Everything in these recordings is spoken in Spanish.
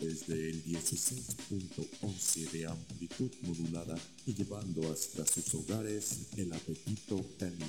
desde el 16.11 de amplitud modulada y llevando hasta sus hogares el apetito tendrá.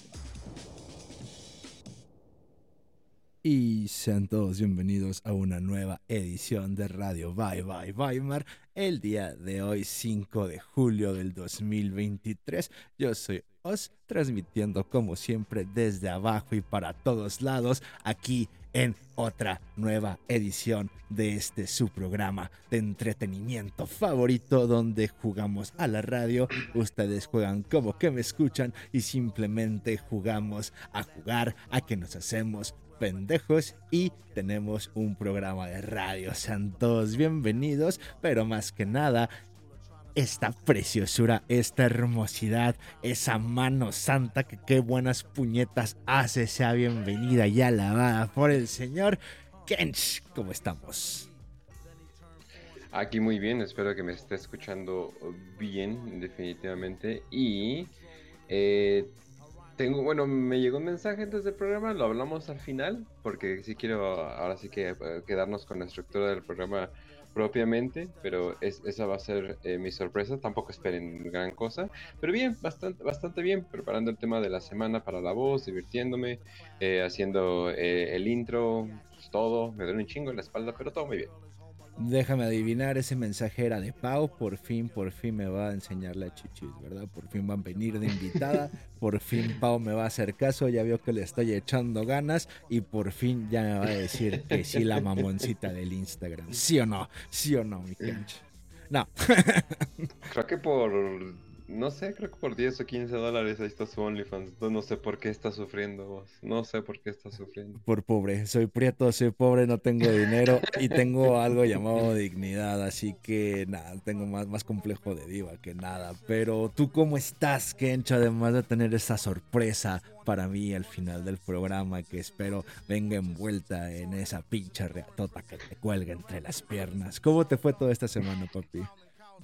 Y sean todos bienvenidos a una nueva edición de Radio Bye Bye Weimar. El día de hoy, 5 de julio del 2023. Yo soy Oz, transmitiendo como siempre desde abajo y para todos lados, aquí en otra nueva edición de este su programa de entretenimiento favorito donde jugamos a la radio, ustedes juegan como que me escuchan y simplemente jugamos a jugar, a que nos hacemos pendejos y tenemos un programa de radio. Sean todos bienvenidos, pero más que nada esta preciosura, esta hermosidad, esa mano santa que qué buenas puñetas hace, sea bienvenida y alabada por el Señor. Kench, ¿cómo estamos? Aquí muy bien, espero que me esté escuchando bien, definitivamente. Y eh, tengo, bueno, me llegó un mensaje antes del programa, lo hablamos al final, porque sí quiero ahora sí que eh, quedarnos con la estructura del programa propiamente, pero esa va a ser eh, mi sorpresa. Tampoco esperen gran cosa, pero bien, bastante, bastante bien, preparando el tema de la semana para la voz, divirtiéndome, eh, haciendo eh, el intro, todo. Me duele un chingo en la espalda, pero todo muy bien. Déjame adivinar, ese mensaje era de Pau. Por fin, por fin me va a enseñar la chichis, ¿verdad? Por fin va a venir de invitada. Por fin Pau me va a hacer caso. Ya vio que le estoy echando ganas. Y por fin ya me va a decir que sí, la mamoncita del Instagram. ¿Sí o no? ¿Sí o no, mi cancha? No. Creo que por no sé, creo que por 10 o 15 dólares ahí está su OnlyFans. No sé por qué está sufriendo vos. No sé por qué está sufriendo. Por pobre. Soy prieto, soy pobre, no tengo dinero y tengo algo llamado dignidad. Así que nada, tengo más, más complejo de diva que nada. Pero tú, ¿cómo estás, Kencho? Además de tener esa sorpresa para mí al final del programa que espero venga envuelta en esa pinche reatota que te cuelga entre las piernas. ¿Cómo te fue toda esta semana, papi?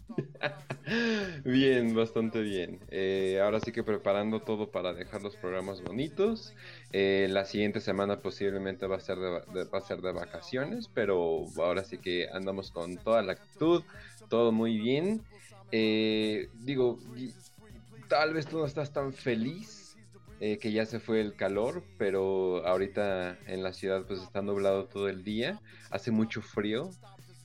bien, bastante bien. Eh, ahora sí que preparando todo para dejar los programas bonitos. Eh, la siguiente semana posiblemente va a ser de, va a ser de vacaciones, pero ahora sí que andamos con toda la actitud, todo muy bien. Eh, digo, tal vez tú no estás tan feliz que ya se fue el calor, pero ahorita en la ciudad pues está nublado todo el día, hace mucho frío,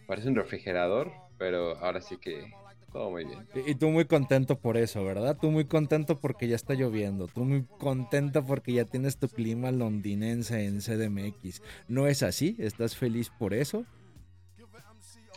parece un refrigerador, pero ahora sí que todo muy bien. Y, tú muy contento por eso, ¿verdad? Tú muy contento porque ya está lloviendo. Tú muy contento porque ya tienes tu clima londinense en CDMX. ¿No es así? ¿Estás feliz por eso?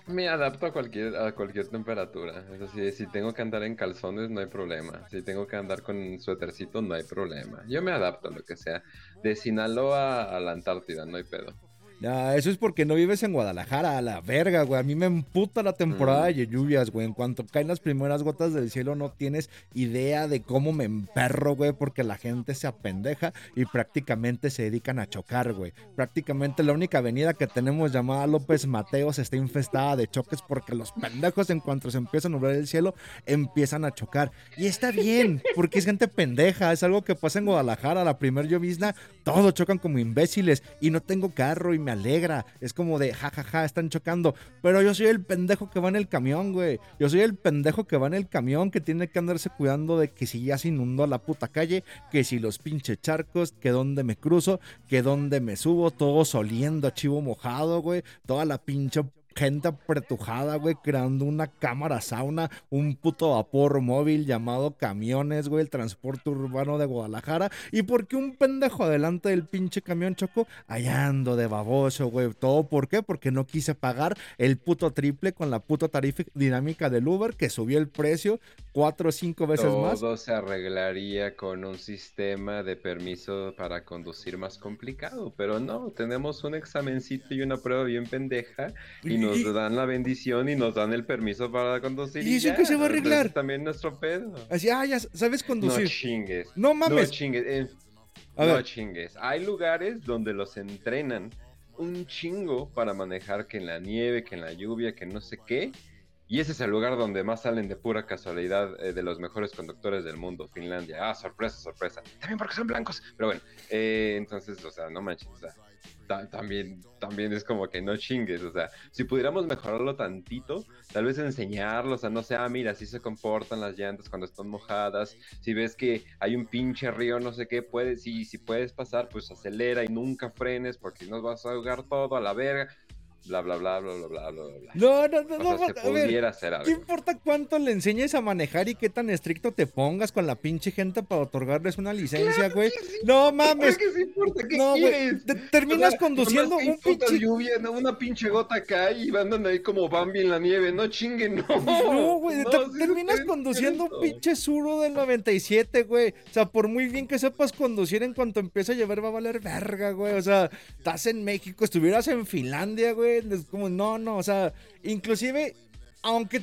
Me adapto a cualquier, a cualquier temperatura. Es decir, si tengo que andar en calzones, no hay problema. Si tengo que andar con suétercito, no hay problema. Yo me adapto a lo que sea. De Sinaloa a la Antártida, no hay pedo. Ya, eso es porque no vives en Guadalajara, a la verga, güey. A mí me emputa la temporada de lluvias, güey. En cuanto caen las primeras gotas del cielo, no tienes idea de cómo me emperro, güey, porque la gente se apendeja y prácticamente se dedican a chocar, güey. Prácticamente la única avenida que tenemos llamada López Mateos está infestada de choques porque los pendejos, en cuanto se empieza a nublar el cielo, empiezan a chocar. Y está bien, porque es gente pendeja. Es algo que pasa en Guadalajara. La primer llovizna, todos chocan como imbéciles y no tengo carro y me alegra. Es como de, jajaja, están chocando. Pero yo soy el pendejo que va en el camión, güey. Yo soy el pendejo que va en el camión, que tiene que andarse cuidando de que si ya se inundó la puta calle, que si los pinches charcos, que dónde me cruzo, que dónde me subo, todo oliendo a chivo mojado, güey. Toda la pinche gente apretujada, güey, creando una cámara sauna, un puto vapor móvil llamado camiones, güey, el transporte urbano de Guadalajara. ¿Y por qué un pendejo adelante del pinche camión choco? Hallando de baboso, güey. ¿Todo por qué? Porque no quise pagar el puto triple con la puta tarifa dinámica del Uber que subió el precio cuatro o cinco veces más. Todo se arreglaría con un sistema de permiso para conducir más complicado, pero no, tenemos un examencito y una prueba bien pendeja y nos dan la bendición y nos dan el permiso para conducir. ¿Y, eso que se va a arreglar? también nuestro pedo. Así, ah, ya sabes conducir. No chingues. No mames. No chingues. no chingues. Hay lugares donde los entrenan un chingo para manejar que en la nieve, que en la lluvia, que no sé qué. Y ese es el lugar donde más salen de pura casualidad eh, de los mejores conductores del mundo, Finlandia. Ah, sorpresa, sorpresa. También porque son blancos. Pero bueno, eh, entonces, o sea, no manches. O sea, también, también es como que no chingues, o sea, si pudiéramos mejorarlo tantito, tal vez enseñarlos a no sé, ah, mira, así se comportan las llantas cuando están mojadas, si ves que hay un pinche río, no sé qué, puedes, si, si puedes pasar, pues acelera y nunca frenes porque si no vas a ahogar todo a la verga, bla, bla, bla, bla, bla, bla, bla. No, no, no, no. se pudiera hacer algo. ¿Qué importa cuánto le enseñes a manejar y qué tan estricto te pongas con la pinche gente para otorgarles una licencia, güey? No mames. ¿Qué importa? ¿Qué no, quieres? Te, terminas conduciendo un pinche. lluvia, ¿no? una pinche gota cae y andan ahí como Bambi en la nieve. No chinguen, no. No, güey. terminas conduciendo un pinche suro del 97, güey. O sea, por muy bien que sepas conducir, en cuanto empieza a llover va a valer verga, güey. O sea, estás en México, estuvieras en Finlandia, güey como, no, no, o sea, inclusive aunque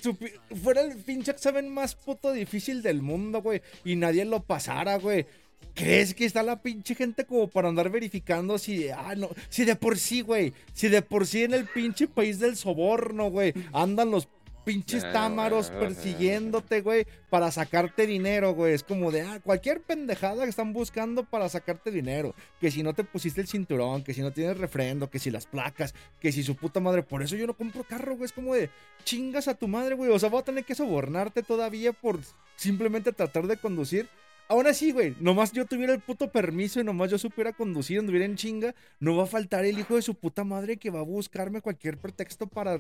fuera el pinche examen más puto difícil del mundo, güey, y nadie lo pasara, güey. ¿Crees que está la pinche gente como para andar verificando si, ah, no, si de por sí, güey, si de por sí en el pinche país del soborno, güey, andan los pinches támaros persiguiéndote, güey, para sacarte dinero, güey. Es como de, ah, cualquier pendejada que están buscando para sacarte dinero. Que si no te pusiste el cinturón, que si no tienes refrendo, que si las placas, que si su puta madre. Por eso yo no compro carro, güey. Es como de, chingas a tu madre, güey. O sea, voy a tener que sobornarte todavía por simplemente tratar de conducir. Aún así, güey, nomás yo tuviera el puto permiso y nomás yo supiera conducir, anduviera en chinga, no va a faltar el hijo de su puta madre que va a buscarme cualquier pretexto para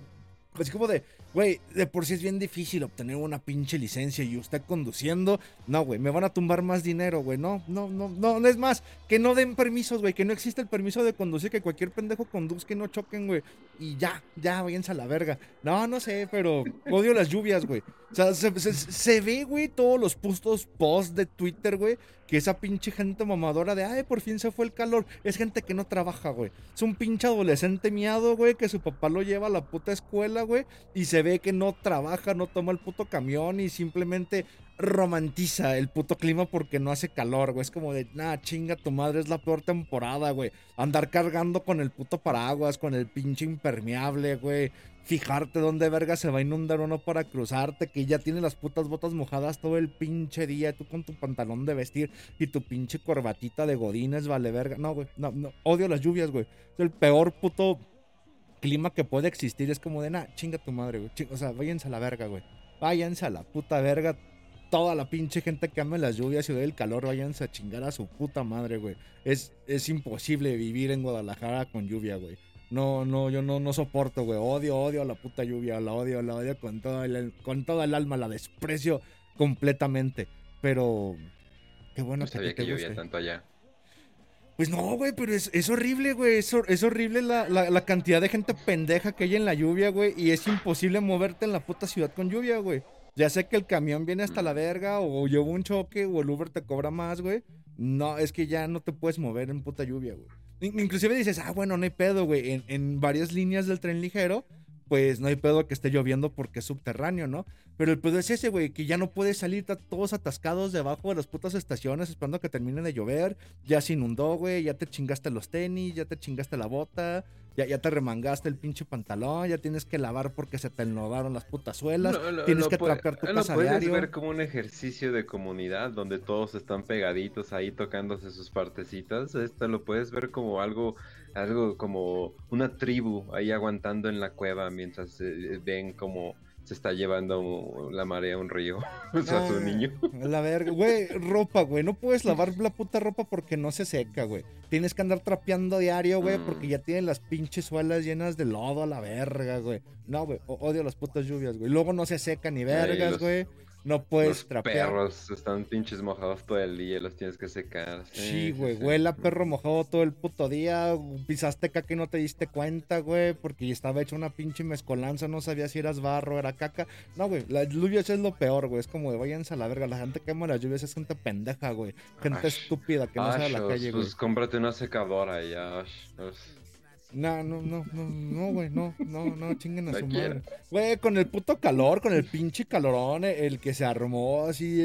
Así como de, güey, de por sí es bien difícil obtener una pinche licencia y usted conduciendo. No, güey, me van a tumbar más dinero, güey. No, no, no, no, no es más. Que no den permisos, güey. Que no existe el permiso de conducir. Que cualquier pendejo conduzca y no choquen, güey. Y ya, ya, váyanse a la verga. No, no sé, pero odio las lluvias, güey. O sea, se, ve, güey, todos los pustos posts de Twitter, güey que esa pinche gente mamadora de, ay, por fin se fue el calor. Es gente que no trabaja, güey. Es un pinche adolescente miado, güey, que su papá lo lleva a la puta escuela, güey. Y se ve que no trabaja, no toma el puto camión y simplemente romantiza el puto clima porque no hace calor, güey. Es como de, nah, chinga tu madre, es la peor temporada, güey. Andar cargando con el puto paraguas, con el pinche impermeable, güey fijarte dónde verga se va a inundar uno para cruzarte, que ya tiene las putas botas mojadas todo el pinche día, tú con tu pantalón de vestir y tu pinche corbatita de godines, vale verga. No, güey, no, no, odio las lluvias, güey. Es el peor puto clima que puede existir. Es como de, nah, chinga tu madre, güey. o sea, váyanse a la verga, güey. Váyanse a la puta verga. Toda la pinche gente que ama las lluvias y odia el calor, váyanse a chingar a su puta madre, güey. Es, es imposible vivir en Guadalajara con lluvia, güey. No, no, yo no, no soporto, güey. Odio, odio a la puta lluvia. La odio, la odio con todo el, con toda el alma. La desprecio completamente. Pero qué bueno no sabía que, llovía tanto allá. Pues no, güey, pero es, es horrible, güey. Es, es, horrible la, la, cantidad de gente pendeja que hay en la lluvia, güey. Y es imposible moverte en la puta ciudad con lluvia, güey. Ya sé que el camión viene hasta la mm. verga, o llevo un choque, o el Uber te cobra más, güey. No, es que ya no te puedes mover en puta lluvia, güey. Inclusive dices, ah, bueno, no hay pedo, güey. En, en, varias líneas del tren ligero, pues no hay pedo que esté lloviendo porque es subterráneo, ¿no? Pero el pedo es ese, güey, que ya no puedes salir todos atascados debajo de las putas estaciones esperando que termine de llover. Ya se inundó, güey, ya te chingaste los tenis, ya te chingaste la bota, ya, ya te remangaste el pinche pantalón, ya tienes que lavar porque se te enlodaron las putas suelas, tienes que trapear tu casa puedes ver como un ejercicio de comunidad donde todos están pegaditos ahí tocándose sus partecitas. Esto lo puedes ver como algo, algo como una tribu ahí aguantando en la cueva mientras ven como se está llevando la marea a un río. o sea, su niño. La verga, güey, ropa, güey. No puedes lavar la puta ropa porque no se seca, güey. Tienes que andar trapeando diario, güey, porque mm. ya tienen las pinches suelas llenas de lodo a la verga, güey. No, güey, odio las putas lluvias, güey. Luego no se seca ni vergas, güey. No puedes los trapear. perros están pinches mojados todo el día, los tienes que secar. Sí, güey, huele a perro mojado todo el puto día. Pisaste caca y no te diste cuenta, güey, porque estaba hecha una pinche mezcolanza, no sabía si eras barro, era caca. No, güey, las lluvias es lo peor, güey. Es como de váyanse a la verga. La gente que ama las lluvias es gente pendeja, güey. Gente estúpida que no sale a la calle, güey. Pues cómprate una secadora y ya. No, no, no, no, no, güey, no, no, no, chinguen a su madre. Güey, con el puto calor, con el pinche calorón, el que se armó así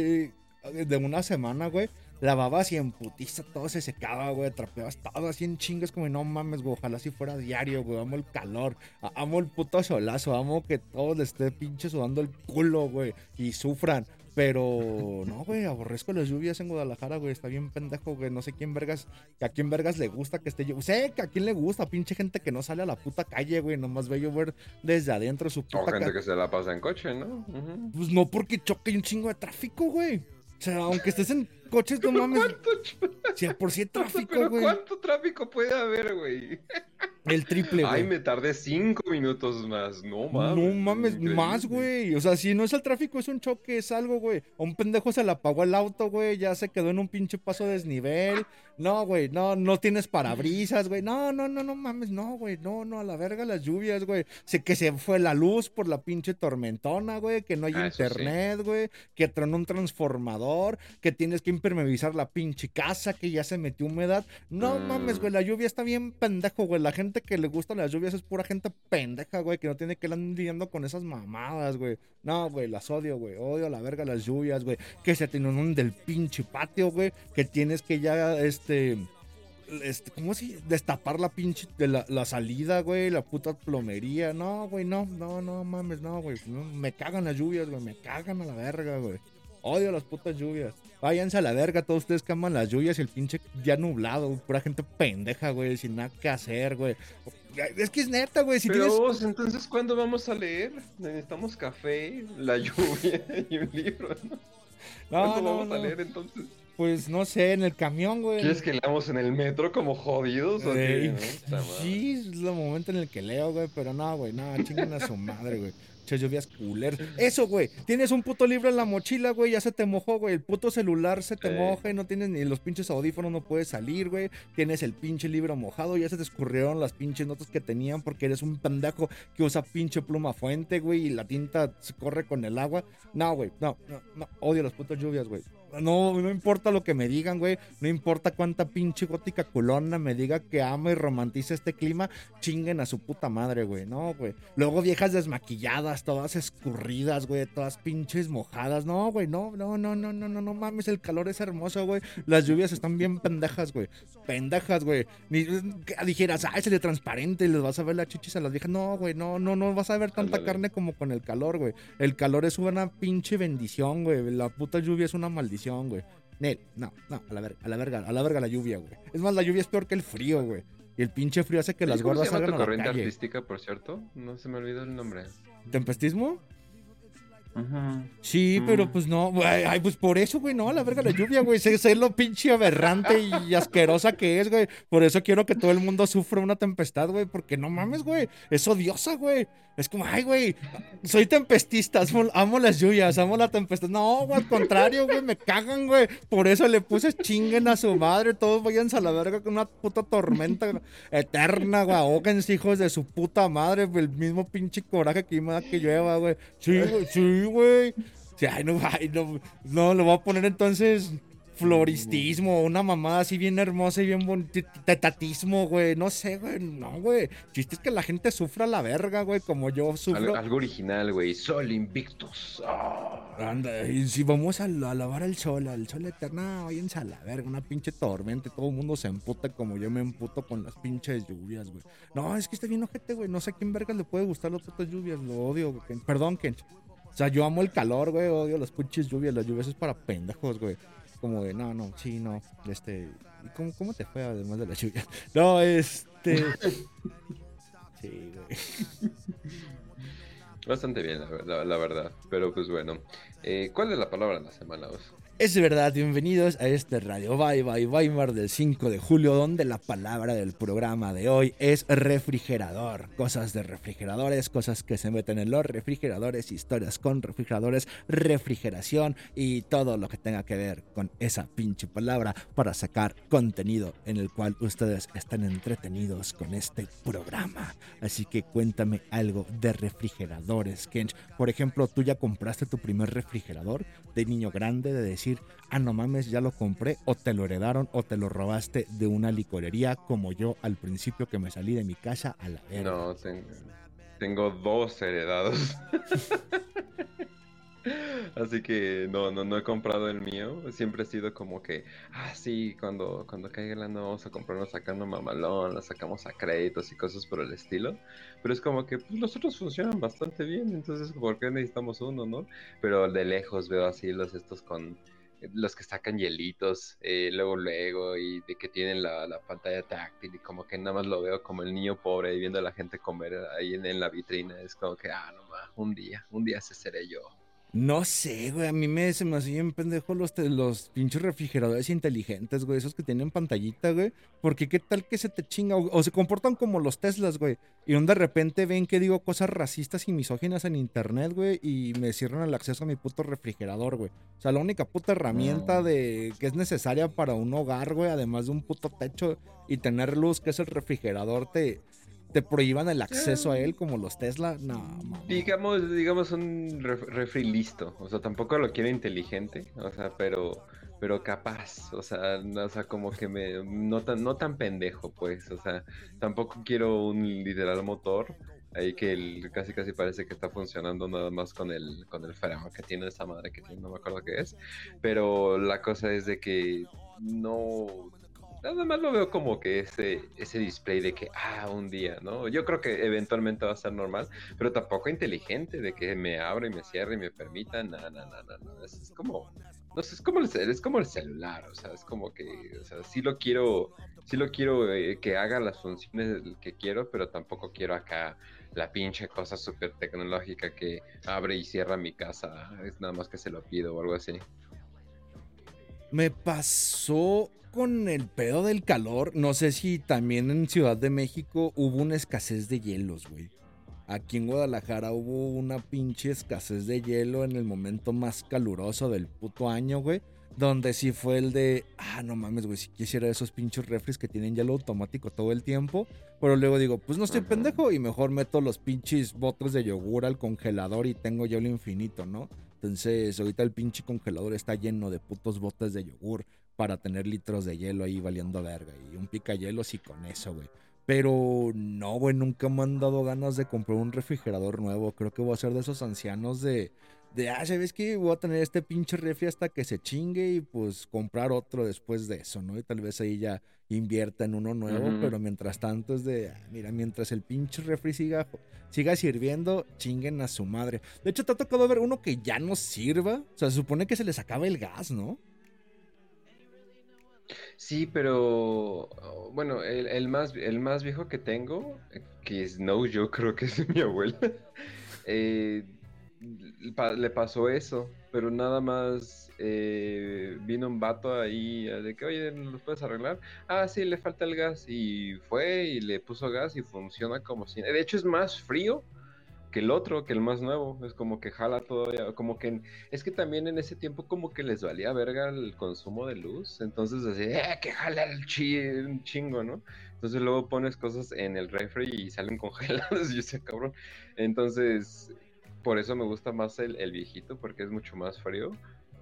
eh, de una semana, güey. Lavabas y en putiza todo se secaba, güey. Trapeabas todo así en chingas, como no mames, güey. Ojalá si fuera diario, güey. Amo el calor. Amo el puto solazo. Amo que todos les esté pinche sudando el culo, güey. Y sufran. Pero no, güey, aborrezco las lluvias en Guadalajara, güey. Está bien pendejo, güey. No sé quién vergas, que a quién vergas le gusta que esté lloviendo. Sé que a quién le gusta, pinche gente que no sale a la puta calle, güey. Nomás ve llover desde adentro su puta O gente que se la pasa en coche, ¿no? Pues no, porque choque un chingo de tráfico, güey. O sea, aunque estés en coches, no mames. ¿Cuánto? por si tráfico, güey. ¿Cuánto tráfico puede haber, güey? El triple, güey. Ay, me tardé cinco minutos más. No mames. No mames, más, güey. O sea, si no es el tráfico, es un choque, es algo, güey. A un pendejo se le apagó el auto, güey. Ya se quedó en un pinche paso desnivel. No, güey. No, no tienes parabrisas, güey. No, no, no, no mames. No, güey. No, no, a la verga las lluvias, güey. Sé que se fue la luz por la pinche tormentona, güey. Que no hay ah, internet, güey. Que tronó un transformador. Que tienes que impermeabilizar la pinche casa. Que ya se metió humedad. No mames, güey. La lluvia está bien pendejo, güey. La gente que le gustan las lluvias es pura gente pendeja, güey, que no tiene que ir lidiando con esas mamadas, güey. No, güey, las odio, güey. Odio a la verga las lluvias, güey. Que se te del pinche patio, güey. Que tienes que ya, este... Este, ¿cómo si destapar la pinche de la, salida, güey? La puta plomería. No, güey, no, no, no mames, no, güey. me cagan las lluvias, güey. Me cagan a la verga, güey. Odio las putas lluvias. Váyanse a la verga, todos ustedes que aman las lluvias y el pinche ya nublado, pura gente pendeja, güey, sin nada que hacer, güey. Es que es neta, güey. Si Pero vos, entonces, ¿cuándo vamos a leer? Necesitamos café, la lluvia y un libro, ¿no? ¿Cuándo vamos a leer entonces? Pues no sé, en el camión, güey. ¿Quieres que leamos en el metro como jodidos? ¿o qué? Sí, es el momento en el que leo, güey, pero no, güey, no, chingan a su madre, güey lluvias cooler. Eso, güey. Tienes un puto libro en la mochila, güey. Ya se te mojó, güey. El puto celular se te moja y no tienes ni los pinches audífonos, no puedes salir, güey. Tienes el pinche libro mojado. Ya se te escurrieron las pinches notas que tenían porque eres un pendejo que usa pinche pluma fuente, güey. Y la tinta se corre con el agua. No, güey. No, no, no. Odio las putas lluvias, güey. No, no importa lo que me digan, güey. No importa cuánta pinche gótica culona me diga que ama y romantiza este clima. Chinguen a su puta madre, güey. No, güey. Luego viejas desmaquilladas, todas escurridas, güey. Todas pinches mojadas. No, güey. No, no, no, no, no, no, no mames. El calor es hermoso, güey. Las lluvias están bien pendejas, güey. Pendejas, güey. Ni dijeras, ah, ese de transparente y les vas a ver la chichis a las viejas. No, güey. No, no, no vas a ver tanta carne como con el calor, güey. El calor es una pinche bendición, güey. La puta lluvia es una maldición güey. Nel, no, no, a la verga, a la verga, a la verga la lluvia, güey. Es más, la lluvia es peor que el frío, güey. Y el pinche frío hace que las gordas salgan a la corriente artística, por cierto? No se me olvidó el nombre. ¿Tempestismo? Sí, pero pues no, güey, ay, pues por eso, güey, no, la verga la lluvia, güey, sé, sé, lo pinche aberrante y asquerosa que es, güey, por eso quiero que todo el mundo sufra una tempestad, güey, porque no mames, güey, es odiosa, güey, es como, ay, güey, soy tempestista, amo, las lluvias, amo la tempestad, no, güey, al contrario, güey, me cagan, güey, por eso le puse chinguen a su madre, todos vayan a la verga con una puta tormenta eterna, güey, ahóguense, hijos de su puta madre, el mismo pinche coraje que me da que llueva, güey, sí, güey, sí, güey. ay, no, ay, no, no, lo voy a poner entonces floristismo, una mamada así bien hermosa y bien bonita, tetatismo, güey, no sé, güey, no, güey. Chiste es que la gente sufra la verga, güey, como yo sufro. Algo, original, güey, Sol Invictus. Ah. Anda, y si vamos a, lavar el sol, al sol eterno, váyanse a la verga, una pinche tormenta, todo el mundo se emputa como yo me emputo con las pinches lluvias, güey. No, es que está bien ojete, güey, no sé a quién verga le puede gustar las putas lluvias, lo odio, güey. Perdón, Kench. O sea, yo amo el calor, güey, odio las pinches lluvias. Las lluvias es para pendejos, güey. Como de, no, no, sí, no. Este, ¿cómo, cómo te fue además de la lluvia? No, este. sí, güey. Bastante bien, la, verdad. Pero pues bueno, eh, ¿cuál es la palabra de la semana? Es verdad, bienvenidos a este Radio Bye Bye Weimar del 5 de julio, donde la palabra del programa de hoy es refrigerador. Cosas de refrigeradores, cosas que se meten en los refrigeradores, historias con refrigeradores, refrigeración y todo lo que tenga que ver con esa pinche palabra para sacar contenido en el cual ustedes están entretenidos con este programa. Así que cuéntame algo de refrigeradores, Kench. Por ejemplo, ¿tú ya compraste tu primer refrigerador de niño grande de decir ah, no mames, ya lo compré, o te lo heredaron, o te lo robaste de una licorería, como yo al principio que me salí de mi casa a la verga. No, tengo, dos heredados. Así que no, no, no he comprado el mío. Siempre he sido como que, ah, sí, cuando, cuando caiga el año vamos a comprarnos sacando mamalón, la sacamos a créditos y cosas por el estilo. Pero es como que pues, los otros funcionan bastante bien, entonces, ¿por qué necesitamos uno, no? Pero de lejos veo así los estos con los que sacan hielitos, eh, luego, luego, y de que tienen la, la, pantalla táctil, y como que nada más lo veo como el niño pobre y viendo a la gente comer ahí en, en la vitrina. Es como que, ah, no más, un día, un día se seré yo. No sé, güey. A mí me, se me hacían pendejo los, los pinches refrigeradores inteligentes, güey. Esos que tienen pantallita, güey. Porque qué tal que se te chinga. O, se comportan como los Teslas, güey. Y donde de repente ven que digo cosas racistas y misóginas en internet, güey. Y me cierran el acceso a mi puto refrigerador, güey. O sea, la única puta herramienta de que es necesaria para un hogar, güey. Además de un puto techo y tener luz, que es el refrigerador, te te prohíban el acceso a él como los Tesla, no. Digamos, digamos un refri listo, o sea, tampoco lo quiero inteligente, o sea, pero pero capaz, o sea, o sea, como que me no tan no tan pendejo, pues, o sea, tampoco quiero un literal motor. Ahí que el, casi casi parece que está funcionando nada más con el con el freno que tiene esa madre que tiene, no me acuerdo qué es, pero la cosa es de que no nada más lo veo como que ese, ese display de que, ah, un día, ¿no? Yo creo que eventualmente va a ser normal, pero tampoco inteligente de que me abra y me cierre y me permita, no, no, no, no, Es, como, no sé, es como, el, es como el celular, o sea, es como que, o sea, sí lo quiero, sí lo quiero eh, que haga las funciones que quiero, pero tampoco quiero acá la pinche cosa súper tecnológica que abre y cierra mi casa, es nada más que se lo pido o algo así. Me pasó con el pedo del calor. No sé si también en Ciudad de México hubo una escasez de hielos, güey. Aquí en Guadalajara hubo una pinche escasez de hielo en el momento más caluroso del puto año, güey. Donde sí fue el de, ah, no mames, güey, si quisiera esos pinches refres que tienen hielo automático todo el tiempo. Pero luego digo, pues no estoy pendejo y mejor meto los pinches botes de yogur al congelador y tengo hielo infinito, ¿no? Entonces, ahorita el pinche congelador está lleno de putos botes de yogur para tener litros de hielo ahí valiendo verga. Y un pica hielos y con eso, güey. Pero no, güey, nunca me han dado ganas de comprar un refrigerador nuevo. Creo que voy a ser de esos ancianos de, de ah, ¿sabes qué? Voy a tener este pinche refri hasta que se chingue y pues comprar otro después de eso, ¿no? Y tal vez ahí ya invierta en uno nuevo, pero mientras tanto es de, ah, mira, mientras el pinche refri siga, siga sirviendo, chinguen a su madre. De hecho, te ha tocado ver uno que ya no sirva. O sea, se supone que se les acaba el gas, ¿no? Sí, pero bueno, el, más, el más viejo que tengo, que es No, yo creo que es mi abuela, eh, le pasó eso, pero nada más eh, vino un vato ahí de que, oye, ¿no lo puedes arreglar? Ah, sí, le falta el gas y fue y le puso gas y funciona como si... De hecho es más frío que el otro, que el más nuevo. Es como que jala todavía, como que es que también en ese tiempo como que les valía verga el consumo de luz. Entonces así, eh, que jala el un chingo, ¿no? Entonces luego pones cosas en el refri y salen congeladas y ese cabrón. Entonces, por eso me gusta más el, viejito, porque es mucho más frío.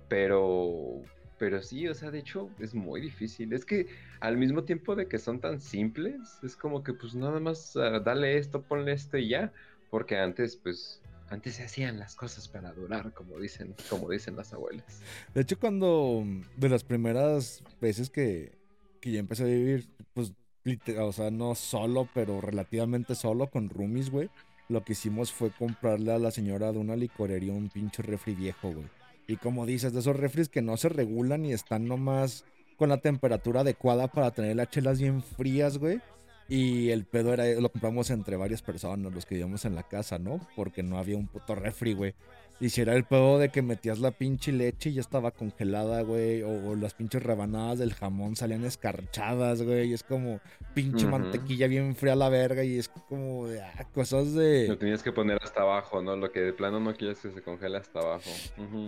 Pero, pero sí, o sea, de hecho es muy difícil. Es que al mismo tiempo de que son tan simples, es como que pues nada más uh, dale esto, ponle esto y ya. Porque antes, pues, antes se hacían las cosas para durar, como dicen, como dicen las abuelas. De hecho, cuando de las primeras veces que, que ya empecé a vivir, pues, o sea, no solo, pero relativamente solo con roomies, güey. Lo que hicimos fue comprarle a la señora de una licorería un pinche refri viejo, güey. Y como dices, de esos refris que no se regulan y están nomás con la temperatura adecuada para tener las chelas bien frías, güey. Y el pedo era, lo compramos entre varias personas, los que vivíamos en la casa, ¿no? Porque no había un puto refri, güey. Y si era el pedo de que metías la pinche leche y ya estaba congelada, güey. O, las pinches rebanadas del jamón salían escarchadas, güey. Y es como pinche mantequilla bien fría a la verga. Y es como de ah, cosas de. Lo tenías que poner hasta abajo, ¿no? Lo que de plano no quieres que se congele hasta abajo.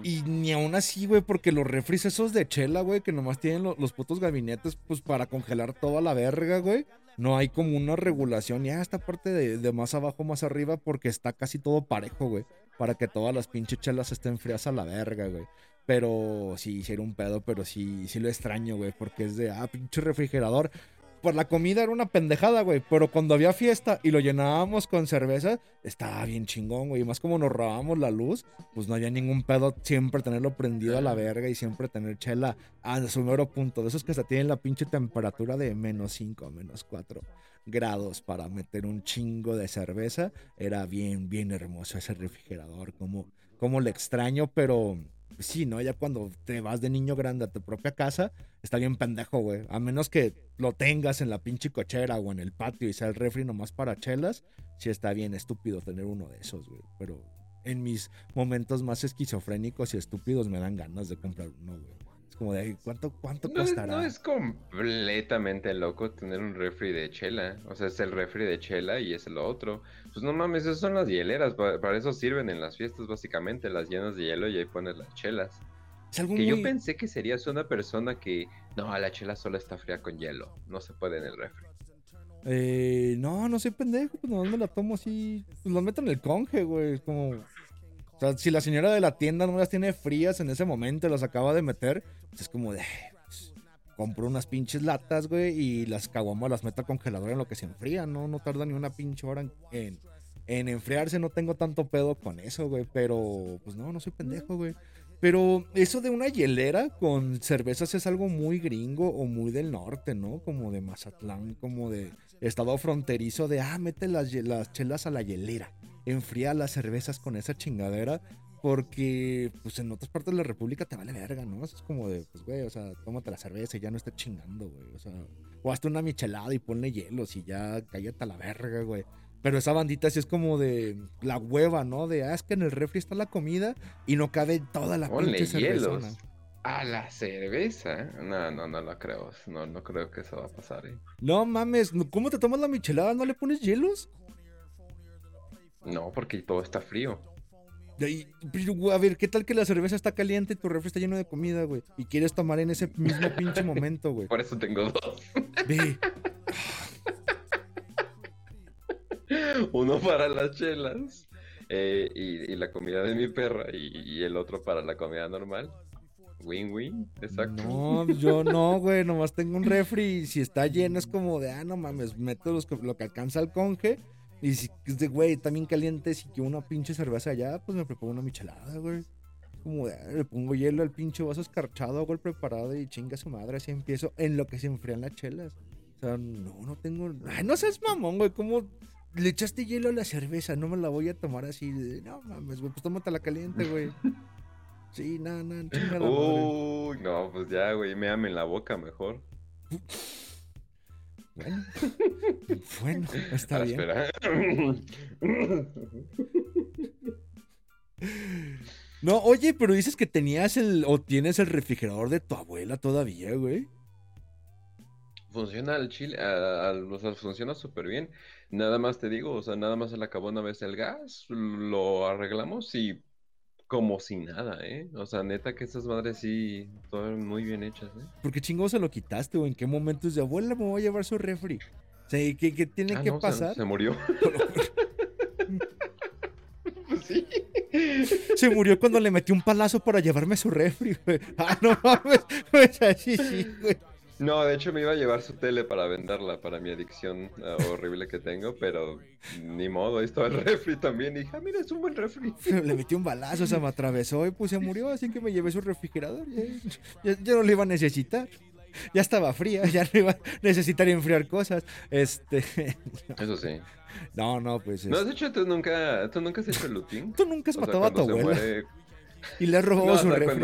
Y ni aún así, güey, porque los refris esos de chela, güey, que nomás tienen los putos gabinetes, pues para congelar toda la verga, güey no hay como una regulación. Ya esta parte de, más abajo, más arriba, porque está casi todo parejo, güey. Para que todas las pinches chelas estén frías a la verga, güey. Pero sí, sí era un pedo, pero sí, sí lo extraño, güey. Porque es de, ah, pinche refrigerador por la comida era una pendejada, güey. Pero cuando había fiesta y lo llenábamos con cerveza, estaba bien chingón, güey. Y más como nos robábamos la luz, pues no había ningún pedo siempre tenerlo prendido a la verga y siempre tener chela a su mero punto. De esos que se tienen la pinche temperatura de menos 5, menos 4 grados para meter un chingo de cerveza. Era bien, bien hermoso ese refrigerador. Como, como le extraño, pero sí, ¿no? Ya cuando te vas de niño grande a tu propia casa, está bien pendejo, güey. A menos que lo tengas en la pinche cochera o en el patio y sea el refri nomás para chelas, sí está bien estúpido tener uno de esos, güey. Pero en mis momentos más esquizofrénicos y estúpidos me dan ganas de comprar uno, güey como de cuánto, cuánto costará. no es completamente loco tener un refri de chela. O sea, es el refri de chela y es lo otro. Pues no mames, esas son las hieleras. Para, eso sirven en las fiestas, básicamente. Las llenas de hielo y ahí pones las chelas. que yo pensé que serías una persona que. No, la chela solo está fría con hielo. No se puede en el refri. Eh, no, no soy pendejo. Pues no me la tomo así. Pues lo meto en el conge, güey. Como o sea, si la señora de la tienda no las tiene frías en ese momento, las acaba de meter, pues es como de. Pues, compro unas pinches latas, güey, y las caguamas las meto al congelador en lo que se enfría, ¿no? No tarda ni una pinche hora en, en, enfriarse, no tengo tanto pedo con eso, güey. Pero, pues no, no soy pendejo, güey. Pero eso de una hielera con cervezas es algo muy gringo o muy del norte, ¿no? Como de Mazatlán, como de estado fronterizo de, ah, mete las, las chelas a la hielera enfría las cervezas con esa chingadera. Porque, pues en otras partes de la República te vale verga, ¿no? Es como de, pues, güey, o sea, tómate la cerveza y ya no estés chingando, güey. O sea, o hazte una michelada y ponle hielos y ya cállate a la verga, güey. Pero esa bandita sí es como de la hueva, ¿no? De, ah, es que en el refri está la comida y no cabe toda la pinche cerveza. A la cerveza. No, no, no lo creo. No, no creo que eso va a pasar, ¿eh? No mames, ¿cómo te tomas la michelada? ¿No le pones hielos? No, porque todo está frío. a ver, ¿qué tal que la cerveza está caliente y tu refri está lleno de comida, güey? Y quieres tomar en ese mismo pinche momento, güey. Por eso tengo dos. Uno para las chelas eh, y, la comida de mi perra y, el otro para la comida normal. Win-win, exacto. No, yo no, güey, nomás tengo un refri y si está lleno es como de, ah, no mames, meto lo que alcanza el conge y si es de, güey, también caliente, si que una pinche cerveza allá, pues me preparo una michelada, güey. Como de, le pongo hielo al pinche vaso escarchado, hago el preparado y chinga su madre, así empiezo en lo que se enfrían las chelas. O sea, no, no tengo. Ay, no seas mamón, güey, ¿cómo le echaste hielo a la cerveza? No me la voy a tomar así. no mames, güey, pues tómatela caliente, güey. Sí, nada, nada, no, Uy, no, pues ya, güey, me en la boca mejor. Bueno, está bien. No, oye, pero dices que tenías el o tienes el refrigerador de tu abuela todavía, güey. Funciona al chile, o sea, funciona súper bien. Nada más te digo, o sea, nada más se le acabó una vez el gas, lo arreglamos y como si nada, ¿eh? O sea, neta que estas madres sí, todas muy bien hechas, ¿eh? ¿Por qué chingo se lo quitaste o en qué momento es de abuela me voy a llevar su refri? O sea, ¿qué, qué tiene ah, que pasar? Se, murió. pues sí. Se murió cuando le metí un palazo para llevarme su refri, güey. Ah, no mames. Pues así sí, güey. No, de hecho me iba a llevar su tele para venderla para mi adicción eh, horrible que tengo, pero ni modo, ahí estaba el refri también. Y dije, ah, mira, es un buen refri. Le metí un balazo, se me atravesó y pues se murió, así que me llevé su refrigerador. Ya, no lo iba a necesitar. Ya estaba fría, ya no iba a necesitar enfriar cosas. Este. Eso sí. No, no, pues. No, de hecho, tú nunca, tú nunca has hecho el lutín. Tú nunca has matado a tu abuela. Y le has robado su refri.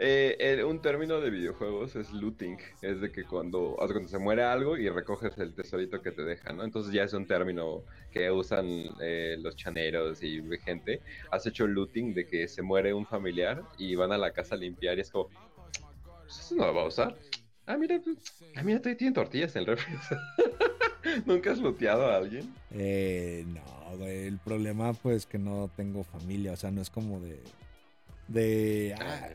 Eh, un término de videojuegos es looting. Es de que cuando, cuando se muere algo y recoges el tesorito que te deja, ¿no? Entonces ya es un término que usan eh, los chaneros y gente. Has hecho looting de que se muere un familiar y van a la casa a limpiar y es como, pues eso no lo va a usar. Ah, mira, pues, ah, mira, tienen tortillas en el refri. ¿Nunca has looteado a alguien? Eh, no, El problema, pues, que no tengo familia. O sea, no es como de. De. Ah,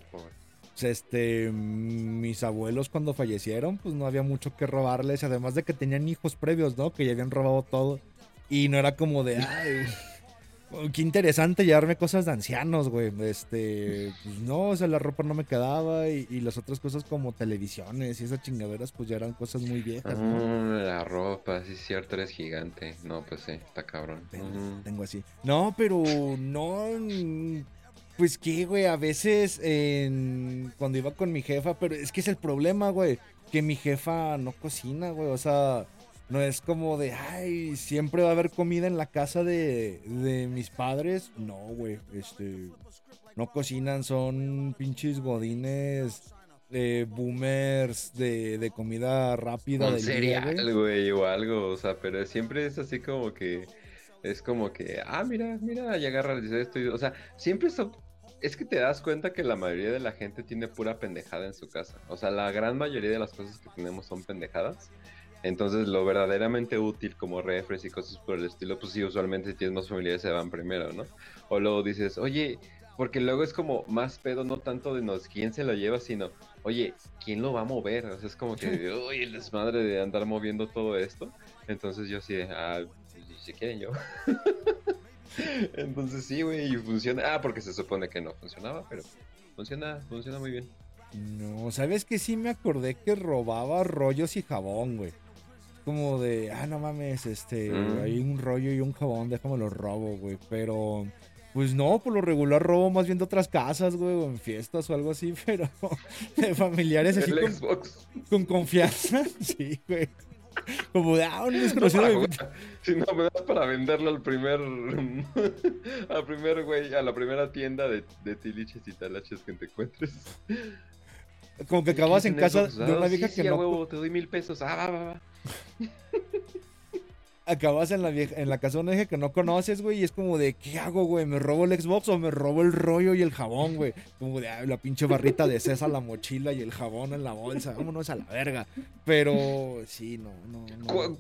pues, este. Mis abuelos, cuando fallecieron, pues no había mucho que robarles. Además de que tenían hijos previos, ¿no? Que ya habían robado todo. Y no era como de. Ay, qué interesante llevarme cosas de ancianos, güey. Este, pues no, o sea, la ropa no me quedaba y, las otras cosas como televisiones y esas chingaderas, pues ya eran cosas muy viejas. ¿no? la ropa, sí cierto, eres gigante. No, pues sí, está cabrón. Tengo, así. No, pero no, pues qué, güey, a veces cuando iba con mi jefa, pero es que es el problema, güey, que mi jefa no cocina, güey, o sea no es como de, ay, siempre va a haber comida en la casa de, mis padres. No, güey, este, no cocinan, son pinches godines de boomers de, comida rápida. Un cereal, güey, o algo, o sea, pero siempre es así como que, es como que, ah, mira, mira, y agarra esto, o sea, siempre es, es que te das cuenta que la mayoría de la gente tiene pura pendejada en su casa, o sea, la gran mayoría de las cosas que tenemos son pendejadas. Entonces, lo verdaderamente útil como refres y cosas por el estilo, pues sí, usualmente si tienes más familiares se van primero, ¿no? O luego dices, oye, porque luego es como más pedo, no tanto de nos quién se lo lleva, sino, oye, ¿quién lo va a mover? O sea, es como que, uy, el desmadre de andar moviendo todo esto. Entonces yo sí, ah, si quieren yo. Entonces sí, güey, y funciona. Ah, porque se supone que no funcionaba, pero funciona, funciona muy bien. No, ¿sabes que sí me acordé que robaba rollos y jabón, güey? como de, ah, no mames, este, mm. hay un rollo y un jabón, déjame lo robo, güey. Pero, pues no, por lo regular robo más bien de otras casas, güey, o en fiestas o algo así, pero de familiares así con, con, confianza, sí, güey. Como de, ah, un desconocido. si no me das para venderlo al primer, al primer, güey, a la primera tienda de, de tiliches y talaches que te encuentres. Como que acabas en casa de una vieja que no. Huevo, te doy mil pesos. Ah, va, va, va. Acabas en la, en la casa de una vieja que no conoces, güey, y es como de, ¿qué hago, güey? ¿Me robo el Xbox o me robo el rollo y el jabón, güey? Como de, la pinche barrita de César, la mochila y el jabón en la bolsa. Vámonos a la verga. Pero, sí, no, no, no.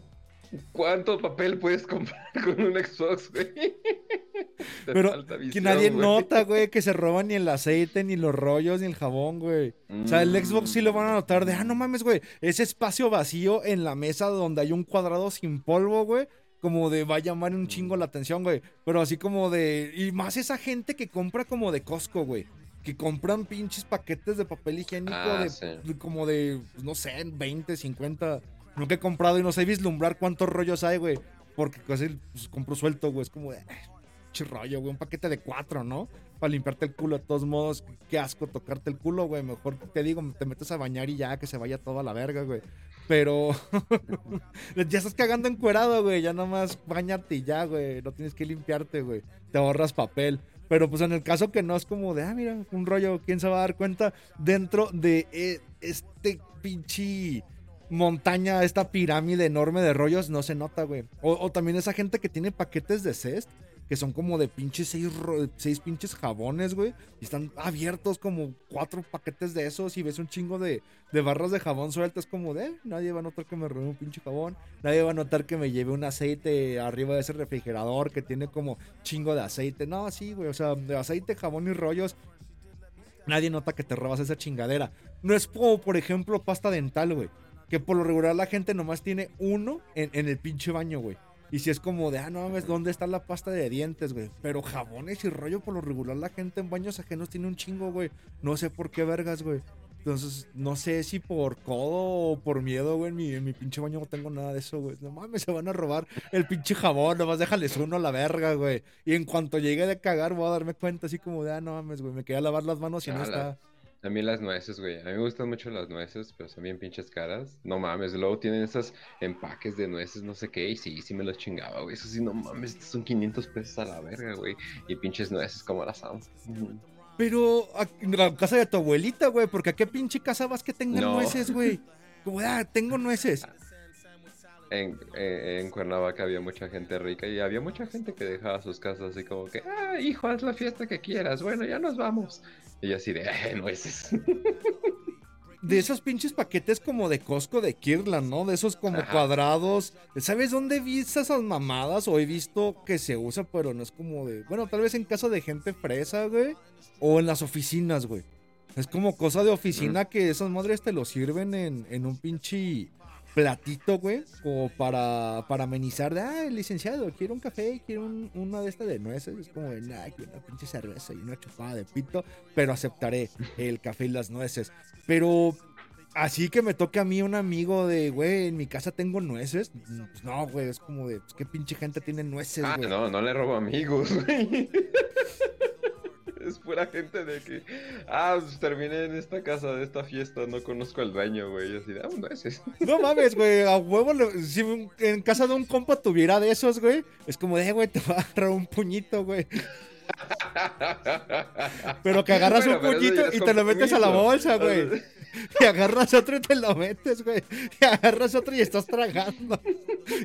¿Cuánto papel puedes comprar con un Xbox, güey? Pero que nadie nota, güey, que se roban ni el aceite, ni los rollos, ni el jabón, güey. O sea, el Xbox sí lo van a notar de, ah, no mames, güey, ese espacio vacío en la mesa donde hay un cuadrado sin polvo, güey. Como de va a llamar un chingo la atención, güey. Pero así como de. Y más esa gente que compra como de Costco, güey que compran pinches paquetes de papel higiénico ah, de, como de, no sé, 20, 50 Nunca he comprado y no sé vislumbrar cuántos rollos hay, güey. Porque casi pues, compro suelto, güey. Es como de. rollo, güey. Un paquete de cuatro, ¿no? Para limpiarte el culo. De todos modos, qué asco tocarte el culo, güey. Mejor te digo, te metes a bañar y ya que se vaya toda la verga, güey. Pero ya estás cagando encuerado, güey. Ya nomás bañarte y ya, güey. No tienes que limpiarte, güey. Te ahorras papel. Pero pues en el caso que no es como de, ah, mira, un rollo, ¿quién se va a dar cuenta? Dentro de eh, este pinche montaña, esta pirámide enorme de rollos, no se nota, güey. O, también esa gente que tiene paquetes de cest, que son como de pinches seis, seis pinches jabones, güey. Y están abiertos como cuatro paquetes de esos y ves un chingo de, de barras de jabón sueltas como de, nadie va a notar que me robe un pinche jabón. Nadie va a notar que me lleve un aceite arriba de ese refrigerador que tiene como chingo de aceite. No, sí, güey. O sea, de aceite, jabón y rollos. Nadie nota que te robas esa chingadera. No es como, por ejemplo, pasta dental, güey que por lo regular la gente nomás tiene uno en, el pinche baño, güey. Y si es como de, ah, no mames, ¿dónde está la pasta de dientes, güey? Pero jabones y rollo, por lo regular la gente en baños ajenos tiene un chingo, güey. No sé por qué vergas, güey. Entonces, no sé si por codo o por miedo, güey, en mi, en mi pinche baño no tengo nada de eso, güey. No mames, se van a robar el pinche jabón, nomás déjales uno a la verga, güey. Y en cuanto llegue de cagar, voy a darme cuenta así como de, ah, no mames, güey, me quería lavar las manos y no está. También las nueces, güey. A mí me gustan mucho las nueces, pero son bien pinches caras. No mames, luego tienen esos empaques de nueces, no sé qué, y sí, sí me los chingaba, güey. Eso sí, no mames, son 500 pesos a la verga, güey. Y pinches nueces como las amo. Pero en la casa de tu abuelita, güey, porque a qué pinche casa vas que tengan nueces, güey. Como, ah, tengo nueces. En, en, Cuernavaca había mucha gente rica y había mucha gente que dejaba sus casas así como que, ah, hijo, haz la fiesta que quieras, bueno, ya nos vamos. Y así de, eh, nueces. de esos pinches paquetes como de Costco de Kirland, ¿no? De esos como cuadrados. ¿Sabes dónde he visto esas mamadas? O he visto que se usa, pero no es como de. Bueno, tal vez en casa de gente fresa, güey. O en las oficinas, güey. Es como cosa de oficina que esas madres te lo sirven en, en un pinche platito, güey, como para, para amenizar de, ah, licenciado, quiero un café, quiero una de estas de nueces. Es como nah, quiero una pinche cerveza y una chupada de pito, pero aceptaré el café y las nueces. Pero así que me toque a mí un amigo de, güey, en mi casa tengo nueces. Pues no, güey, es como de, pues, ¿qué pinche gente tiene nueces, ah, no, no le robo amigos, güey. es pura gente de que, ah, pues terminé en esta casa de esta fiesta, no conozco al dueño, güey. Así de, ah, no es eso. No mames, güey, a huevo, si en casa de un compa tuviera de esos, güey, es como de, güey, te va a agarrar un puñito, güey. Pero que agarras un puñito y te lo metes a la bolsa, güey. Y agarras otro y te lo metes, güey. Y agarras otro y estás tragando.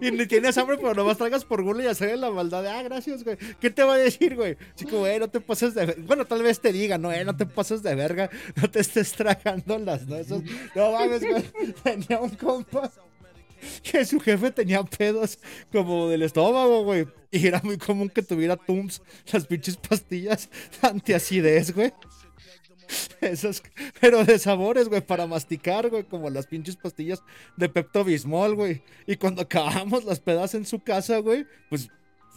Y ni tienes hambre, pero nomás tragas por gulo y hacer la maldad de, ah, gracias, güey. ¿Qué te va a decir, güey? Chico, güey, no te pases de Bueno, tal vez te diga, no, eh, no te pases de verga. No te estés tragando las nueces. No mames, güey. Tenía un compa que su jefe tenía pedos como del estómago, güey. Y era muy común que tuviera Tums, las pinches pastillas antiacidez, güey. Esos, pero de sabores, güey, para masticar, güey, como las pinches pastillas de Pepto Bismol, güey. Y cuando acabamos las pedas en su casa, güey, pues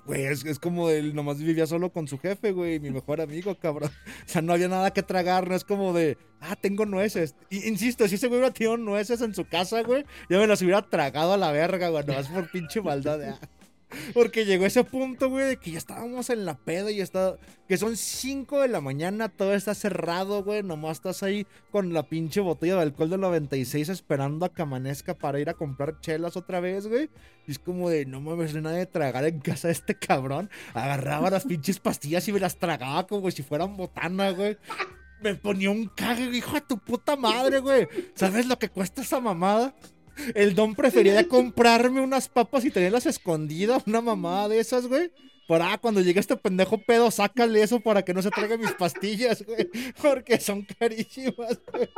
Güey, es, como él nomás vivía solo con su jefe, güey, mi mejor amigo, cabrón. O sea, no había nada que tragar, no es como de, ah, tengo nueces. Y, insisto, si ese güey hubiera tenido nueces en su casa, güey, yo me las hubiera tragado a la verga, güey, nomás por pinche maldad de, ah, porque llegó ese punto, güey, de que ya estábamos en la peda y está. Que son 5 de la mañana, todo está cerrado, güey. Nomás estás ahí con la pinche botella de alcohol del 96 esperando a que amanezca para ir a comprar chelas otra vez, güey. Y es como de, no mames, no nada de tragar en casa de este cabrón. Agarraba las pinches pastillas y me las tragaba como si fueran botana, güey. Me ponía un cague, hijo de tu puta madre, güey. ¿Sabes lo que cuesta esa mamada? El don prefería comprarme unas papas y tenerlas escondidas, una mamada de esas, güey. Para ah, cuando llegue este pendejo pedo, sácale eso para que no se traiga mis pastillas, güey. Porque son carísimas, güey.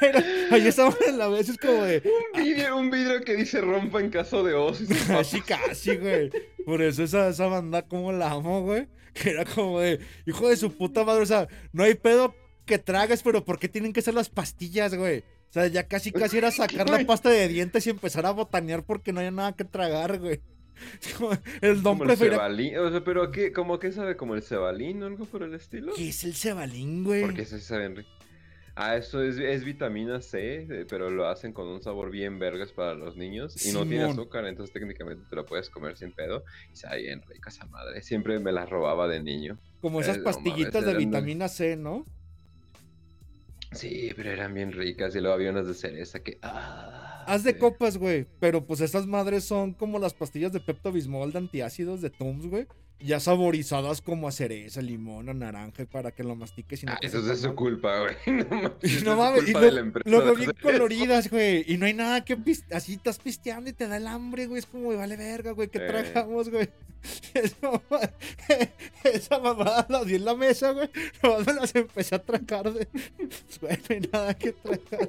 Pero ahí estamos en la vez, es como de. Un vidrio, un vidrio que dice rompa en caso de oso. Así casi, güey. Por eso esa, esa banda, como la amo, güey. Que era como de, hijo de su puta madre. O sea, no hay pedo que tragues, pero ¿por qué tienen que ser las pastillas, güey? O sea, ya casi casi era sacar la pasta de dientes y empezar a botanear porque no hay nada que tragar, güey. El don prefería... O sea, pero ¿qué, ¿cómo que sabe? ¿Como el cebalín o algo por el estilo? ¿Qué es el cebalín, güey? Porque eso sí sabe rico. Ah, eso es, es, vitamina C, eh, pero lo hacen con un sabor bien vergas para los niños. Y no tiene azúcar, entonces técnicamente te lo puedes comer sin pedo. Y sabe bien rica esa madre. Siempre me la robaba de niño. Como esas pastillitas de vitamina C, ¿no? Sí, pero eran bien ricas y luego había unas de cereza que... Ah, Haz de copas, güey. Pero pues estas madres son como las pastillas de Pepto Bismol de antiácidos de Tums, güey ya saborizadas como a cereza, limón naranja para que lo mastiques. Y no ah, eso es su culpa, güey. No mames, y, luego bien coloridas, güey. Y no hay nada que así estás pisteando y te da el hambre, güey. Es como, vale verga, güey, ¿qué tragamos, güey? Esa, mamada la di en la mesa, güey. No me las empecé a tragar de. Pues, güey, no hay nada que tragar.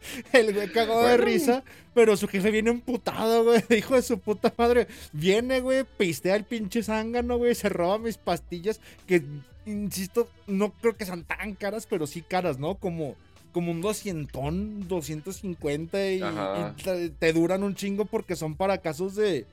El güey cagó de risa, pero su jefe viene emputado, güey. Hijo de su puta madre. Viene, güey, pistea el pinche zángano, güey. Se roba mis pastillas. Que, insisto, no creo que sean tan caras, pero sí caras, ¿no? Como, como un 200, 250 y, y te duran un chingo porque son para casos de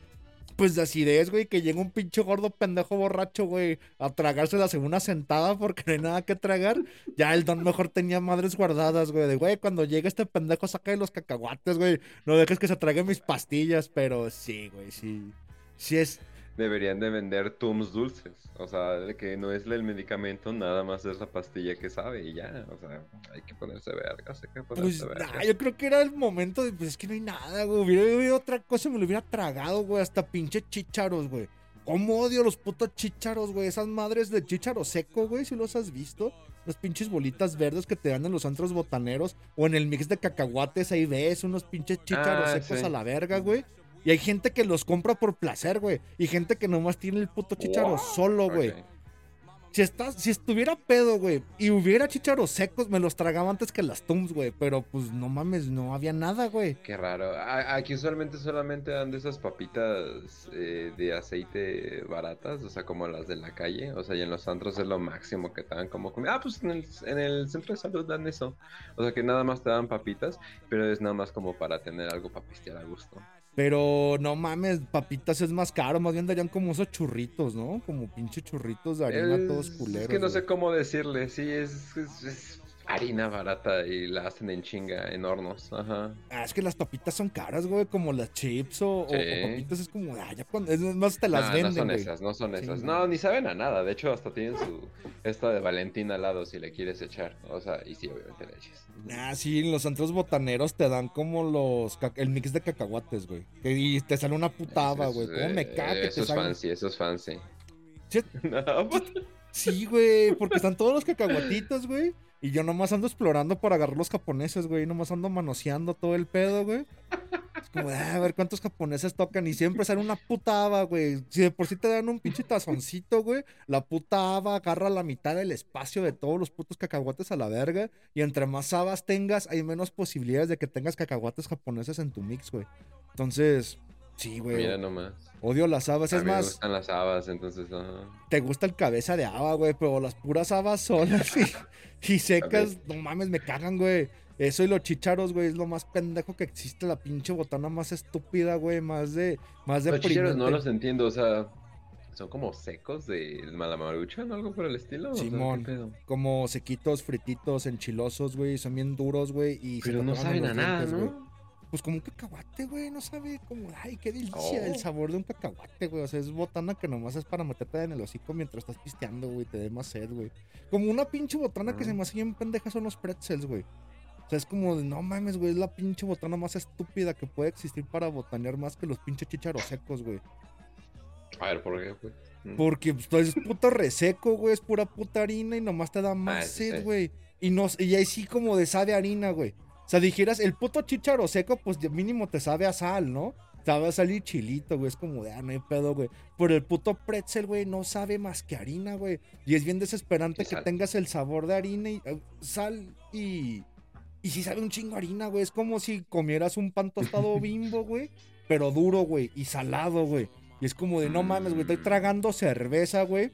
pues de acidez, güey, que llega un pinche gordo pendejo borracho, güey, a tragarse la segunda sentada porque no hay nada que tragar. Ya el don mejor tenía madres guardadas, güey, de, güey, cuando llegue este pendejo saca de los cacahuates, güey, no dejes que se trague mis pastillas, pero sí, güey, sí. Sí es, deberían de vender Tums dulces. O sea, que no es el medicamento, nada más es la pastilla que sabe y ya. O sea, hay que ponerse vergas, hay que ponerse pues, yo creo que era el momento de, pues es que no hay nada, güey. Hubiera otra cosa, me lo hubiera tragado, güey. Hasta pinche chicharos, güey. ¿Cómo odio los putos chícharos, güey? Esas madres de chícharo seco, güey, si los has visto. Las pinches bolitas verdes que te dan en los antros botaneros. O en el mix de cacahuates, ahí ves unos pinches chícharos Ah, secos sí. a la verga, güey. Y hay gente que los compra por placer, güey. Y gente que nomás tiene el puto chícharo solo, güey. Si, estás, si estuviera pedo, güey, y hubiera chícharos secos, me los tragaba antes que las Tums, güey. Pero pues no mames, no había nada, güey. Qué raro. Aquí usualmente solamente dan de esas papitas eh, de aceite baratas, o sea, como las de la calle. O sea, y en los antros es lo máximo que te dan como comida. Ah, pues en el, en el centro de salud dan eso. O sea, que nada más te dan papitas, pero es nada más como para tener algo para pistear a gusto. Pero no mames, papitas es más caro. Más bien darían como esos churritos, ¿no? Como pinche churritos de harina Es- todos culeros. Es que no sé cómo decirle. Sí, es, es- es harina barata y la hacen en chinga, en hornos. Ajá. Ah, es que las papitas son caras, güey. Como las chips o, Sí. papitas es como, ah, ya cuando. Es más, te las No, venden, no son güey. esas, no son Sí, esas. no. Ni saben a nada. De hecho, hasta tienen su esta de Valentina al lado si le quieres echar. O sea, y sí, obviamente le eches. Ah, sí, los centros botaneros te dan como los el mix de cacahuates, güey. Y te sale una putaba, Eso güey. es, ¿Cómo me eh, caga Eso es fancy, eso es fancy. Sí. No, pues, Sí, güey, porque están todos los cacahuatitos, güey. Y yo nomás ando explorando para agarrar los japoneses, güey. Nomás ando manoseando todo el pedo, güey. Es como, "Ah, a ver cuántos japoneses tocan. Y siempre sale una puta haba, güey. Si de por sí te dan un pinche tazoncito, güey. La puta haba agarra la mitad del espacio de todos los putos cacahuates a la verga. Y entre más habas tengas, hay menos posibilidades de que tengas cacahuates japoneses en tu mix, güey. Entonces, sí, güey. mira nomás. Odio las habas. A Es mí me más, gustan las habas, entonces. ajá. te gusta el cabeza de haba, güey, pero las puras habas solas y, y secas, no mames, me cagan, güey. Eso y los chicharos, güey, es lo más pendejo que existe, la pinche botana más estúpida, güey, más de, más Los chicheros deprimente. no los entiendo, o sea. Son como secos de malamaruchan o algo por el estilo. o sea, ¿qué Simón. Como sequitos, frititos, enchilosos, güey, son bien duros, güey, y Pero no saben los a nada, güey. Pues como un cacahuate, güey, no sabe como, ay, qué delicia el Oh. sabor de un cacahuate, güey. O sea, es botana que nomás es para meterte en el hocico mientras estás pisteando, güey, te dé más sed, güey. Como una pinche botana que se me hace bien pendeja son los pretzels, güey. O sea, es como de, no mames, güey, es la pinche botana más estúpida que puede existir para botanear más que los pinches chícharos secos, güey. A ver, ¿por qué, pues? Mm. Porque pues, es puto reseco, güey, es pura puta harina y nomás te da más Ah, sí, sed, sí. güey. Y, no, y ahí sí como de sabe harina, güey. O sea, dijeras, el puto chícharo seco, pues mínimo te sabe a sal, ¿no? Sabe a sal y chilito, güey. Es como de, ah, no hay pedo, güey. Pero el puto pretzel, güey, no sabe más que harina, güey. Y es bien desesperante que tengas el sabor de harina y eh, sal y... Y sí sabe un chingo a harina, güey. Es como si comieras un pan tostado bimbo, güey. Pero duro, güey. Y salado, güey. Y es como de, no mames, güey. Estoy Mm. tragando cerveza, güey.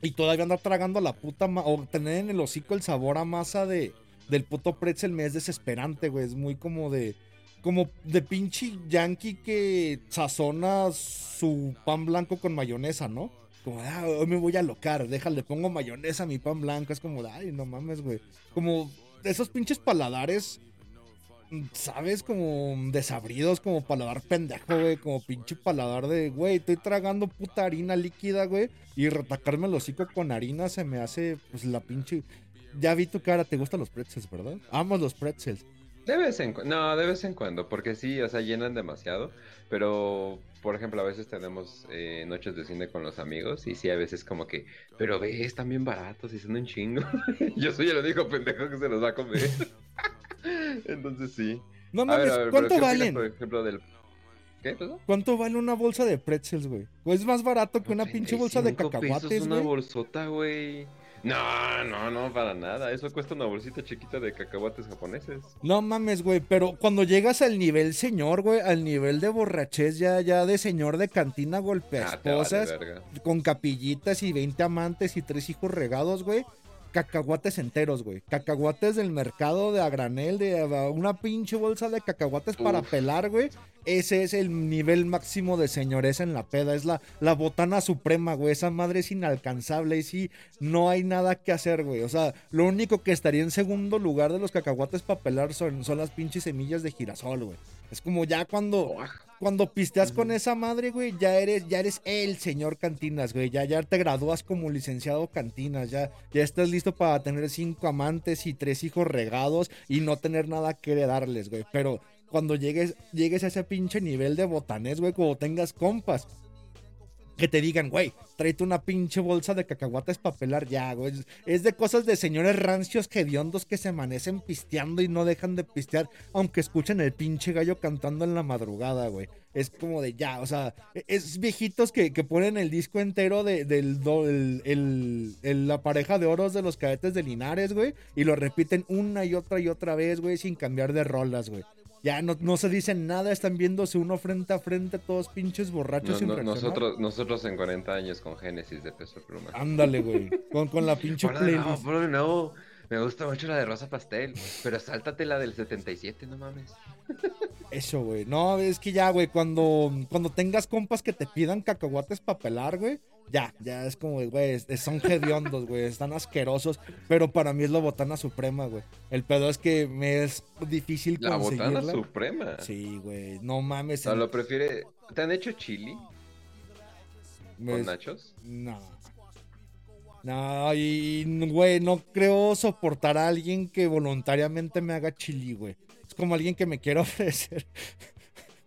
Y todavía andar tragando la puta... O tener en el hocico el sabor a masa de, del puto pretzel me es desesperante, güey. Es muy como de... Como de pinche yankee que sazona su pan blanco con mayonesa, ¿no? Como, ah, hoy me voy a locar, déjale, pongo mayonesa a mi pan blanco. Es como, ay, no mames, güey. Como esos pinches paladares, ¿sabes? Como desabridos, como paladar pendejo, güey. Como pinche paladar de, güey, estoy tragando puta harina líquida, güey. Y retacarme el hocico con harina se me hace, pues, la pinche... Ya vi tu cara, te gustan los pretzels, ¿verdad? Amas los pretzels. De vez en cuando, no, de vez en cuando, porque sí, o sea, llenan demasiado, pero, por ejemplo, a veces tenemos eh, noches de cine con los amigos y sí, a veces como que, pero ve, están bien baratos y son un chingo. Yo soy el único pendejo que se los va a comer. Entonces sí. No A ver, mames, a ver, ¿cuánto ¿qué opinas, valen? por ejemplo, del... ¿Qué? ¿Cuánto vale una bolsa de pretzels, güey? Es más barato que una pinche bolsa de 35 pesos cacahuates, una bolsota, güey. No, no, no, para nada. Eso cuesta una bolsita chiquita de cacahuates japoneses. No mames, güey, pero cuando llegas al nivel señor, güey, al nivel de borrachez ya, ya de señor de cantina golpea Ah, vale con capillitas y 20 amantes y tres hijos regados, güey. Cacahuates enteros, güey. Cacahuates del mercado de a granel, de una pinche bolsa de cacahuates para pelar, güey. Ese es el nivel máximo de señoresa en la peda. Es la, la botana suprema, güey. Esa madre es inalcanzable. Y sí, no hay nada que hacer, güey. O sea, lo único que estaría en segundo lugar de los cacahuates para pelar son, son las pinches semillas de girasol, güey. Es como ya cuando, cuando pisteas con esa madre, güey, ya eres, ya eres el señor Cantinas, güey. Ya, ya te gradúas como licenciado Cantinas. Ya, ya estás listo para tener cinco amantes y tres hijos regados y no tener nada que darles, güey. Pero cuando llegues, llegues a ese pinche nivel de botanés, güey, como tengas compas. Que te digan, güey, tráete una pinche bolsa de cacahuates para pelar ya, güey. Es de cosas de señores rancios hediondos que se amanecen pisteando y no dejan de pistear, aunque escuchen el pinche gallo cantando en la madrugada, güey. Es como de ya, o sea, es viejitos que, ponen el disco entero de, del el, la pareja de oros de los cadetes de Linares, güey, y lo repiten una y otra y otra vez, güey, sin cambiar de rolas, güey. Ya no, no se dicen nada, están viéndose uno frente a frente, todos pinches borrachos. nosotros, nosotros en 40 años con Génesis de peso pluma. Ándale, güey. Con, con la pinche playlist. No, no, me gusta mucho la de Rosa Pastel, pero sáltate la del 77, no mames. Eso, güey. No, es que ya, güey, cuando, cuando tengas compas que te pidan cacahuates para pelar, güey, ya, ya es como, güey, son hediondos, güey, están asquerosos, pero para mí es la botana suprema, güey. El pedo es que me es difícil la conseguirla. La botana suprema. Sí, güey, no mames. No, lo prefiere, ¿te han hecho chili? ¿Con nachos? No. No, y, güey, no creo soportar a alguien que voluntariamente me haga chili, güey. Es como alguien que me quiera ofrecer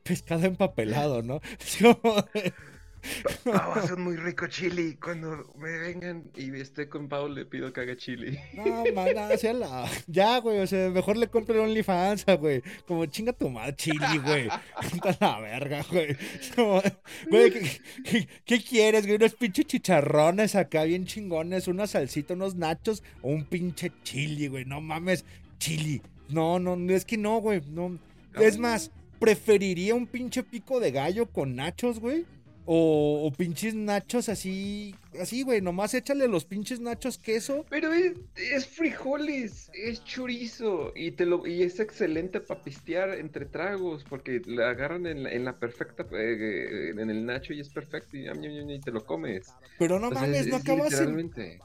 pescado empapelado, ¿no? Es como... Va a ser muy rico chili. Cuando me vengan y esté con Pau, le pido que haga chili. No, mana, la... Ya, güey, o sea, mejor le compro el OnlyFans, güey. Como chinga tu madre chili, güey. Está la verga, güey. güey, ¿qué, quieres, güey? Unos pinches chicharrones acá bien chingones, una salsita, unos nachos o un pinche chili, güey. No mames, chili. No, no, es que no, güey. no. Es más, preferiría un pinche pico de gallo con nachos, güey o, pinches nachos así, así, güey, nomás échale los pinches nachos queso. Pero es, frijoles, es chorizo y te lo y es excelente para pistear entre tragos porque le agarran en la, perfecta, eh, en el nacho y es perfecto y, te lo comes. Pero no mames, no acabas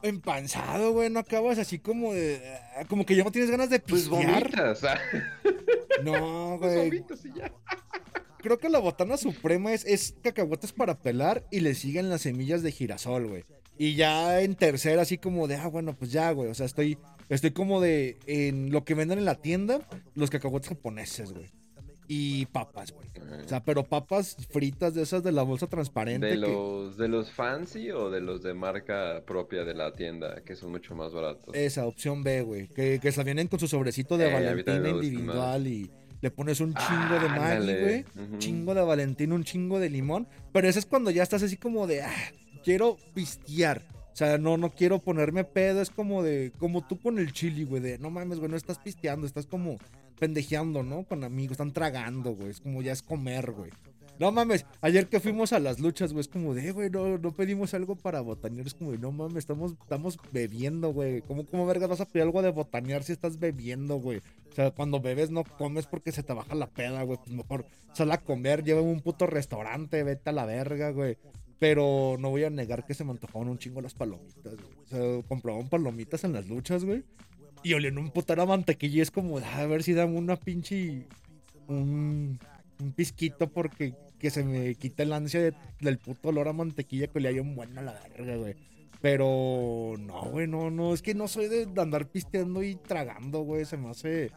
empanzado, güey, no acabas así como de, como que ya no tienes ganas de pues pistear. Pues vomitas, No, pues güey. Pues y ya creo que la botana suprema es, es cacahuates para pelar y le siguen las semillas de girasol, güey. Y ya en tercera, así como de, ah, bueno, pues ya, güey. O sea, estoy, estoy como de, en lo que venden en la tienda, los cacahuates japoneses, güey. Y papas, güey. O sea, pero papas fritas de esas de la bolsa transparente. ¿De los, de los fancy o de los de marca propia de la tienda, que son mucho más baratos? Esa, opción B, güey. Que, que se vienen con su sobrecito de eh, Valentina individual y le pones un chingo de Maggi, güey, chingo de Valentín, un chingo de limón, pero eso es cuando ya estás así como de, ah, quiero pistear. O sea, no, no quiero ponerme pedo, es como de, como tú con el chili, güey, de, no mames, güey, no estás pisteando, estás como pendejeando, ¿no? Con amigos, están tragando, güey, es como ya es comer, güey. No mames, ayer que fuimos a las luchas, güey, es como de, güey, no, pedimos algo para botanear. Es como de, no mames, estamos, estamos bebiendo, güey. ¿Cómo, ¿Cómo verga vas a pedir algo de botanear si estás bebiendo, güey? O sea, cuando bebes no comes porque se te baja la peda, güey. Pues mejor sal a comer, lleva un puto restaurante, vete a la verga, güey. Pero no voy a negar que se me antojaron un chingo las palomitas, güey. O sea, compraban palomitas en las luchas, güey. Y olían un putero a mantequilla y es como, a ver si dan una pinche. Un, un pisquito porque que se me quita el ansia del puto olor a mantequilla que le hay un buen a la verga, güey. Pero no, güey, no, no, es que no soy de andar pisteando y tragando, güey, se me hace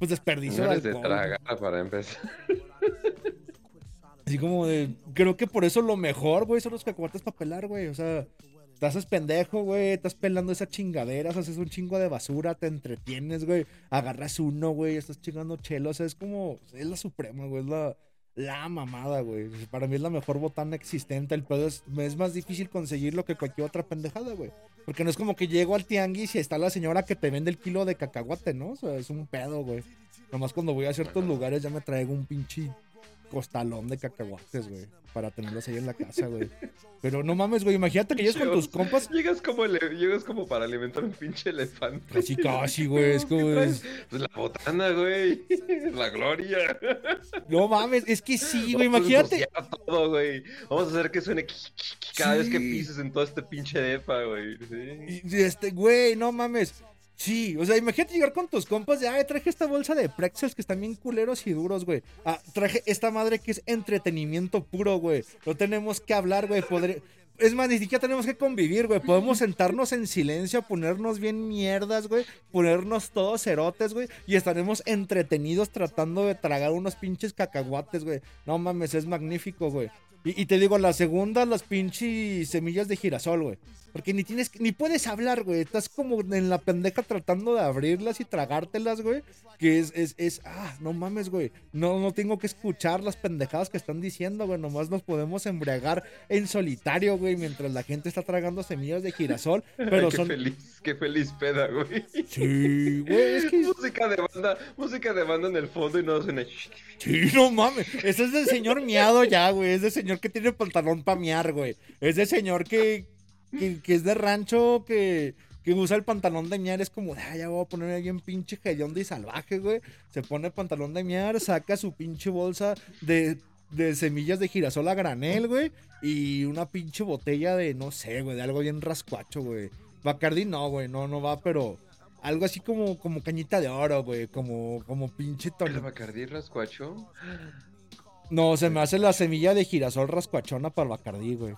pues desperdicio no eres de, tragar para empezar. Así como de, creo que por eso lo mejor, güey, son los cacahuates para pelar, güey, o sea, te haces pendejo, güey, estás pelando esa chingadera, haces un chingo de basura, te entretienes, güey, agarras uno, güey, estás chingando chelo, o sea, es como, es la suprema, güey, es la la mamada, güey. Para mí es la mejor botana existente. El pedo es, es más difícil conseguirlo que cualquier otra pendejada, güey. Porque no es como que llego al tianguis y está la señora que te vende el kilo de cacahuate, ¿no? O sea, es un pedo, güey. Nomás cuando voy a ciertos lugares ya me traigo un pinche costalón de cacahuates, güey. Para tenerlos ahí en la casa, güey. Pero no mames, güey. Imagínate que llegas con tus compas. Llegas como, llegas como para alimentar un pinche elefante. Así casi, güey. Es como. Pues la botana, güey. La gloria. No mames, es que sí, güey. Imagínate. Todo, güey. Vamos a hacer que suene cada vez que pises en todo este pinche depa, güey. Sí. Este, güey, no mames. Sí, o sea, imagínate llegar con tus compas de, ay, traje esta bolsa de pretzels que están bien culeros y duros, güey. Ah, traje esta madre que es entretenimiento puro, güey. No tenemos que hablar, güey. Es más, ni siquiera tenemos que convivir, güey. Podemos sentarnos en silencio, ponernos bien mierdas, güey. Ponernos todos cerotes, güey. Y estaremos entretenidos tratando de tragar unos pinches cacahuates, güey. No mames, es magnífico, güey. Y, y te digo, la segunda, las pinches semillas de girasol, güey. Porque ni tienes, ni puedes hablar, güey. Estás como en la pendeja tratando de abrirlas y tragártelas, güey. Que es, es, es, ah, no mames, güey. No, no tengo que escuchar las pendejadas que están diciendo, güey. Nomás nos podemos embriagar en solitario, güey, mientras la gente está tragando semillas de girasol. Pero qué son. feliz, qué feliz peda, güey. Sí, güey, es que. Música de banda, música de banda en el fondo y no suena. Sí, no mames. Ese es del señor miado ya, güey. Es del señor que tiene pantalón pa' miar, güey. Es del señor que, que, que es de rancho, que, que usa el pantalón de miar. Es como, ah, ya voy a poner ahí en pinche hediondo y salvaje, güey. Se pone el pantalón de miar, saca su pinche bolsa de, de semillas de girasol a granel, güey. Y una pinche botella de, no sé, güey, de algo bien rascuacho, güey. Bacardi no, güey, no, no va, pero algo así como, como cañita de oro, güey. Como, como pinche ¿El tono. Bacardí rascuacho? No, se me hace la semilla de girasol rascuachona para el Bacardí, güey.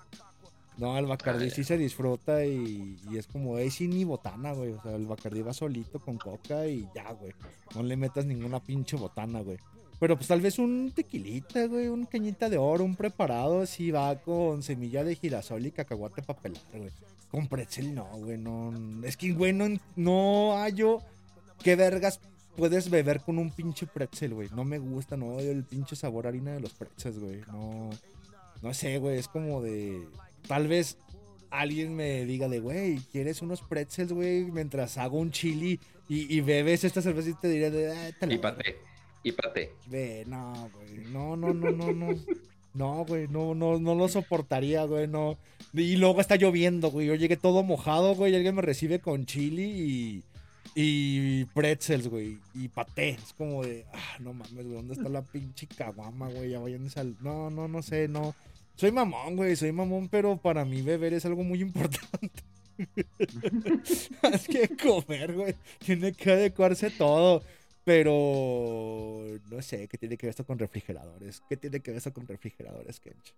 No, el Bacardí sí se disfruta y, y es como, es sin ni botana, güey. O sea, el Bacardí va solito con coca y ya, güey. No le metas ninguna pinche botana, güey. Pero pues tal vez un tequilita, güey, un cañita de oro, un preparado así va con semilla de girasol y cacahuate para pelar, güey. Con pretzel no, güey, no. Es que, güey, no, no hallo qué vergas puedes beber con un pinche pretzel, güey. No me gusta, no odio el pinche sabor a harina de los pretzels, güey. No, no sé, güey, es como de... Tal vez alguien me diga de, güey, ¿quieres unos pretzels, güey? Mientras hago un chili y, y bebes esta cerveza y te diré de... "Ah, te Y paté. Y paté. Ve, no, güey. No, no, no, no, no. No, güey, no, no, no lo soportaría, güey, no. Y luego está lloviendo, güey. Yo llegué todo mojado, güey, y alguien me recibe con chili y. Y pretzels, güey. Y paté. Es como de. Ah, no mames, güey. ¿Dónde está la pinche caguama, güey? Ya vayan al. No, no, no sé, no. Soy mamón, güey. Soy mamón, pero para mí beber es algo muy importante. es que comer, güey. Tiene que adecuarse todo. Pero no sé, ¿qué tiene que ver esto con refrigeradores? ¿Qué tiene que ver esto con refrigeradores, Kench?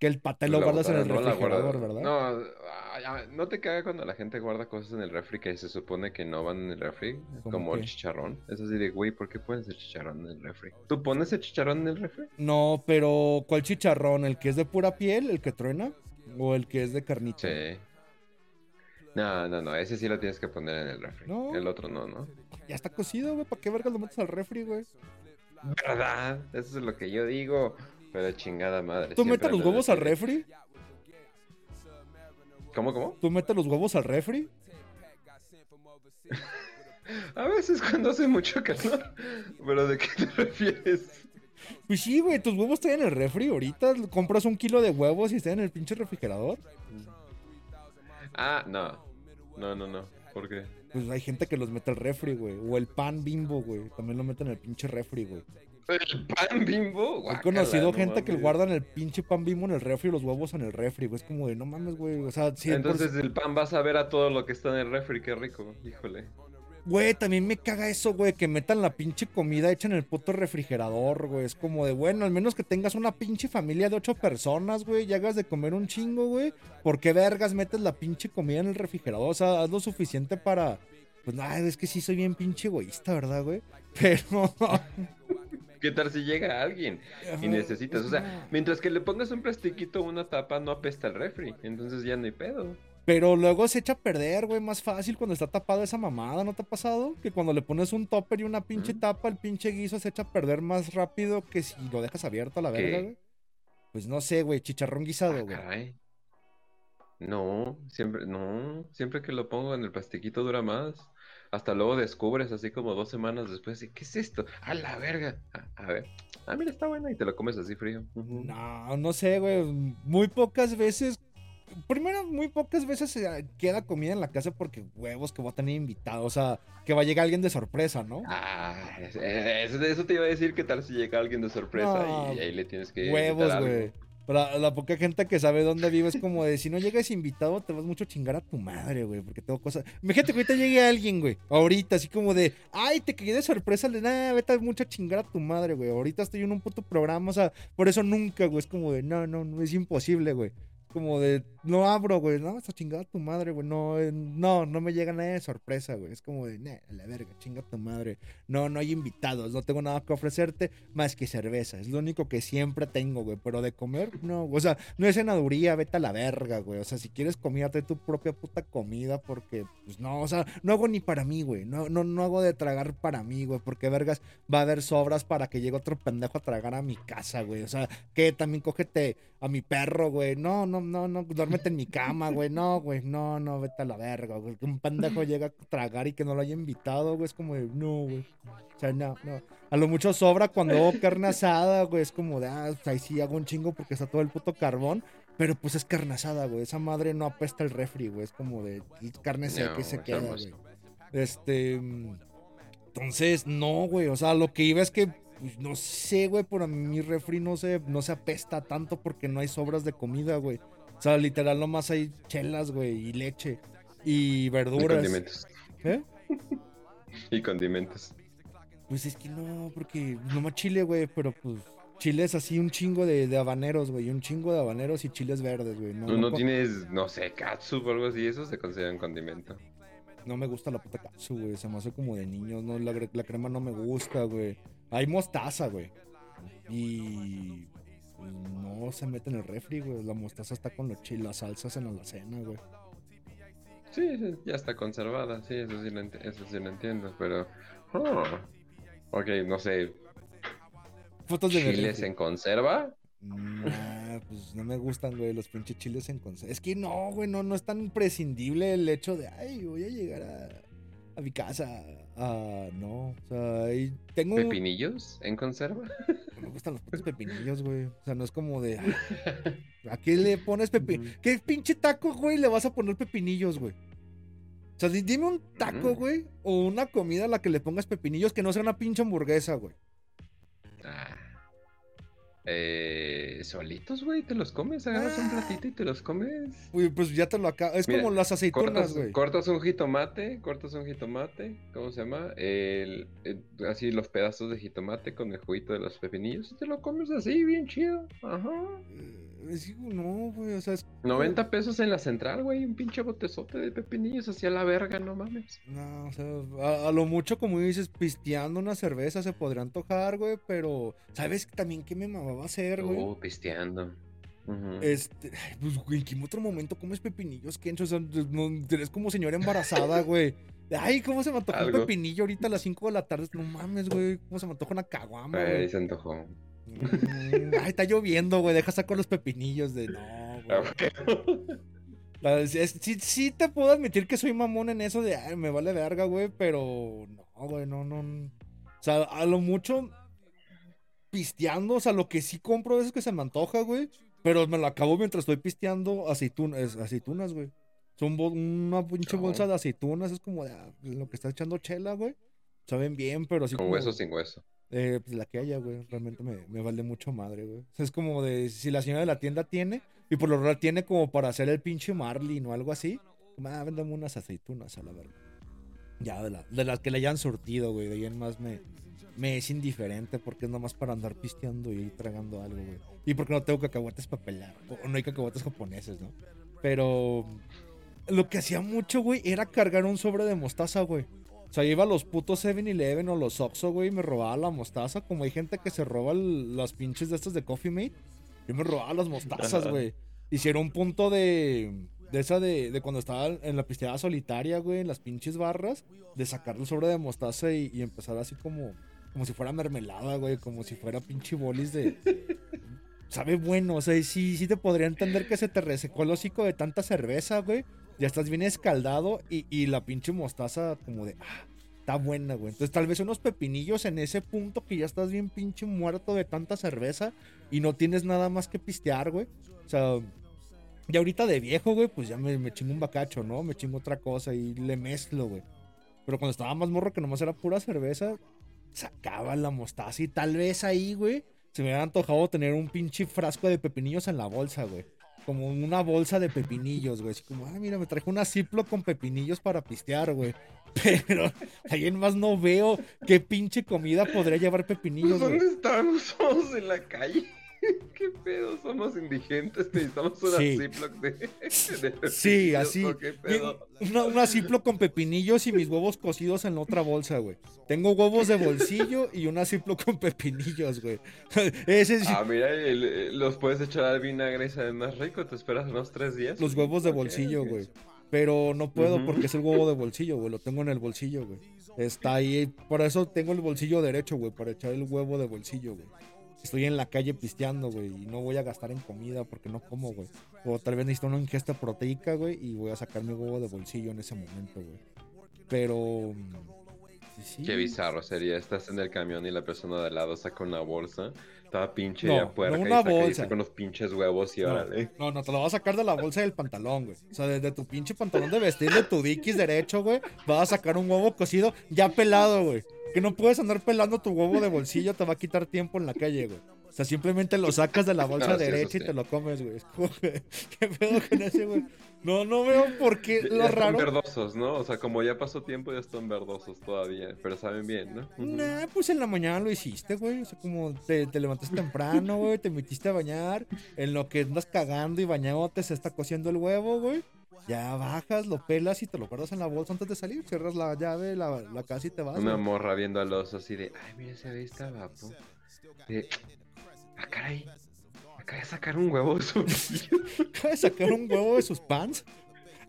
Que el paté lo La guardas en el no refrigerador. ¿verdad? No, no te caga cuando la gente guarda cosas en el refri que se supone que no van en el refri, ¿Cómo como el chicharrón. Es así de, güey, ¿por qué pones el chicharrón en el refri? ¿Tú pones el chicharrón en el refri? No, pero ¿cuál chicharrón? ¿El que es de pura piel, el que truena? ¿O el que es de carnita? Sí. No, no, no, ese sí lo tienes que poner en el refri. No. El otro no, ¿no? Ya está cocido, güey. ¿Para qué vergas lo metes al refri, güey? ¿Verdad? Eso es lo que yo digo. Pero chingada madre. ¿Tú metes los huevos al refri? ¿Cómo, cómo? ¿Tú metes los huevos al refri? A veces cuando hace mucho calor. ¿Pero de qué te refieres? Pues sí, güey. Tus huevos están en el refri. Ahorita compras un kilo de huevos y están en el pinche refrigerador. Ah, no. No, no, no. ¿Por qué? Pues hay gente que los mete al refri, güey. O el pan bimbo, güey. También lo meten en el pinche refri, güey. ¿El pan bimbo? He Guácala, conocido no gente que mames. guardan el pinche pan bimbo en el refri y los huevos en el refri, güey. Es como de, no mames, güey. O sea, 100%. Entonces el pan vas a ver a todo lo que está en el refri, qué rico, híjole. Güey, también me caga eso, güey, que metan la pinche comida hecha en el puto refrigerador, güey. Es como de, bueno, al menos que tengas una pinche familia de ocho personas, güey, y hagas de comer un chingo, güey. ¿Por qué vergas metes la pinche comida en el refrigerador? O sea, haz lo suficiente para... Pues nada, es que sí soy bien pinche egoísta, ¿verdad, güey? Pero... ¿Qué tal si llega alguien y necesitas? O sea, mientras que le pongas un plastiquito o una tapa, no apesta el refri. Entonces ya no hay pedo. Pero luego se echa a perder, güey, más fácil cuando está tapado esa mamada, ¿no te ha pasado? Que cuando le pones un topper y una pinche tapa, el pinche guiso se echa a perder más rápido que si lo dejas abierto a la ¿Qué? verga, güey. Pues no sé, güey, chicharrón guisado, Ah, güey. No, siempre, no, siempre que lo pongo en el plastiquito dura más. Hasta luego descubres así como dos semanas después, y, ¿qué es esto? A la verga. A, a ver, ah, mira, está bueno y te lo comes así frío. No, no sé, güey. Muy pocas veces. Primero, muy pocas veces se queda comida en la casa porque huevos que voy a tener invitado. O sea, que va a llegar alguien de sorpresa, ¿no? Ah, es- es- eso, eso te iba a decir, ¿qué tal si llega alguien de sorpresa No, y ahí le tienes que Huevos, güey. La poca gente que sabe dónde vives, como de si no llegas invitado, te vas mucho a chingar a tu madre, güey. Porque tengo cosas. Imagínate que ahorita llegue alguien, güey. Ahorita, así como de, ay, te caí de sorpresa. Le nada, vete mucho a chingar a tu madre, güey. Ahorita estoy en un puto programa, o sea, por eso nunca, güey. Es como de, no, no, no, es imposible, güey. Como de, no abro, güey, no, a chingada tu madre, güey, no, eh, no, no me llega nada de sorpresa, güey, es como de, a la verga, chinga tu madre, no, no hay invitados, no tengo nada que ofrecerte más que cerveza, es lo único que siempre tengo, güey, pero de comer, no, o sea, no es cenaduría, vete a la verga, güey, o sea, si quieres comida, tu propia puta comida, porque, pues no, o sea, no hago ni para mí, güey, no, no, no hago de tragar para mí, güey, porque vergas, va a haber sobras para que llegue otro pendejo a tragar a mi casa, güey, o sea, que también cógete a mi perro, güey, no, no, no, no, duérmete en mi cama, güey. No, güey, no, no, vete a la verga, güey. Que un pendejo llega a tragar y que no lo haya invitado, güey. Es como de, no, güey. O sea, no, no. A lo mucho sobra cuando hago carne asada, güey. Es como de, ah, ahí sí hago un chingo porque está todo el puto carbón. Pero pues es carne asada, güey. Esa madre no apesta el refri, güey. Es como de carne seca y se queda, güey. Este. Entonces, no, güey. O sea, lo que iba es que pues, no sé, güey, pero mi refri no se, no se apesta tanto porque no hay sobras de comida, güey. O sea, literal nomás hay chelas, güey, y leche. Y verduras. Y condimentos. ¿Eh? y condimentos. Pues es que no, porque no más chile, güey, pero pues chile es así un chingo de, habaneros, güey, un chingo de habaneros y chiles verdes, güey. No, no, tienes, no sé, katsu o algo así, eso se considera un condimento. No me gusta la puta katsu, güey, se me hace como de niños, no, la, la crema no me gusta, güey. Hay mostaza, güey. Y no se mete en el refri, güey. La mostaza está con los chiles, las salsas en la cena, güey. Sí, ya está conservada, sí, eso sí lo, eso sí lo entiendo, pero... Oh, ok, no sé. ¿Fotos de ¿Chiles en conserva? Nah, pues no me gustan, güey, los pinches chiles en conserva. Es que no, güey, no, no es tan imprescindible el hecho de, ay, voy a llegar a, a mi casa Ah, no. O sea, tengo. ¿Pepinillos en conserva? me gustan los putos pepinillos, güey. O sea, no es como de. ¿A qué le pones pepinillos? ¿Qué pinche taco, güey, le vas a poner pepinillos, güey? O sea, dime un taco, güey, o una comida a la que le pongas pepinillos que no sea una pinche hamburguesa, güey. Ah. Eh, solitos, güey, te los comes, agarras un platito y te los comes. Uy, pues ya te lo acabo. Es como las aceitunas, güey. Cortas, un jitomate, cortas un jitomate, ¿cómo se llama? El, así los pedazos de jitomate con el juguito de los pepinillos y te lo comes así, bien chido. Ajá. No, güey, o sea, es... 90 pesos en la central, güey, un pinche botezote de pepinillos hacia la verga, no mames. No, o sea, a, lo mucho, como dices, pisteando una cerveza se podría antojar, güey, pero ¿sabes también qué me mamaba hacer, güey? Oh, pisteando. Este, pues, güey, ¿en qué otro momento comes pepinillos, Kencho? O sea, no, eres como señora embarazada, güey. Ay, ¿cómo se me antojó un pepinillo ahorita a las 5 de la tarde? No mames, güey, ¿cómo se me antojó una caguama, güey? se antojó. Ay, está lloviendo, güey. Deja sacar los pepinillos de no, güey. sí, sí te puedo admitir que soy mamón en eso de, ay, me vale verga, güey, pero no, güey, no, no. O sea, a lo mucho pisteando, o sea, lo que sí compro es que se me antoja, güey, pero me lo acabo mientras estoy pisteando aceitunas, aceitunas, güey. Son una pinche bolsa de aceitunas, es como de, ah, lo que está echando chela, güey. Saben bien, pero así Con como... hueso sin hueso. Eh, pues la que haya, güey. Realmente me, me, vale mucho madre, güey. es como de si la señora de la tienda tiene, y por lo general tiene como para hacer el pinche Marlin o algo así, ah, véndame unas aceitunas a la verga. Ya, de, de las que le hayan surtido, güey. De ahí en más me, me es indiferente porque es nomás para andar pisteando y tragando algo, güey. Y porque no tengo cacahuates para pelar. O no hay cacahuates japoneses, ¿no? Pero lo que hacía mucho, güey, era cargar un sobre de mostaza, güey. O sea, iba a los putos 7-Eleven o los Oxxo, güey, y me robaba la mostaza. Como hay gente que se roba las pinches de estas de Coffee Mate. Yo me robaba las mostazas, güey. Hicieron un punto de. De esa de, de, cuando estaba en la pisteada solitaria, güey, en las pinches barras, de sacar el sobre de mostaza y, y, empezar así como, como si fuera mermelada, güey, como si fuera pinche bolis de. Sabe bueno, o sea, sí, sí te podría entender que se te resecó el hocico de tanta cerveza, güey ya estás bien escaldado y, la pinche mostaza como de, ah, está buena, güey. Entonces tal vez unos pepinillos en ese punto que ya estás bien pinche muerto de tanta cerveza y no tienes nada más que pistear, güey. O sea, ya ahorita de viejo, güey, pues ya me, me chingo un bacacho, ¿no? Me chingo otra cosa y le mezclo, güey. Pero cuando estaba más morro que nomás era pura cerveza, sacaba la mostaza y tal vez ahí, güey, se me hubiera antojado tener un pinche frasco de pepinillos en la bolsa, güey como una bolsa de pepinillos, güey. Así como, ah, mira, me trajo una ciplo con pepinillos para pistear, güey. Pero ahí en más no veo qué pinche comida podría llevar pepinillos, ¿Dónde están los ojos en la calle? ¿Qué pedo? Somos indigentes, necesitamos una Sí. Ziploc de, de Sí, así. ¿o ¿Qué pedo? Una, una Ziploc con pepinillos y mis huevos cocidos en otra bolsa, güey. Tengo huevos de bolsillo y una Ziploc con pepinillos, güey. Ese Ah, mira, el- el- los puedes echar al vinagre y sabe más rico. Te esperas unos tres días. los huevos de bolsillo, güey. Pero no puedo porque es el huevo de bolsillo, güey. Lo tengo en el bolsillo, güey. Está ahí. Por eso tengo el bolsillo derecho, güey. Para echar el huevo de bolsillo, güey. Estoy en la calle pisteando, güey. Y no voy a gastar en comida porque no como, güey. O tal vez necesito una ingesta proteica, güey. Y voy a sacar mi huevo de bolsillo en ese momento, güey. Pero. mm, sí. Qué bizarro sería. Estás en el camión y la persona de al lado saca una bolsa. Toda pinche No, y no puerca. una y saca, y bolsa. saca unos pinches huevos y No, órale. no, no, te lo vas a sacar de la bolsa del pantalón, güey. O sea, desde tu pinche pantalón de vestir de tu dikis derecho, güey, vas a sacar un huevo cocido ya pelado, güey. Que no puedes andar pelando tu huevo de bolsillo, te va a quitar tiempo en la calle, güey. O sea, simplemente lo sacas de la bolsa No, sí, derecha y te lo comes, güey. ¿Qué pedo con ese, güey? No, no veo por qué lo ya están verdosos, ¿no? O sea, como ya pasó tiempo, ya están verdosos todavía. Pero saben bien, ¿no? Nah, pues en la mañana lo hiciste, güey. O sea, como te, te levantaste temprano, güey, te metiste a bañar. En lo que andas cagando y bañándote se está cociendo el huevo, güey. Ya bajas, lo pelas y te lo guardas en la bolsa antes de salir. Cierras la llave, la, la casa y te vas. Una güey. morra viendo al oso así de, ay, mira, ese ve está vapo. De, ah, caray. Acaba de sacar un huevo de su bolsillo". Acaba de sacar un huevo de sus pants.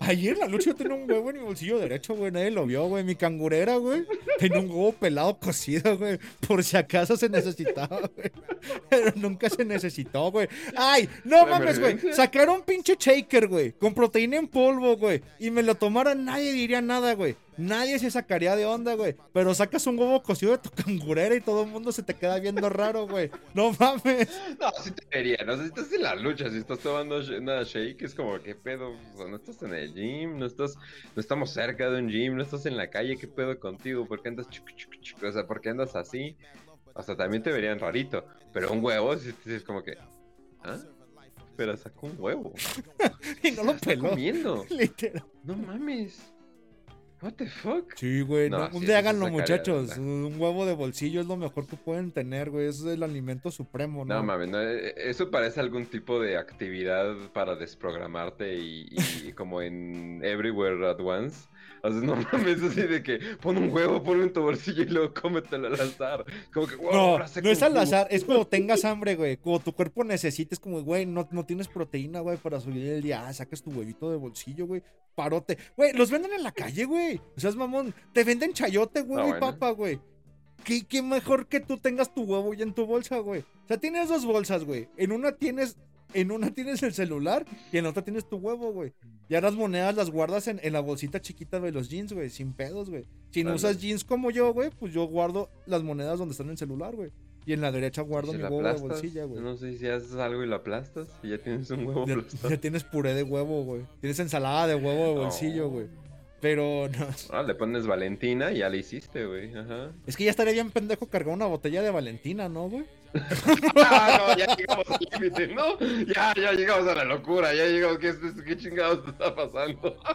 Ayer en la noche yo tenía un huevo en mi bolsillo derecho, güey. Nadie lo vio, güey. Mi cangurera, güey. Tenía un huevo pelado cocido, güey. Por si acaso se necesitaba, güey. Pero nunca se necesitó, güey. Ay, no ¿Para mames, güey. Sacaron un pinche shaker, güey. Con proteína en polvo, güey. Y me lo tomaran, nadie diría nada, güey. Nadie se sacaría de onda, güey. Pero sacas un huevo cocido de tu cangurera y todo el mundo se te queda viendo raro, güey. No mames. No, sí te vería, no sé si estás en la lucha, si estás tomando una shake, es como, ¿qué pedo? O sea, no estás en el gym, no estás, no estamos cerca de un gym, no estás en la calle, ¿qué pedo contigo? ¿Por qué andas chuc, chuc, chuc? O sea, ¿por qué andas así? O sea, también te verían rarito, pero un huevo, sí, es como que, ¿ah? Pero sacó un huevo, Y no lo peló. comiendo, Literal. no mames, what the fuck? Sí, güey. No, no, un día háganlo, muchachos. Un huevo de bolsillo es lo mejor que pueden tener, güey. Es el alimento supremo, ¿no? No mames, no, eh, eso parece algún tipo de actividad para desprogramarte y, y como en Everywhere at Once. O sea, no mames, así de que pon un huevo, ponlo en tu bolsillo y luego cómetelo al azar. Como que, wow, No, no es al azar, es cuando tengas hambre, güey. Cuando tu cuerpo necesites, como, güey, no, no tienes proteína, güey, para subir el día. Ah, sacas tu huevito de bolsillo, güey. Parote. Güey, los venden en la calle, güey. O sea, es mamón. Te venden chayote, güey, Ah, y bueno. papa, güey. ¿Qué, qué mejor que tú tengas tu huevo ya en tu bolsa, güey. O sea, tienes dos bolsas, güey. En una tienes. En una tienes el celular y en la otra tienes tu huevo, güey. Ya las monedas las guardas en, en la bolsita chiquita de los jeans, güey, sin pedos, güey. Si no usas jeans como yo, güey, pues yo guardo las monedas donde están en el celular, güey. Y en la derecha guardo Si mi huevo de bolsilla, güey. No sé si haces algo y lo aplastas y ya tienes un huevo Ya, aplastado. ya tienes puré de huevo, güey. Tienes ensalada de huevo de bolsillo, Oh. güey. Pero no. Ah, le pones Valentina y ya le hiciste, güey. Ajá. Es que ya estaría bien pendejo cargar una botella de Valentina, ¿no, güey? No, ya llegamos al límite, ¿no? Ya, ya llegamos a la locura, ya llegamos, ¿qué, qué chingados te está pasando?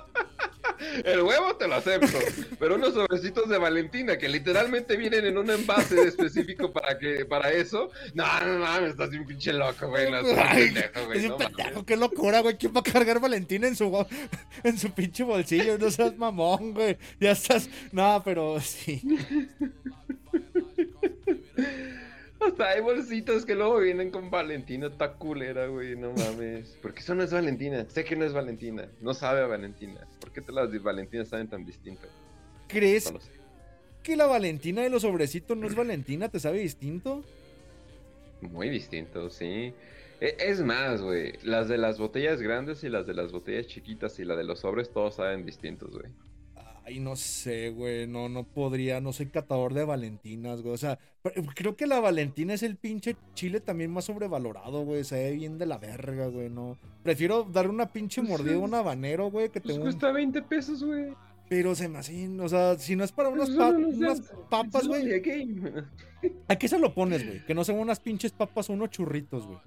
El huevo te lo acepto, pero unos sobrecitos de Valentina que literalmente vienen en un envase específico para que para eso. No, no mames, estás bien pinche loco, güey. No, Ay, pendejo, güey. es un no pendejo, mames. qué locura, güey. ¿Quién va a cargar Valentina en su, en su pinche bolsillo? No seas mamón, güey. Ya estás. No, pero sí. O sea, hay bolsitas que luego vienen con Valentina, está culera, güey, no mames. Porque eso no es Valentina, sé que no es Valentina, no sabe a Valentina. ¿Por qué todas las de Valentina saben tan distinto? ¿Crees No que la Valentina de los sobrecitos no es Valentina? ¿Te sabe distinto? Muy distinto, sí. E- Es más, güey, las de las botellas grandes y las de las botellas chiquitas y la de los sobres todos saben distintos, güey. Ay, no sé, güey. No, no podría. No soy catador de Valentinas, güey. O sea, creo que la Valentina es el pinche chile también más sobrevalorado, güey. Se ve bien de la verga, güey. No. Prefiero dar una pinche Pues mordida a un habanero, güey, que Pues tengo. cuesta 20 pesos, güey. Pero se me hace. O sea, si no es para unas, Pues pa- unas de- papas, güey. ¿A qué se lo pones, güey? Que no sean unas pinches papas o unos churritos, güey.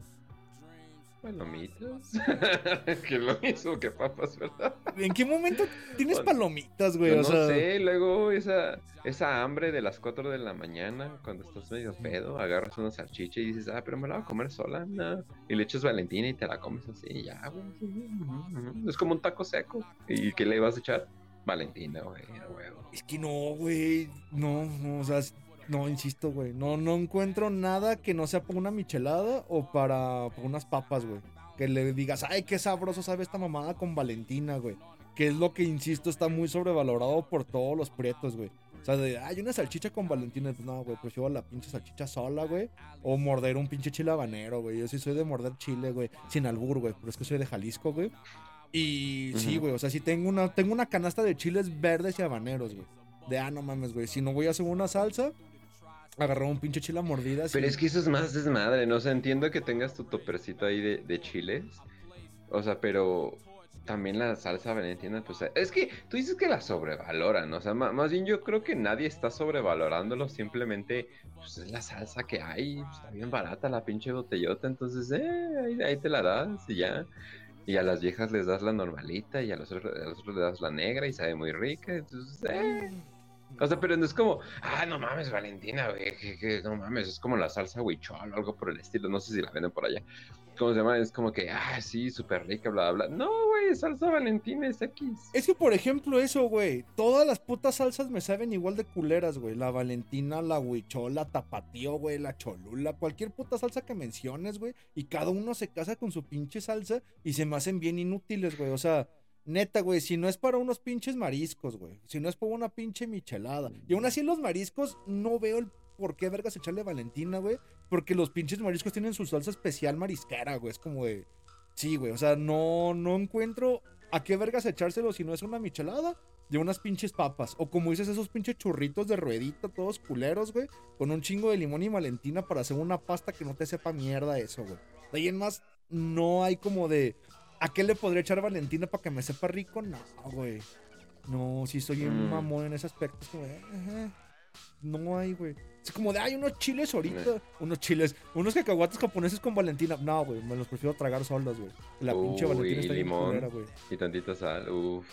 Palomitas. que lo mismo que papas, ¿verdad? ¿En qué momento tienes palomitas, güey? Pues no sé, luego esa, esa hambre de las 4 de la mañana, cuando estás medio pedo, agarras una salchicha y dices, ah, pero me la voy a comer sola, no. Y le echas Valentina y te la comes así, ya, güey. Es como un taco seco. ¿Y qué le vas a echar? Valentina, güey, Es que no, güey. No, no, o sea, no, insisto, güey. No, no encuentro nada que no sea para una michelada o para, unas papas, güey. Que le digas, ay, qué sabroso sabe esta mamada con Valentina, güey. Que es lo que, insisto, está muy sobrevalorado por todos los prietos, güey. O sea, de, ay, una salchicha con Valentina. No, güey, prefiero la pinche salchicha sola, güey. O morder un pinche chile habanero, güey. Yo sí soy de morder chile, güey. Sin albur, güey. Pero es que soy de Jalisco, güey. Y sí, güey. O sea, sí tengo una, tengo una canasta de chiles verdes y habaneros, güey. De, ah, no mames, güey. Si no voy a hacer una salsa, agarró un pinche chile a mordidas. Pero es que eso es más desmadre, ¿no? O sea, entiendo que tengas tu topercito ahí de, chiles. O sea, pero también la salsa valentina, pues es que tú dices que la sobrevaloran, o sea, más, bien yo creo que nadie está sobrevalorándolo, simplemente pues es la salsa que hay, pues, está bien barata la pinche botellota, entonces eh, ahí, te la das y ya. Y a las viejas les das la normalita y a los otros, a los otros les das la negra y sabe muy rica, entonces eh. O sea, pero no es como, ah, no mames, Valentina, güey, que, no mames, es como la salsa huichol o algo por el estilo, no sé si la venden por allá. ¿Cómo se llama? Es como que, ah, sí, súper rica, bla, bla, bla. No, güey, salsa Valentina es X. Es que, por ejemplo, eso, güey, todas las putas salsas me saben igual de culeras, güey. La Valentina, la huichol, la tapatío, güey, la cholula, cualquier puta salsa que menciones, güey. Y cada uno se casa con su pinche salsa y se me hacen bien inútiles, güey. O sea, Neta, güey, si no es para unos pinches mariscos, güey. Si no es para una pinche michelada. Y aún así los mariscos no veo el por qué vergas echarle Valentina, güey. Porque los pinches mariscos tienen su salsa especial marisquera, güey. Es como de... Sí, güey. O sea, no, no encuentro a qué vergas echárselo si no es una michelada de unas pinches papas. O como dices, esos pinches churritos de ruedita, todos culeros, güey. Con un chingo de limón y Valentina para hacer una pasta que no te sepa mierda eso, güey. De ahí en más, no hay como de... ¿A qué le podría echar Valentina para que me sepa rico? No, güey. No, si soy un mm. mamón en ese aspecto. Es como, eh, no hay, güey. Es como de, hay unos chiles ahorita. Unos chiles, unos cacahuates japoneses con Valentina. No, güey, me los prefiero tragar solos, güey. La pinche Valentina está limón güey. Y tantita sal, uff.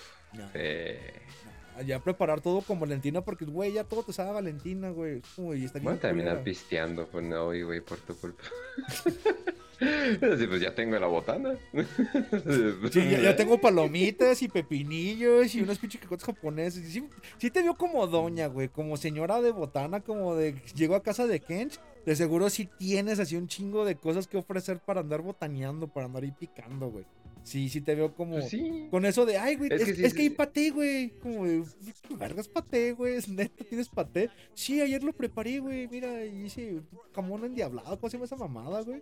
Ya preparar todo con Valentina porque, güey, ya todo te sabe Valentina, güey. Voy a terminar pisteando con hoy, güey, por tu culpa. Sí, pues ya tengo la botana. Sí, ya, tengo palomitas y pepinillos y unos pinches cacotes japoneses. Sí, te vio como doña, güey, como señora de botana, como de llego a casa de Kench. De seguro sí tienes así un chingo de cosas que ofrecer para andar botaneando, para andar ahí picando, güey. Sí, sí te veo como pues con eso de, ay, güey, es, que, hay paté, güey. Como de, vergas paté, güey, es neta, tienes paté. Sí, ayer lo preparé, güey, mira, hice jamón endiablado, ¿cómo se llama esa mamada, güey?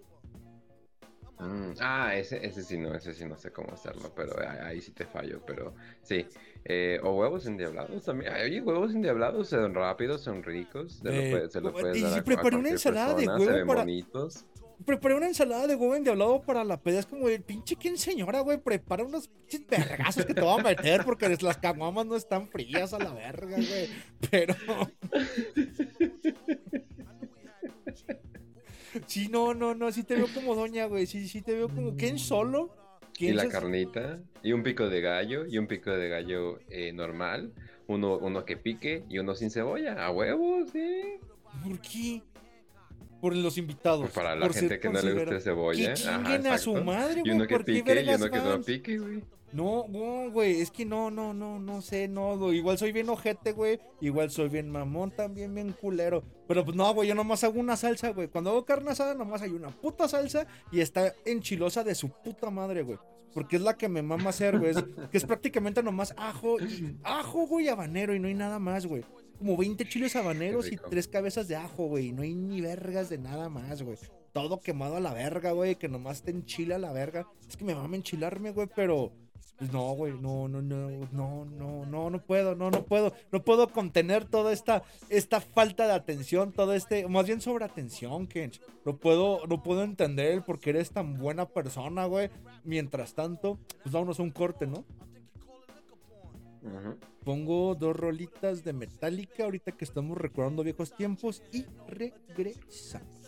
Mm, ah, ese, ese sí no, ese sí no sé cómo hacerlo, pero ahí sí te fallo, pero sí. Eh, o huevos endiablados también. Oye, huevos endiablados son rápidos, son ricos. Se, lo, eh, puede, se lo puedes y preparé una ensalada de huevo para... Bonitos. Preparé una ensalada de huevo endiablado para la peda. Es como, el pinche quién señora, güey. Prepara unos pinches vergazos que te voy a meter porque las caguamas no están frías a la verga, güey. Pero. Sí, no, no, no, sí te veo como doña, güey. Sí, sí te veo como. ¿Quién solo? y la carnita, y un pico de gallo, y un pico de gallo eh, normal, uno, uno que pique y uno sin cebolla, a huevos, sí. ¿Por qué? Por los invitados. Para la gente que no le guste cebolla. Que a su madre, güey. Y uno que pique y uno que no pique, güey. No, güey, es que no, no, no, no sé, no, igual soy bien ojete, güey, igual soy bien mamón, también bien culero, pero pues no, güey, yo nomás hago una salsa, güey, cuando hago carne asada nomás hay una puta salsa y está enchilosa de su puta madre, güey, porque es la que me mama hacer, güey, que es prácticamente nomás ajo, ajo, güey, habanero y no hay nada más, güey, como 20 chiles habaneros y tres cabezas de ajo, güey, no hay ni vergas de nada más, güey. Todo quemado a la verga, güey, que nomás te enchila a la verga. Es que me mama enchilarme, güey, pero pues no, güey, no, no, no, no, no, no, no puedo, no, no puedo, no puedo contener toda esta, esta falta de atención, todo este, más bien sobre atención, Kench. No puedo, no puedo entender el por qué eres tan buena persona, güey. Mientras tanto, pues vámonos a un corte, ¿no? Pongo dos rolitas de Metallica ahorita que estamos recordando viejos tiempos y regresamos.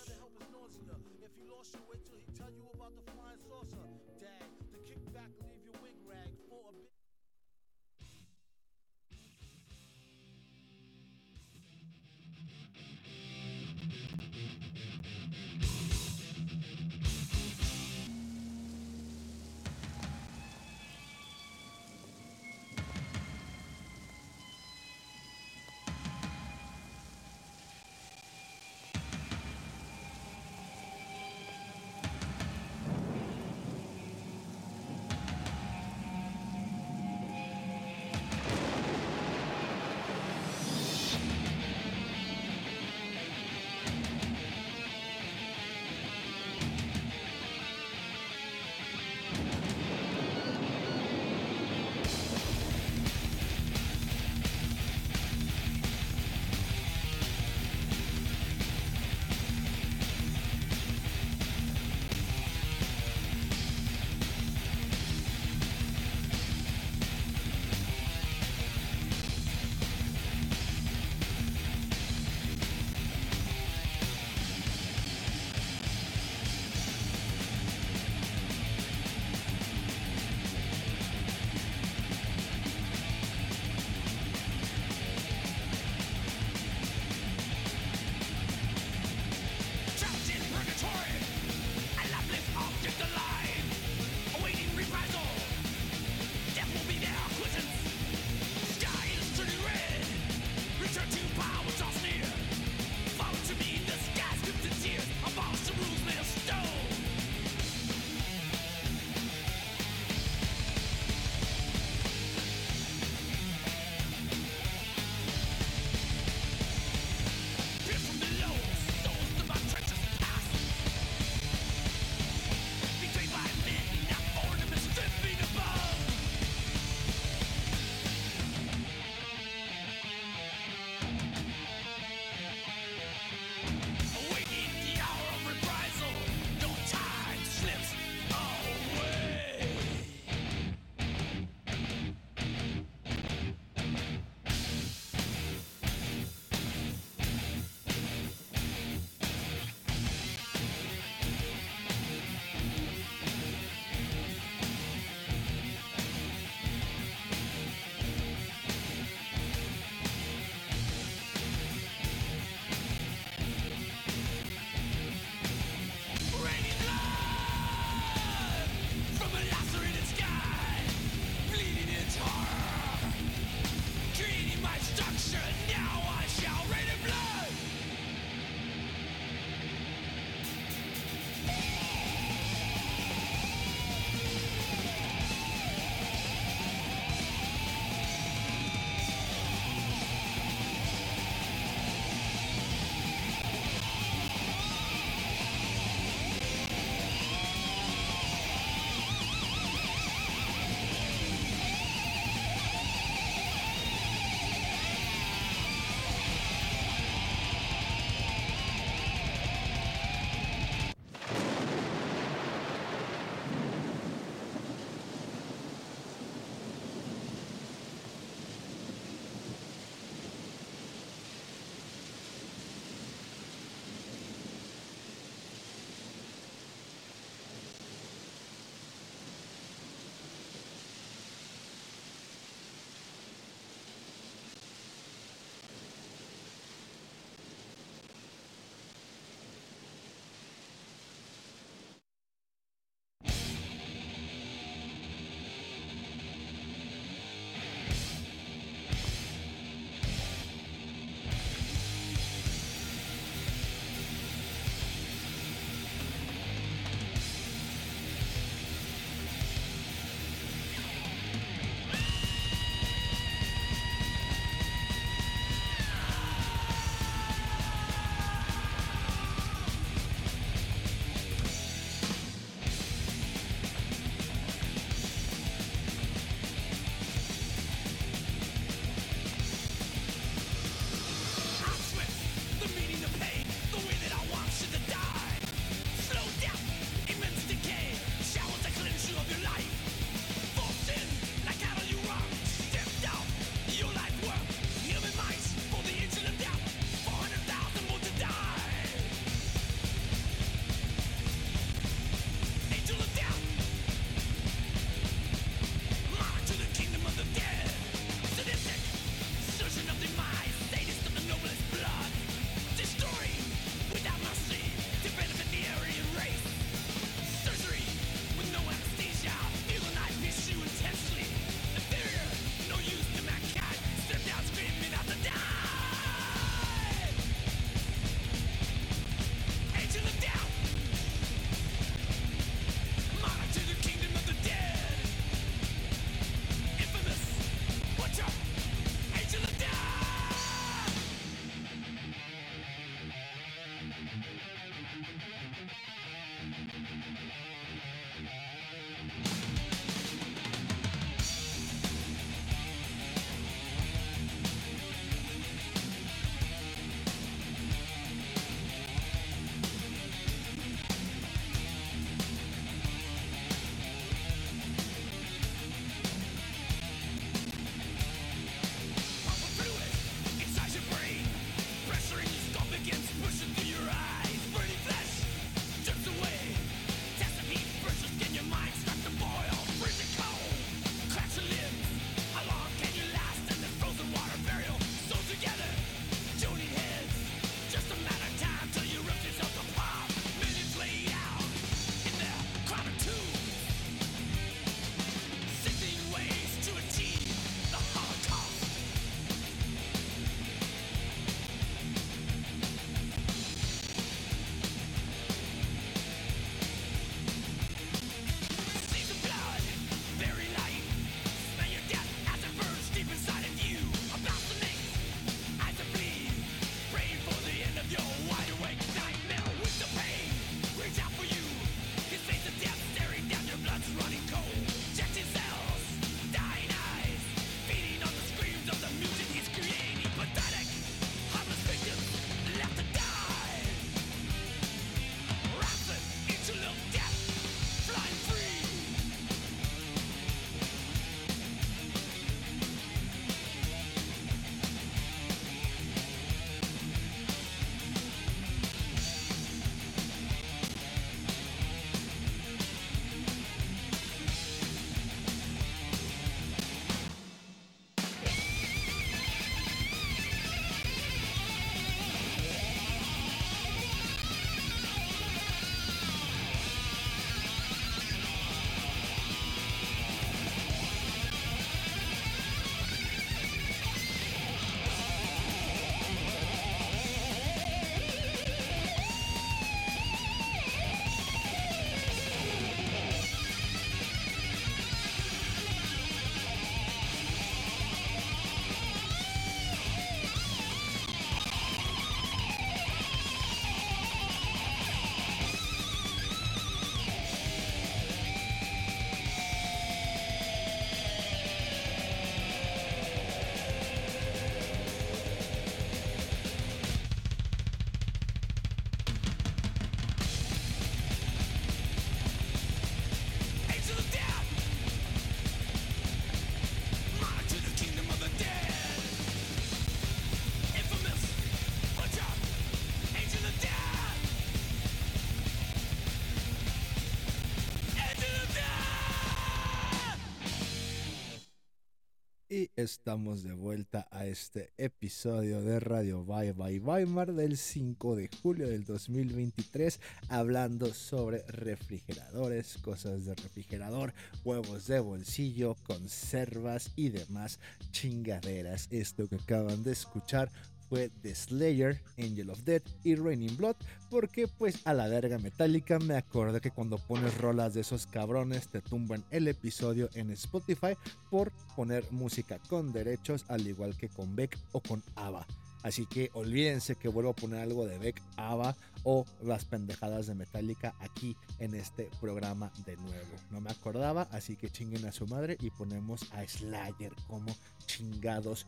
Estamos de vuelta a este episodio de Radio Bye Bye Weimar del 5 de julio del 2023, hablando sobre refrigeradores, cosas de refrigerador, huevos de bolsillo, conservas y demás chingaderas. Esto que acaban de escuchar fue The Slayer, Angel of Death y Raining Blood, porque pues a la verga metálica me acordé que cuando pones rolas de esos cabrones te tumban el episodio en Spotify por poner música con derechos, al igual que con Beck o con ABBA. Así que olvídense que vuelvo a poner algo de Beck, ABBA o las pendejadas de Metallica aquí en este programa de nuevo. No me acordaba, así que chinguen a su madre y ponemos a Slayer como chingados.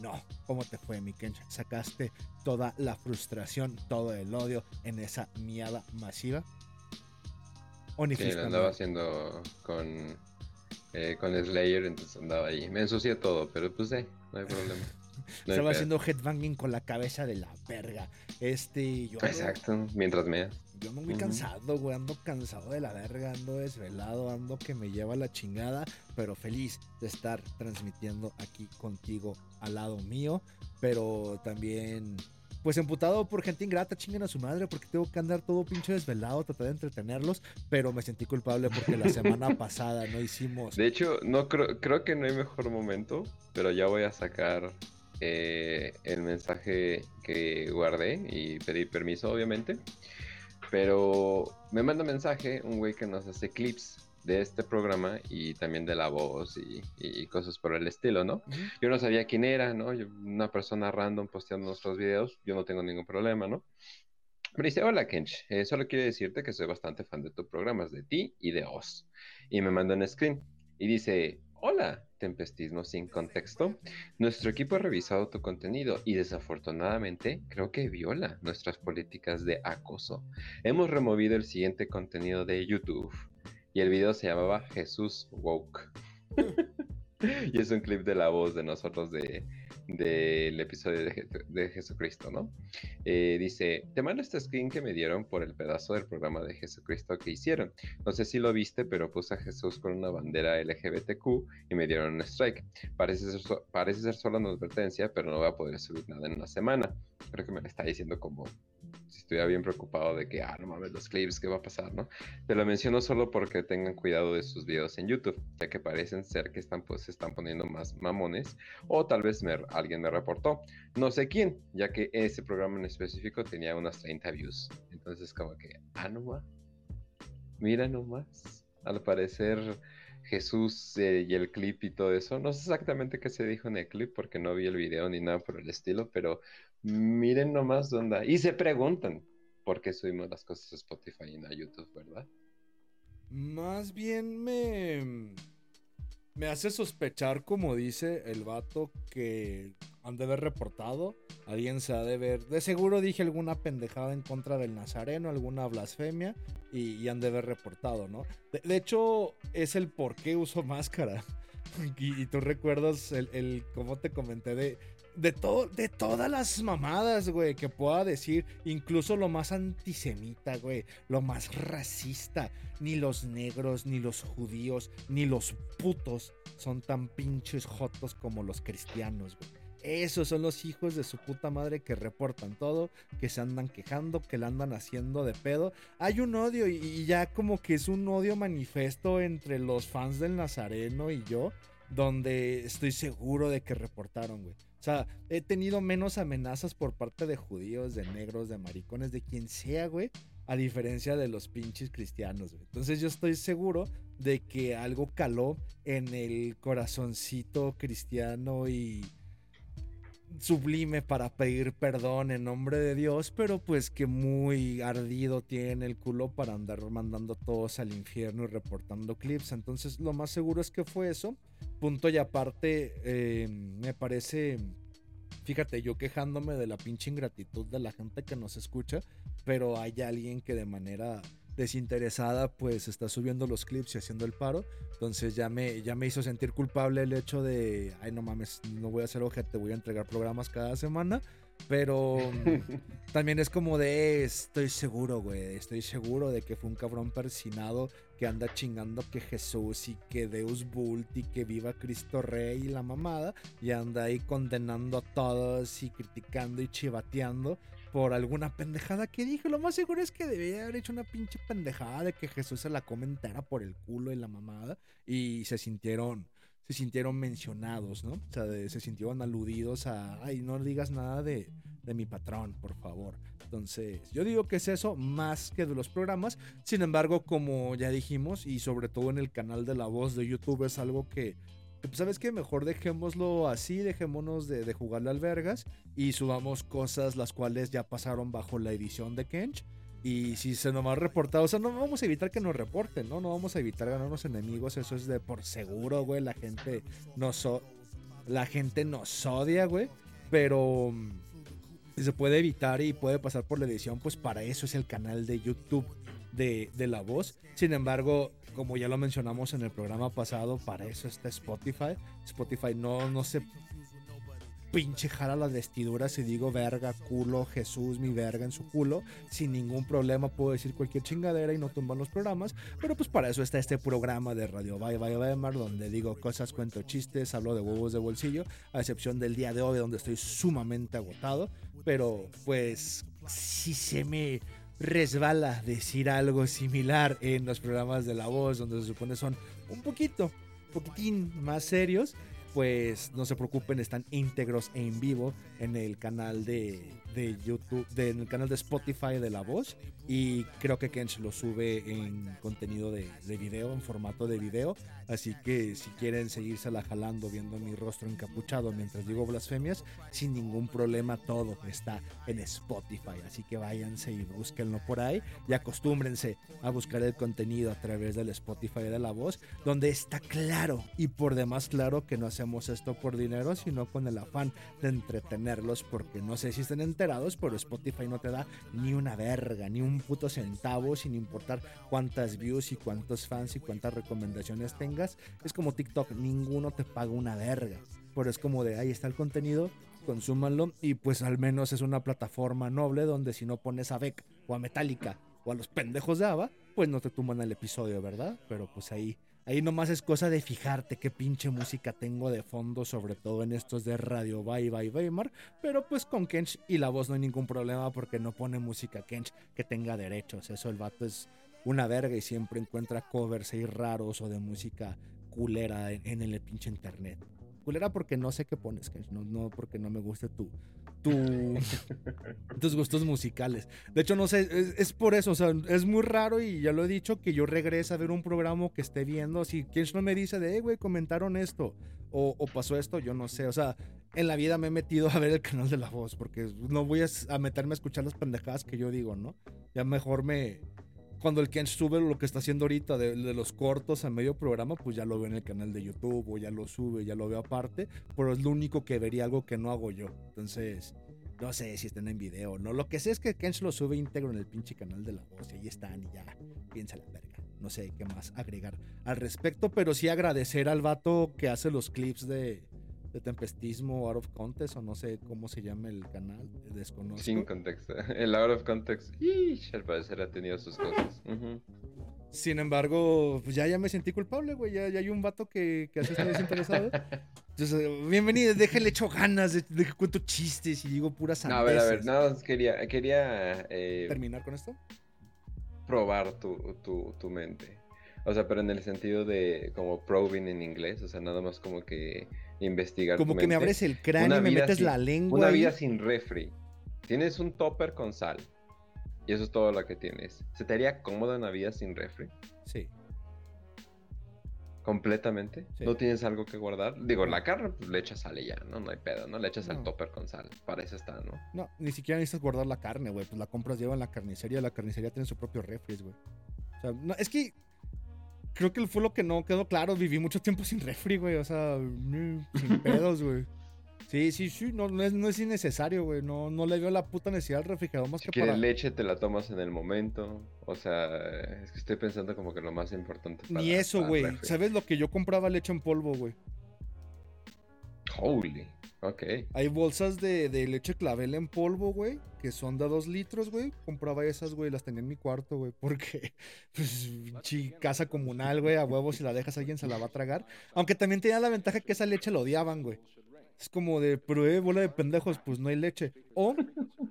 No. ¿Cómo te fue, mi Kench? ¿Sacaste toda la frustración, todo el odio en esa miada masiva? ¿O ni Sí, lo andaba haciendo con, eh, con Slayer, entonces andaba ahí. Me ensucié todo, pero pues eh, no hay problema. No Estaba haciendo headbanging con la cabeza de la verga. Este, yo Exacto, mientras me... Yo ando muy Ujú. cansado, güey. Ando cansado de la verga, ando desvelado, ando que me lleva la chingada, pero feliz de estar transmitiendo aquí contigo al lado mío. Pero también, pues emputado por gente ingrata, chinguen a su madre, porque tengo que andar todo pinche desvelado, tratar de entretenerlos. Pero me sentí culpable porque la semana pasada no hicimos. De hecho, no creo, creo que no hay mejor momento, pero ya voy a sacar eh, el mensaje que guardé y pedí permiso, obviamente. Pero me manda mensaje un güey que nos hace clips de este programa y también de la voz y, y cosas por el estilo, ¿no? Yo no sabía quién era, ¿no? Yo- una persona random posteando nuestros videos, yo no tengo ningún problema, ¿no? Me dice, hola Kench, eh, solo quiero decirte que soy bastante fan de tus programas, de ti y de Oz. Y me manda un screen y dice, hola, tempestismo sin contexto. Nuestro equipo ha revisado tu contenido y desafortunadamente creo que viola nuestras políticas de acoso. Hemos removido el siguiente contenido de YouTube y el video se llamaba Jesús Woke. y es un clip de la voz de nosotros de del episodio de, Je- de Jesucristo, ¿no? Eh, dice, te mando este screen que me dieron por el pedazo del programa de Jesucristo que hicieron. No sé si lo viste, pero puse a Jesús con una bandera LGBTQ y me dieron un strike. Parece ser, solo una advertencia, pero no voy a poder subir nada en una semana. Creo que me está diciendo como estuviera bien preocupado de que, ah, no mames, los clips, ¿qué va a pasar, no? Te lo menciono solo porque tengan cuidado de sus videos en YouTube, ya que parecen ser que están, pues, se están poniendo más mamones, o tal vez me- alguien me reportó, no sé quién, ya que ese programa en específico tenía unas 30 views. Entonces, como que, ah, no más. Mira nomás. Al parecer, Jesús eh, y el clip y todo eso. No sé exactamente qué se dijo en el clip porque no vi el video ni nada por el estilo, pero miren nomás dónde. Y se preguntan por qué subimos las cosas a Spotify y no a YouTube, ¿verdad? Más bien me. Me hace sospechar, como dice el vato, que han de haber reportado. Alguien se ha de ver. De seguro dije alguna pendejada en contra del nazareno, alguna blasfemia. Y, han de haber reportado, ¿no? De, de hecho, es el por qué uso máscara. Y, y tú recuerdas el, el cómo te comenté de. De, de todas las mamadas, güey, que pueda decir, incluso lo más antisemita, güey, lo más racista, ni los negros, ni los judíos, ni los putos son tan pinches jotos como los cristianos, güey. Esos son los hijos de su puta madre que reportan todo, que se andan quejando, que la andan haciendo de pedo. Hay un odio y, y ya como que es un odio manifiesto entre los fans del Nazareno y yo, donde estoy seguro de que reportaron, güey. Sea, he tenido menos amenazas por parte de judíos, de negros, de maricones, de quien sea, güey, a diferencia de los pinches cristianos, güey. Entonces yo estoy seguro de que algo caló en el corazoncito cristiano y sublime para pedir perdón en nombre de Dios, pero pues que muy ardido tiene el culo para andar mandando todos al infierno y reportando clips. Entonces lo más seguro es que fue eso. Punto y aparte, eh, me parece, fíjate, yo quejándome de la pinche ingratitud de la gente que nos escucha, pero hay alguien que de manera desinteresada pues está subiendo los clips y haciendo el paro. Entonces ya me, ya me hizo sentir culpable el hecho de, ay no mames, no voy a hacer ojete, voy a entregar programas cada semana. Pero mm, también es como de, estoy seguro, güey, estoy seguro de que fue un cabrón persinado que anda chingando que Jesús y que Deus Vult y que viva Cristo Rey y la mamada y anda ahí condenando a todos y criticando y chivateando por alguna pendejada que dijo. Lo más seguro es que debía haber hecho una pinche pendejada de que Jesús se la come entera por el culo y la mamada y se sintieron se sintieron mencionados, ¿no? O sea, de- se sintieron aludidos a, ay, no digas nada de, de mi patrón, por favor. Entonces, yo digo que es eso más que de los programas. Sin embargo, como ya dijimos, y sobre todo en el canal de La Voz de YouTube, es algo que, pues, ¿sabes qué? Mejor dejémoslo así, dejémonos de, de jugarle al vergas y subamos cosas las cuales ya pasaron bajo la edición de Kench. Y si se nos va a o sea, no vamos a evitar que nos reporten, ¿no? No vamos a evitar ganarnos enemigos, eso es de por seguro, güey. La gente nos, o- la gente nos odia, güey. Pero mm, si se puede evitar y puede pasar por la edición, pues para eso es el canal de YouTube de, La Voz. Sin embargo, como ya lo mencionamos en el programa pasado, para eso está Spotify. Spotify no, no se pinche jala las vestiduras y digo verga, culo, Jesús, mi verga en su culo. Sin ningún problema puedo decir cualquier chingadera y no tumban los programas. Pero pues para eso está este programa de Radio Bye Bye Bye Mar, donde digo cosas, cuento chistes, hablo de huevos de bolsillo, a excepción del día de hoy donde estoy sumamente agotado. Pero pues si se me resbala decir algo similar en los programas de la voz, donde se supone son un poquito, poquitín más serios, pues no se preocupen, están íntegros en vivo en el canal de, de YouTube, en el canal de Spotify de La Voz. Y creo que Kench lo sube en contenido de, de video, en formato de video. Así que si quieren seguírsela jalando viendo mi rostro encapuchado mientras digo blasfemias, sin ningún problema todo está en Spotify. Así que váyanse y búsquenlo por ahí y acostúmbrense a buscar el contenido a través del Spotify de La Voz, donde está claro y por demás claro que no hacemos esto por dinero, sino con el afán de entretenerlos, porque no sé si estén enterados, pero Spotify no te da ni una verga, ni un puto centavo, sin importar cuántas views y cuántos fans y cuántas recomendaciones tengas. Es como TikTok, ninguno te paga una verga. Pero es como de ahí está el contenido, consúmanlo y pues al menos es una plataforma noble donde si no pones a Beck o a Metallica o a los pendejos de Ava, pues no te tumban el episodio, ¿verdad? Pero pues ahí, ahí nomás es cosa de fijarte qué pinche música tengo de fondo, sobre todo en estos de Radio Bye Bye Weimar, pero pues con Kench y la voz no hay ningún problema porque no pone música Kench que tenga derechos, eso el vato es una verga y siempre encuentra covers ahí raros o de música culera en, en el pinche internet. Culera porque no sé qué pones, no, no porque no me guste tu, tu, tus gustos musicales. De hecho, no sé, es, es por eso, o sea, es muy raro y ya lo he dicho que yo regrese a ver un programa que esté viendo. Si Kench no me dice de, hey, güey, comentaron esto o, o pasó esto, yo no sé. O sea, en la vida me he metido a ver el canal de la voz porque no voy a, a meterme a escuchar las pendejadas que yo digo, ¿no? Ya mejor me. Cuando el Kench sube lo que está haciendo ahorita de, los cortos a medio programa, pues ya lo veo en el canal de YouTube o ya lo sube, ya lo veo aparte. Pero es lo único que vería algo que no hago yo. Entonces, no sé si están en video o no. Lo que sé es que Kench lo sube íntegro en el pinche canal de la voz. Y ahí están y ya. Piensa la verga. No sé qué más agregar al respecto. Pero sí agradecer al vato que hace los clips de, de Tempestismo, Out of Contest, o no sé cómo se llama el canal. Desconozco. Sin contexto. El out of context. Ish, al parecer ha tenido sus cosas. Sin embargo, pues ya, ya me sentí culpable, güey. Ya, ya hay un vato que, que hace esto desinteresado. Entonces, eh, bienvenido, déjenle echo ganas de, de que cuento chistes y digo puras No, a ver, a ver, sandeces. nada más quería, quería eh, ¿Terminar con esto? probar tu, tu, tu mente. O sea, pero en el sentido de como probing en inglés, o sea, nada más como que investigar. Como tu que me abres el cráneo y me metes sin- la lengua. Una vida sin refri. Tienes un topper con sal. Y eso es todo lo que tienes. ¿Se te haría cómoda una vida sin refri? Sí. ¿Completamente? Sí. ¿No tienes algo que guardar? Digo, la carne pues, le echas sal y ya, ¿no? No hay pedo, ¿no? Le echas No. al topper con sal. Para eso está, ¿no? No, ni siquiera necesitas guardar la carne, güey. Pues la compras, lleva en la carnicería. La carnicería tiene su propio refri, güey. O sea, no, es que creo que fue lo que no quedó claro. Viví mucho tiempo sin refri, güey. O sea, mm, sin pedos, güey. Sí, sí, sí. No, no, es, no es innecesario, güey. No, no le veo la puta necesidad al refrigerador más Si que quieres para... leche, te la tomas en el momento. O sea, es que estoy pensando como que lo más importante para- Ni eso, güey. ¿Sabes lo que yo compraba leche en polvo, güey? Holy. Ok. Hay bolsas de, de leche clavel en polvo, güey, que son de 2 litros, güey. Compraba esas, güey, las tenía en mi cuarto, güey, porque, pues, chi, casa comunal, güey, a huevos, si la dejas alguien se la va a tragar. Aunque también tenía la ventaja que esa leche la odiaban, güey. Es como de, pero eh, bola de pendejos, pues no hay leche. O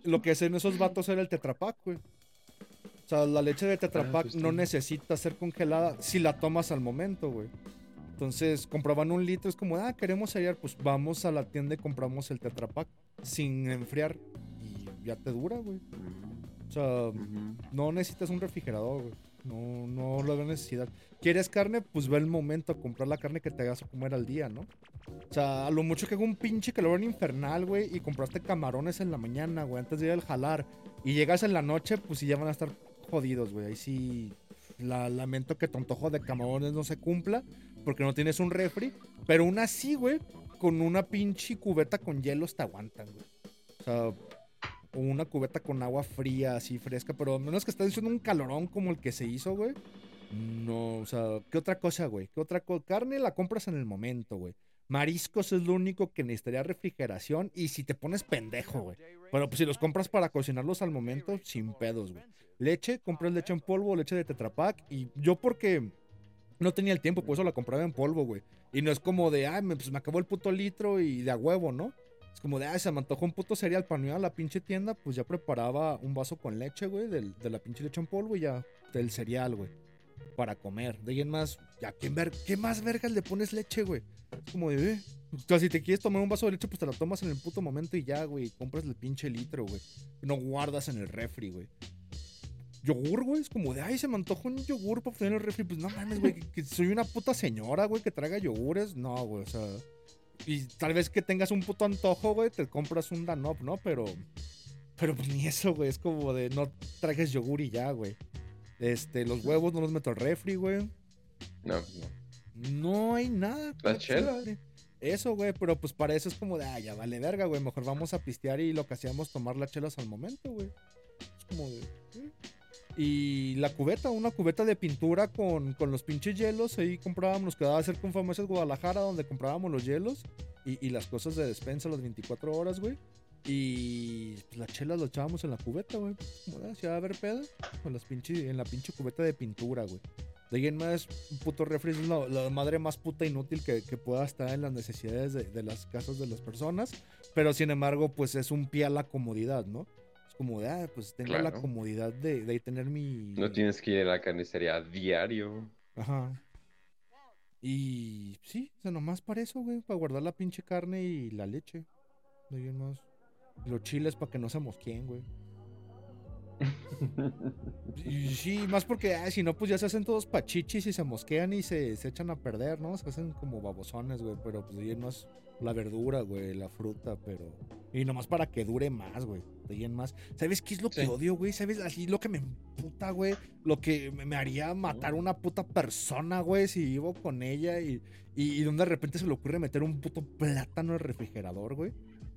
lo que hacen esos vatos era el tetrapack, güey. O sea, la leche de tetrapack pues no sí. necesita ser congelada si la tomas al momento, güey. Entonces compraban un litro, es como, ah, queremos cereal, pues vamos a la tienda y compramos el tetrapack sin enfriar y ya te dura, güey. O sea, Ujú. no necesitas un refrigerador, güey. No, no lo veo necesidad. ¿Quieres carne? Pues ve el momento a comprar la carne que te hagas a comer al día, ¿no? O sea, a lo mucho que haga un pinche calor infernal, güey, y compraste camarones en la mañana, güey, antes de ir al jalar, y llegas en la noche, pues sí ya van a estar jodidos, güey. Ahí sí, la, lamento que tu antojo de camarones no se cumpla, porque no tienes un refri, pero aún así, güey, con una pinche cubeta con hielos te aguantan, güey. O sea, una cubeta con agua fría, así fresca, pero a menos que estés haciendo un calorón como el que se hizo, güey. No, o sea, ¿qué otra cosa, güey? ¿Qué otra cosa? Carne la compras en el momento, güey. Mariscos es lo único que necesitaría refrigeración y si te pones pendejo, güey. Pero pues si los compras para cocinarlos al momento, sin pedos, güey. Leche, compras leche en polvo, leche de Tetrapack y yo porque no tenía el tiempo, por eso la compraba en polvo, güey. Y no es como de, ay, me, pues me acabó el puto litro y de a huevo, ¿no? Es como de, ay, se me antojó un puto cereal para no ir a la pinche tienda, pues ya preparaba un vaso con leche, güey, del- de la pinche leche en polvo y ya del cereal, güey. Para comer. De ahí más, ya, ¿qué, ver- ¿qué más vergas le pones leche, güey? Es como de, eh. O sea, si te quieres tomar un vaso de leche, pues te la tomas en el puto momento y ya, güey. Compras el pinche litro, güey. No guardas en el refri, güey. Yogur, güey, es como de, ay, se me antojó un yogur para tener en el refri. Pues no mames, güey, que, que soy una puta señora, güey, que traga yogures. No, güey, o sea. Y tal vez que tengas un puto antojo, güey, te compras un Danop, ¿no? Pero. Pero pues ni eso, güey. Es como de no trajes yogur y ya, güey. Este, los huevos no los meto al refri, güey. No, no. No hay nada. Chelas. siempre. Eso, güey, pero pues para eso es como de, ah, ya vale verga, güey. Mejor vamos a pistear y lo que hacíamos tomar las chelas al momento, güey. Es como de. ¿eh? Y la cubeta, una cubeta de pintura con, con los pinches hielos. Ahí comprábamos, nos quedaba cerca un famoso Guadalajara donde comprábamos los hielos y, y las cosas de despensa las 24 horas, güey. Y las chelas lo echábamos en la cubeta, güey. Como de, si a haber pedo, con las pinche, en la pinche cubeta de pintura, güey. De ahí en más, un puto refri es la, la madre más puta inútil que, que pueda estar en las necesidades de, de las casas de las personas. Pero sin embargo, pues es un pie a la comodidad, ¿no? Es como de, ah, pues tengo la comodidad de, de ahí tener mi. No tienes que ir a la carnicería a diario. Ajá. Y sí, o sea, nomás para eso, güey, para guardar la pinche carne y la leche. Ahí en más. Los chiles para que no se mosqueen, güey. Y sí, más porque ay, si no, pues ya se hacen todos pachichis y se mosquean y se, se echan a perder, ¿no? Se hacen como babosones, güey. Pero pues ahí en más la verdura, güey, la fruta, pero. Y nomás para que dure más, güey. En más. ¿Sabes qué es lo que Sí. odio, güey? ¿Sabes? Así lo que me emputa, güey. Lo que me, me haría matar a una puta persona, güey, si vivo con ella y, y, y donde de repente se le ocurre meter un puto plátano al refrigerador, güey.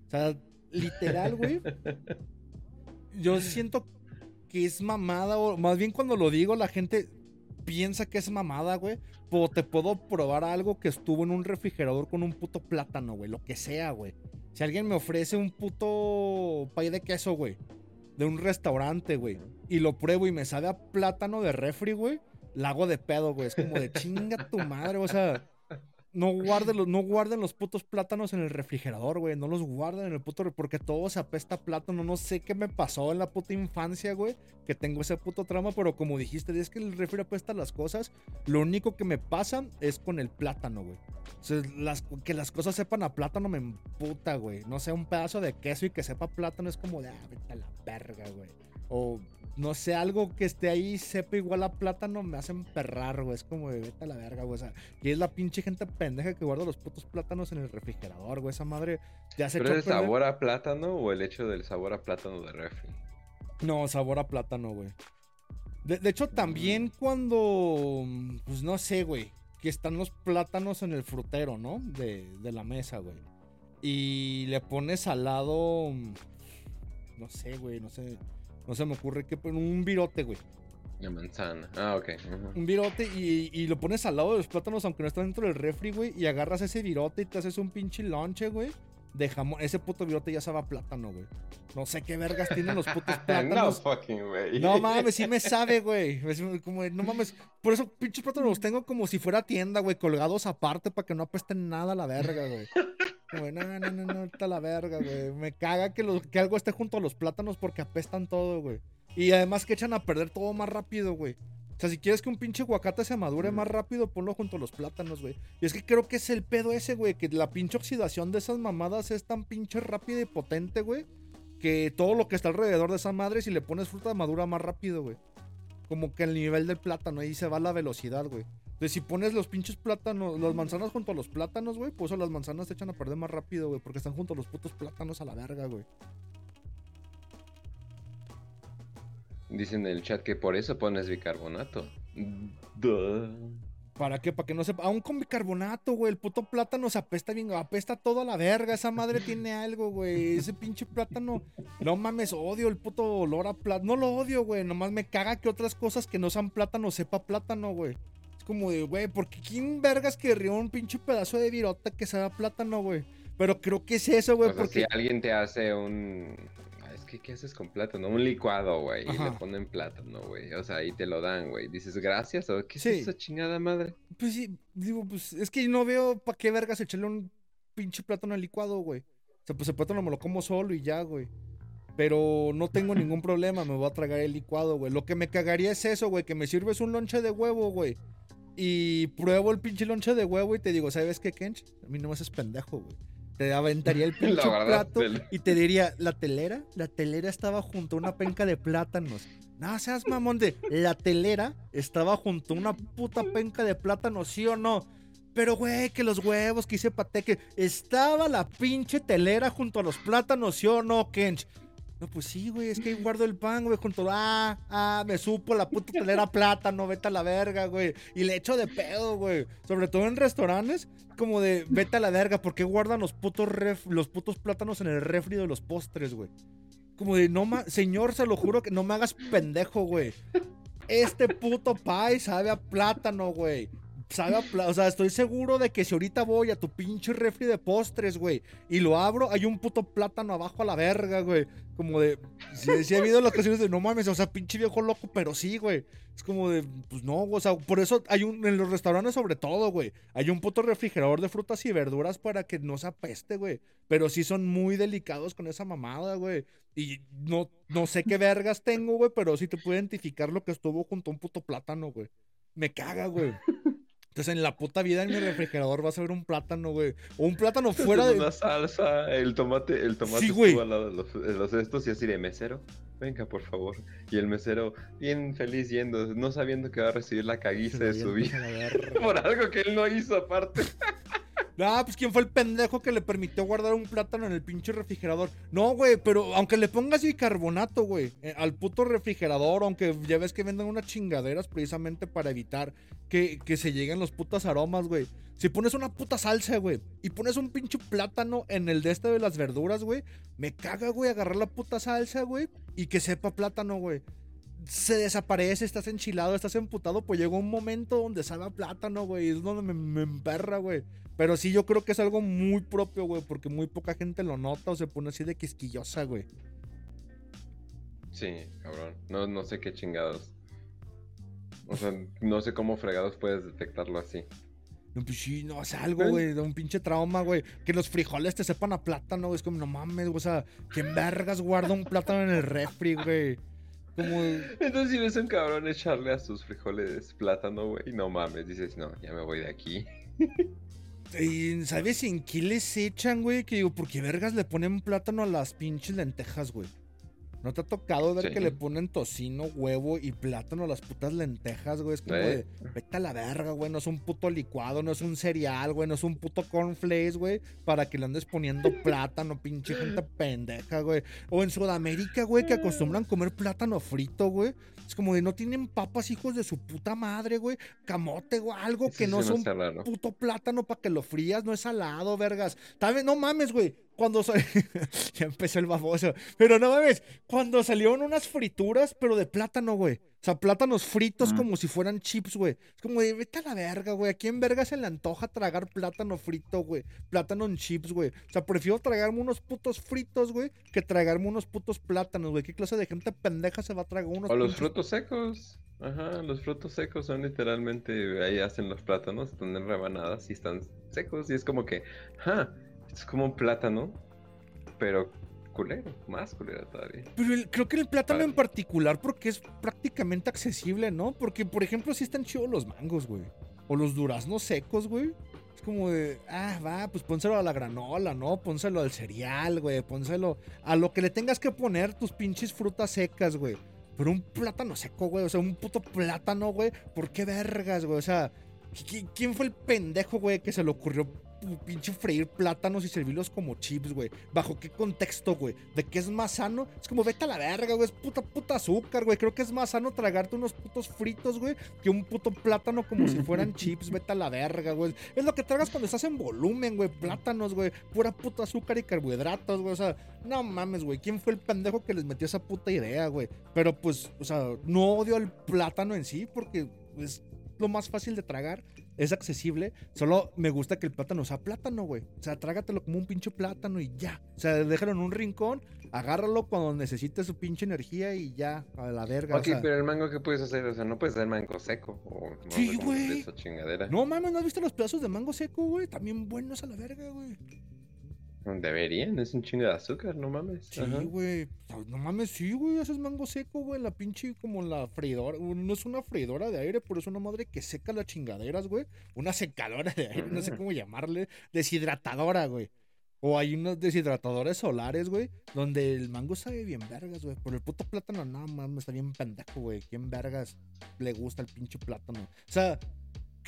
O sea, literal, güey. Yo siento que es mamada, o más bien cuando lo digo, la gente piensa que es mamada, güey. Pero te puedo probar algo que estuvo en un refrigerador con un puto plátano, güey. Lo que sea, güey. Si alguien me ofrece un puto pay de queso, güey. De un restaurante, güey. Y lo pruebo y me sabe a plátano de refri, güey. La hago de pedo, güey. Es como de chinga tu madre, o sea. No guarden, los, no guarden los putos plátanos en el refrigerador, güey. No los guarden en el puto... Porque todo se apesta a plátano. No sé qué me pasó en la puta infancia, güey. Que tengo ese puto trama. Pero como dijiste, es que el refri apesta las cosas. Lo único que me pasa es con el plátano, güey. Las, que las cosas sepan a plátano me emputa, güey. No sé, un pedazo de queso y que sepa plátano es como de, ah, vete a la verga, güey. O no sé, algo que esté ahí sepa igual a plátano me hace emperrar, güey. Es como de, vete a la verga, güey. O sea, y es la pinche gente pendeja que guarda los putos plátanos en el refrigerador, güey. Esa madre ya se ¿Pero es el perder. sabor a plátano o el hecho del sabor a plátano de refri? No, sabor a plátano, güey. De, de hecho, también cuando, pues no sé, güey, que están los plátanos en el frutero, ¿no? De, de la mesa, güey. Y le pones al lado, no sé, güey, no sé, no se me ocurre qué, poner un virote, güey. La manzana. Ah, ok. Un virote y, y lo pones al lado de los plátanos aunque no están dentro del refri, güey. Y agarras ese virote y te haces un pinche lonche, güey. de jamón. Ese puto virote ya sabe a plátano, güey. No sé qué vergas tienen los putos no plátanos. fucking. No mames, sí me sabe, güey. Como, no mames. Por eso pinches plátanos los tengo como si fuera tienda, güey, colgados aparte para que no apesten nada a la verga, güey. Como, no, no, no, no, está la verga, güey. Me caga que, los, que algo esté junto a los plátanos porque apestan todo, güey. Y además que echan a perder todo más rápido, güey. O sea, si quieres que un pinche aguacate se madure más rápido, ponlo junto a los plátanos, güey. Y es que creo que es el pedo ese, güey, que la pinche oxidación de esas mamadas es tan pinche rápida y potente, güey, que todo lo que está alrededor de esa madre, si le pones fruta, madura más rápido, güey. Como que el nivel del plátano, ahí se va la velocidad, güey. Entonces, si pones los pinches plátanos, las manzanas junto a los plátanos, güey, pues eso las manzanas se echan a perder más rápido, güey, porque están junto a los putos plátanos a la verga, güey. Dicen en el chat que por eso pones bicarbonato. Duh. ¿Para qué? Para que no sepa. Aún con bicarbonato, güey. El puto plátano se apesta bien. Apesta todo a la verga. Esa madre tiene algo, güey. Ese pinche plátano. No mames, odio el puto olor a plátano. No lo odio, güey. Nomás me caga que otras cosas que no sean plátano sepa plátano, güey. Como de, güey, porque quién vergas querría un pinche pedazo de virota que sea plátano, güey? Pero creo que es eso, güey. O sea, porque. si alguien te hace un. Ah, Es que, ¿qué haces con plátano? Un licuado, güey. Y le ponen plátano, güey. O sea, ahí te lo dan, güey. Dices, gracias. ¿O qué Sí. es esa chingada madre? Pues sí, digo, pues es que no veo para qué vergas echarle un pinche plátano al licuado, güey. O sea, pues el plátano me lo como solo y ya, güey. Pero no tengo ningún problema, me voy a tragar el licuado, güey. Lo que me cagaría es eso, güey, que me sirves un lonche de huevo, güey. Y pruebo el pinche lonche de huevo y te digo, ¿sabes qué, Kench? A mí no me haces pendejo, güey. Te aventaría el pinche plato y te diría, ¿la telera? La telera estaba junto a una penca de plátanos. No seas mamón de, la telera estaba junto a una puta penca de plátanos, ¿sí o no? Pero, güey, que los huevos que hice pateque. Estaba la pinche telera junto a los plátanos, ¿sí o no, Kench? No, pues sí, güey, es que guardo el pan, güey, junto. Ah, ah, me supo la puta telera plátano, vete a la verga, güey. Y le echo de pedo, güey. Sobre todo en restaurantes, como de, vete a la verga, ¿por qué guardan los putos, ref- los putos plátanos en el refri de los postres, güey? Como de, no ma... Señor, se lo juro que no me hagas pendejo, güey. Este puto pie sabe a plátano, güey. Sabe. O sea, estoy seguro de que si ahorita voy a tu pinche refri de postres, güey, y lo abro, hay un puto plátano abajo a la verga, güey. Como de. Si, si ha habido las ocasiones de no mames, o sea, pinche viejo loco, pero sí, güey. Es como de, pues no, o sea, por eso hay un, en los restaurantes sobre todo, güey, hay un puto refrigerador de frutas y verduras para que no se apeste, güey. Pero sí son muy delicados con esa mamada, güey. Y no, no sé qué vergas tengo, güey, pero sí te puedo identificar lo que estuvo junto a un puto plátano, güey. Me caga, güey. Entonces en la puta vida en mi refrigerador vas a ver un plátano, güey. O un plátano fuera de... Una salsa, el tomate, el tomate Sí, güey. estuvo al lado de los, de los estos y así de mesero. Venga, por favor. Y el mesero, bien feliz yendo, no sabiendo que va a recibir la caguiza de su vida. Por algo que él no hizo aparte. No, pues quién fue el pendejo que le permitió guardar un plátano en el pinche refrigerador. No, güey, pero aunque le pongas bicarbonato, güey, eh, al puto refrigerador, aunque ya ves que venden unas chingaderas precisamente para evitar que, que se lleguen los putos aromas, güey. Si pones una puta salsa, güey, y pones un pinche plátano en el de este de las verduras, güey, me caga, güey, agarrar la puta salsa, güey, y que sepa plátano, güey. Se desaparece, estás enchilado, estás emputado, pues llega un momento donde sabe a plátano, güey, es donde me, me emperra, güey. Pero sí, yo creo que es algo muy propio, güey, porque muy poca gente lo nota o se pone así de quisquillosa, güey. Sí, cabrón. No, no sé qué chingados. O sea, no sé cómo fregados puedes detectarlo así. No, pues sí, no, es algo, güey, de un pinche trauma, güey. Que los frijoles te sepan a plátano, güey. Es como, no mames, güey, o sea, ¿quién vergas guarda un plátano en el refri, güey? Como, Entonces, si ves a un cabrón echarle a sus frijoles plátano, güey, no mames, dices, no, ya me voy de aquí. ¿Sabes en qué les echan, güey? Que digo, ¿por qué vergas le ponen plátano a las pinches lentejas, güey? ¿No te ha tocado ver Sí. que le ponen tocino, huevo y plátano a las putas lentejas, güey? Es como de, vete a la verga, güey. No es un puto licuado, no es un cereal, güey. No es un puto cornflakes, güey. Para que le andes poniendo plátano, pinche gente pendeja, güey. O en Sudamérica, güey, que acostumbran comer plátano frito, güey. Es como de, no tienen papas, hijos de su puta madre, güey. Camote, güey. Algo que no es un puto plátano para que lo frías, no es salado, vergas. Tal vez, no mames, güey. Cuando sa- ya empezó el baboso. Pero no mames, cuando salieron unas frituras, pero de plátano, güey. O sea, plátanos fritos Mm. como si fueran chips, güey. Es como de, vete a la verga, güey. ¿A quién verga se le antoja tragar plátano frito, güey? Plátano en chips, güey. O sea, prefiero tragarme unos putos fritos, güey, que tragarme unos putos plátanos, güey. ¿Qué clase de gente pendeja se va a tragar unos O los frutos secos. Ajá, los frutos secos son literalmente, ahí hacen los plátanos, están en rebanadas y están secos. Y es como que, ja, es como un plátano, pero culero, más culero todavía. Pero el- creo que el plátano en particular porque es prácticamente accesible, ¿no? Porque, por ejemplo, sí están chidos los mangos, güey. O los duraznos secos, güey. Es como de, ah, va, pues pónselo a la granola, ¿no? Pónselo al cereal, güey. Pónselo a lo que le tengas que poner tus pinches frutas secas, güey. Pero un plátano seco, güey. O sea, un puto plátano, güey. ¿Por qué vergas, güey? O sea, ¿qui- ¿quién fue el pendejo, güey, que se le ocurrió pinche freír plátanos y servirlos como chips, güey? ¿Bajo qué contexto, güey? ¿De qué es más sano? Es como, vete a la verga, güey. Es puta, puta azúcar, güey. Creo que es más sano tragarte unos putos fritos, güey, que un puto plátano como si fueran chips. Vete a la verga, güey. Es lo que tragas cuando estás en volumen, güey. Plátanos, güey. Pura puta azúcar y carbohidratos, güey. O sea, no mames, güey. ¿Quién fue el pendejo que les metió esa puta idea, güey? Pero pues, o sea, no odio al plátano en sí porque es lo más fácil de tragar. Es accesible. Solo me gusta que el plátano sea plátano, güey. O sea, trágatelo como un pinche plátano y ya. O sea, déjalo en un rincón, agárralo cuando necesites su pinche energía y ya, a la verga. o Ok, sea. pero el mango, ¿qué puedes hacer? O sea, no puedes hacer mango seco. O, no Sí, güey. No mames, ¿no has visto los pedazos de mango seco, güey? También buenos a la verga, güey. Deberían, es un chingo de azúcar, no mames. Sí, güey. Pues, No mames, sí, güey. Haces mango seco, güey. La pinche como la freidora. No es una freidora de aire, pero es una madre que seca las chingaderas, güey. Una secadora de aire, no sé cómo llamarle. Deshidratadora, güey. O hay unos deshidratadores solares, güey, donde el mango sabe bien vergas, güey. Pero el puto plátano, no mames, está bien pendejo, güey. ¿Quién vergas le gusta el pinche plátano? O sea,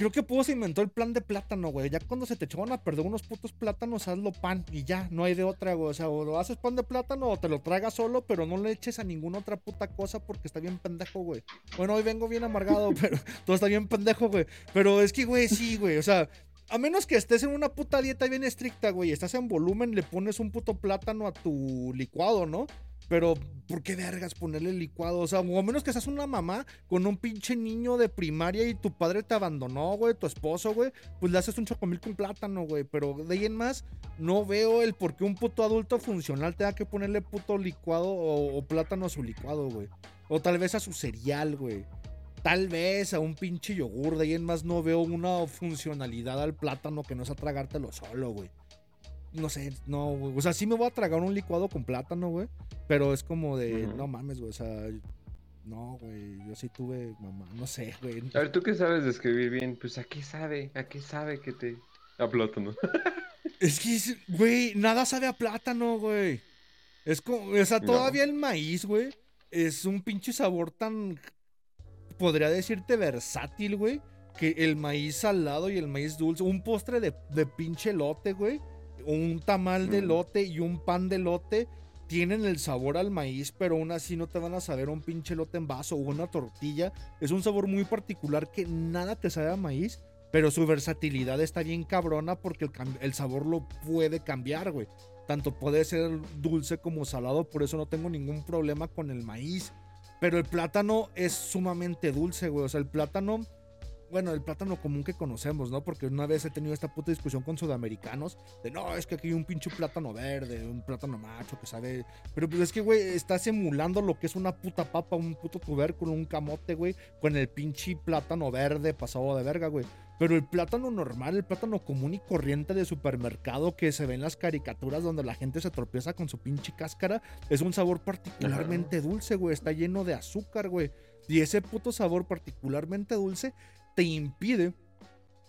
creo que Pudo se inventó el plan de plátano, güey. Ya cuando se te echaban a perder unos putos plátanos, hazlo pan y ya, no hay de otra, güey. O sea, o lo haces pan de plátano o te lo tragas solo, pero no le eches a ninguna otra puta cosa porque está bien pendejo, güey. Bueno, hoy vengo bien amargado, pero todo está bien pendejo, güey. Pero es que, güey, sí, güey. O sea, a menos que estés en una puta dieta bien estricta, güey, estás en volumen, le pones un puto plátano a tu licuado, ¿no? Pero, ¿por qué vergas ponerle licuado? O sea, o menos que seas una mamá con un pinche niño de primaria y tu padre te abandonó, güey, tu esposo, güey, pues le haces un chocomil con plátano, güey. Pero de ahí en más, no veo el por qué un puto adulto funcional tenga que ponerle puto licuado o, o plátano a su licuado, güey. O tal vez a su cereal, güey. Tal vez a un pinche yogur. De ahí en más no veo una funcionalidad al plátano que no sea tragártelo solo, güey. No sé, no, güey. O sea, sí me voy a tragar un licuado con plátano, güey. Pero es como de, no mames, güey. O sea, no, güey. Yo sí tuve mamá. No sé, güey. A ver, ¿tú qué sabes de escribir bien? Pues, ¿a qué sabe? ¿A qué sabe que te... A plátano. Es que, es- güey, nada sabe a plátano, güey. Es como, o sea, No. todavía el maíz, güey, es un pinche sabor tan, podría decirte, versátil, güey, que el maíz salado y el maíz dulce, un postre de, de pinche lote, güey, un tamal de Mm. lote y un pan de lote tienen el sabor al maíz, pero aún así no te van a saber un pinche lote en vaso o una tortilla. Es un sabor muy particular que nada te sabe a maíz, pero su versatilidad está bien cabrona porque el, el sabor lo puede cambiar, güey. Tanto puede ser dulce como salado, por eso no tengo ningún problema con el maíz. Pero el plátano es sumamente dulce, güey. O sea, el plátano, bueno, el plátano común que conocemos, ¿no? Porque una vez he tenido esta puta discusión con sudamericanos de no, es que aquí hay un pinche plátano verde, un plátano macho que sabe. Pero pues es que, güey, estás emulando lo que es una puta papa, un puto tubérculo, un camote, güey, con el pinche plátano verde pasado de verga, güey. Pero el plátano normal, el plátano común y corriente de supermercado que se ve en las caricaturas donde la gente se tropieza con su pinche cáscara, es un sabor particularmente dulce, güey. Está lleno de azúcar, güey. Y ese puto sabor particularmente dulce te impide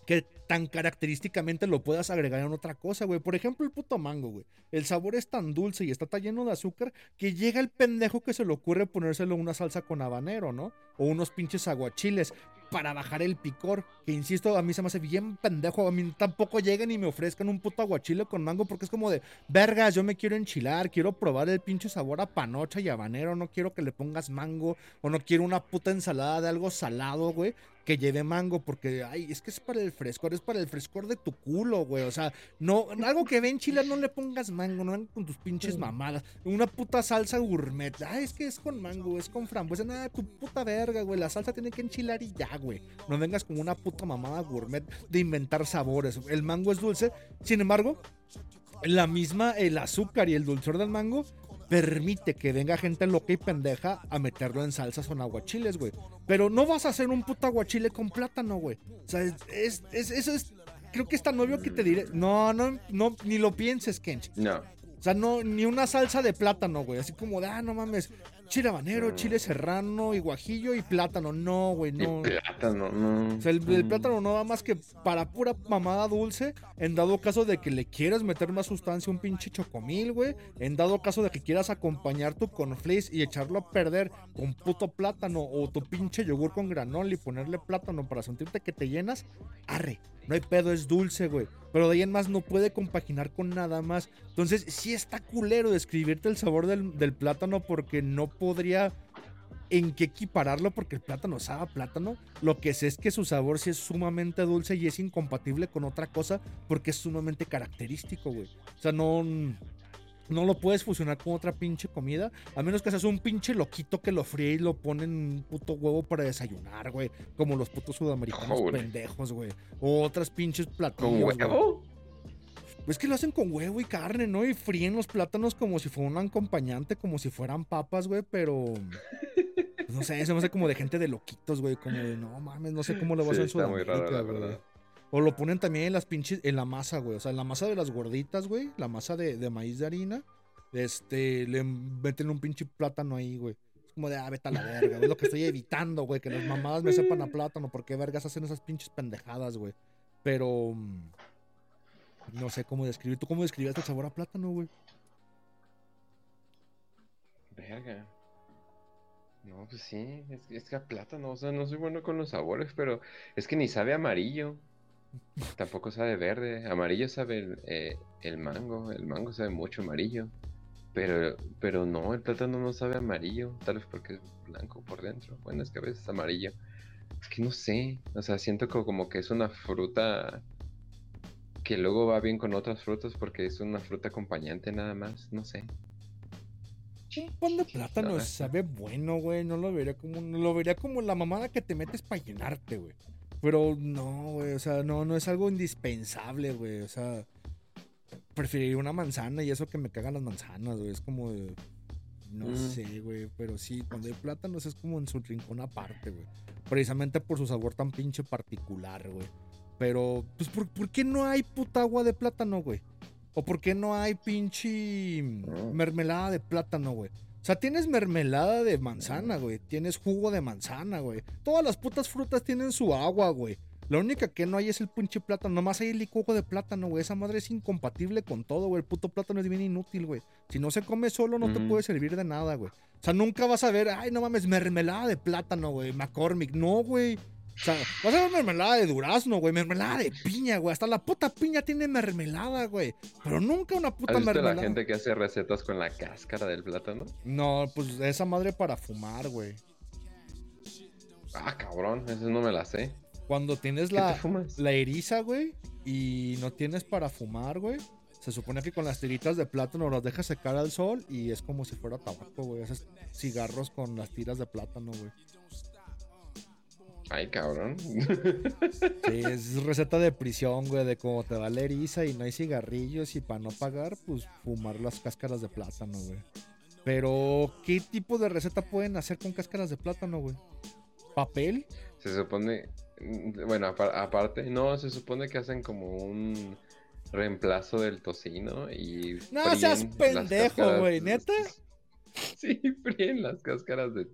que tan característicamente lo puedas agregar en otra cosa, güey. Por ejemplo, el puto mango, güey. El sabor es tan dulce y está tan lleno de azúcar que llega el pendejo que se le ocurre ponérselo una salsa con habanero, ¿no? O unos pinches aguachiles. Para bajar el picor. Que insisto, a mí se me hace bien pendejo. A mí tampoco lleguen y me ofrezcan un puto aguachile con mango porque es como de, vergas, yo me quiero enchilar, quiero probar el pinche sabor a panocha y habanero, no quiero que le pongas mango o no quiero una puta ensalada de algo salado, güey. Que lleve mango, porque, ay, es que es para el frescor, es para el frescor de tu culo, güey. O sea, no, algo que ven chile no le pongas mango, no ven con tus pinches mamadas. Una puta salsa gourmet, ay, es que es con mango, es con frambuesa, nada, tu puta verga, güey. La salsa tiene que enchilar y ya, güey. No vengas con una puta mamada gourmet de inventar sabores. El mango es dulce, sin embargo, la misma, el azúcar y el dulzor del mango permite que venga gente loca y pendeja a meterlo en salsas o en aguachiles, güey. Pero no vas a hacer un puto aguachile con plátano, güey. O sea, es, es- es- eso es. Creo que es tan obvio que te diré. No, no, no, ni lo pienses, Kench. No. O sea, no, ni una salsa de plátano, güey. Así como de, ah, no mames. Chile habanero, chile serrano y guajillo y plátano. No, güey, no. Y plátano, no. O sea, el, el Mm. plátano no va más que para pura mamada dulce. En dado caso de que le quieras meter más sustancia, un pinche chocomil, güey. En dado caso de que quieras acompañar tu cornflakes y echarlo a perder con puto plátano o tu pinche yogur con granola y ponerle plátano para sentirte que te llenas, arre. No hay pedo, es dulce, güey. Pero de ahí en más no puede compaginar con nada más. Entonces, sí está culero describirte el sabor del, del plátano porque no podría en qué equipararlo porque el plátano sabe a plátano. Lo que sé es que su sabor sí es sumamente dulce y es incompatible con otra cosa porque es sumamente característico, güey. O sea, no, no lo puedes fusionar con otra pinche comida, a menos que seas un pinche loquito que lo fríe y lo pone en un puto huevo para desayunar, güey. Como los putos sudamericanos Joder. pendejos, güey. O otras pinches platillos. ¿Con huevo? Es que lo hacen con huevo y carne, ¿no? Y fríen los plátanos como si fuera un acompañante, como si fueran papas, güey, pero. pues, no sé, se me hace como de gente de loquitos, güey. Como de, no mames, no sé cómo lo vas a hacer está muy la güey. O lo ponen también en las pinches, en la masa, güey. O sea, en la masa de las gorditas, güey. La masa de, de maíz de harina. Este, le meten un pinche plátano ahí, güey. Es como de, ah, vete a la verga. Es lo que estoy evitando, güey. Que las mamadas me sepan a plátano. ¿Por qué vergas hacen esas pinches pendejadas, güey? Pero. mm, No sé cómo describir. ¿Tú cómo describías el sabor a plátano, güey? Verga. No, pues sí, es, es que a plátano, o sea, no soy bueno con los sabores, pero es que ni sabe amarillo. Tampoco sabe verde. Amarillo sabe el, eh, el mango, el mango sabe mucho amarillo. Pero, pero no, el plátano no sabe amarillo, tal vez porque es blanco por dentro. Bueno, es que a veces es amarillo. Es que no sé, o sea, siento co- como que es una fruta que luego va bien con otras frutas porque es una fruta acompañante nada más, no sé. Un pan de plátano No, sabe bueno, güey. No lo vería como. No lo vería como la mamada que te metes para llenarte, güey. Pero no, güey. O sea, no, no es algo indispensable, güey. O sea, preferiría una manzana y eso que me cagan las manzanas, güey. Es como de. No Mm. sé, güey. Pero sí, cuando hay plátanos es como en su rincón aparte, güey. Precisamente por su sabor tan pinche particular, güey. Pero, pues, ¿por, por qué no hay puta agua de plátano, güey? ¿O por qué no hay pinche mermelada de plátano, güey? O sea, tienes mermelada de manzana, güey. Tienes jugo de manzana, güey. Todas las putas frutas tienen su agua, güey. La única que no hay es el pinche plátano. Nomás hay el licuado de plátano, güey. Esa madre es incompatible con todo, güey. El puto plátano es bien inútil, güey. Si no se come solo, no te puede servir de nada, güey. O sea, nunca vas a ver, ay, no mames, mermelada de plátano, güey. McCormick. No, güey. O sea, vas a ver mermelada de durazno, güey. Mermelada de piña, güey. Hasta la puta piña tiene mermelada, güey. Pero nunca una puta ¿Has visto mermelada. la gente que hace recetas con la cáscara del plátano? No, pues esa madre para fumar, güey. Ah, cabrón, eso no me la sé. Cuando tienes ¿Qué la, la eriza, güey, y no tienes para fumar, güey. Se supone que con las tiritas de plátano las dejas secar al sol y es como si fuera tabaco, güey. Haces cigarros con las tiras de plátano, güey. Ay, cabrón. Sí, es receta de prisión, güey, de cómo te va la eriza y no hay cigarrillos y para no pagar, pues fumar las cáscaras de plátano, güey. Pero, ¿qué tipo de receta pueden hacer con cáscaras de plátano, güey? ¿Papel? Se supone, bueno, apa- aparte, no, se supone que hacen como un reemplazo del tocino y No seas pendejo, güey, ¿neta? Sí, fríen las cáscaras de,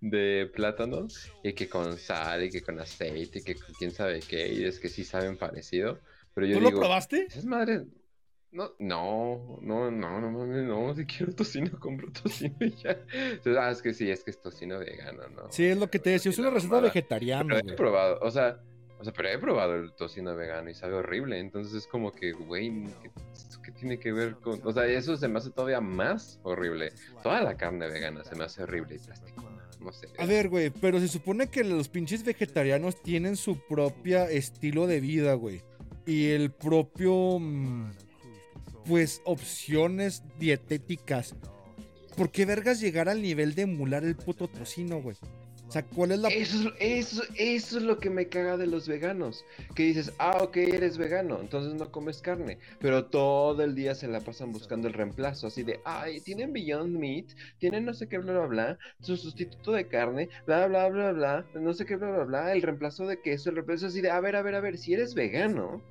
de plátano y que con sal y que con aceite y que con quién sabe qué y es que sí saben parecido, pero yo ¿Tú lo probaste? esas madres, No, no, no, no, no mames, no, si quiero tocino, compro tocino y ya. Entonces, ah, es que sí, es que es tocino vegano, ¿no? Sí, es lo que te decía, es una receta vegetariana, Pero he probado, o sea, o sea, pero he probado el tocino vegano y sabe horrible, entonces es como que, güey, ¿qué, tiene que ver con...? O sea, eso se me hace todavía más horrible. Toda la carne vegana se me hace horrible y plásticona, no sé. A ver, güey, pero se supone que los pinches vegetarianos tienen su propia estilo de vida, güey. Y el propio, mm, pues, opciones dietéticas. ¿Por qué vergas llegar al nivel de emular el puto tocino, güey? O sea, ¿cuál es la... Eso, es- eso, eso es lo que me caga de los veganos. Que dices, ah, ok, eres vegano, entonces no comes carne. Pero todo el día se la pasan buscando el reemplazo, así de, ay, tienen Beyond Meat, tienen no sé qué, bla, bla, bla, su sustituto de carne, bla, bla, bla, bla, no sé qué, bla, bla, bla, el reemplazo de queso, el reemplazo así de, a ver, a ver, a ver, si eres vegano,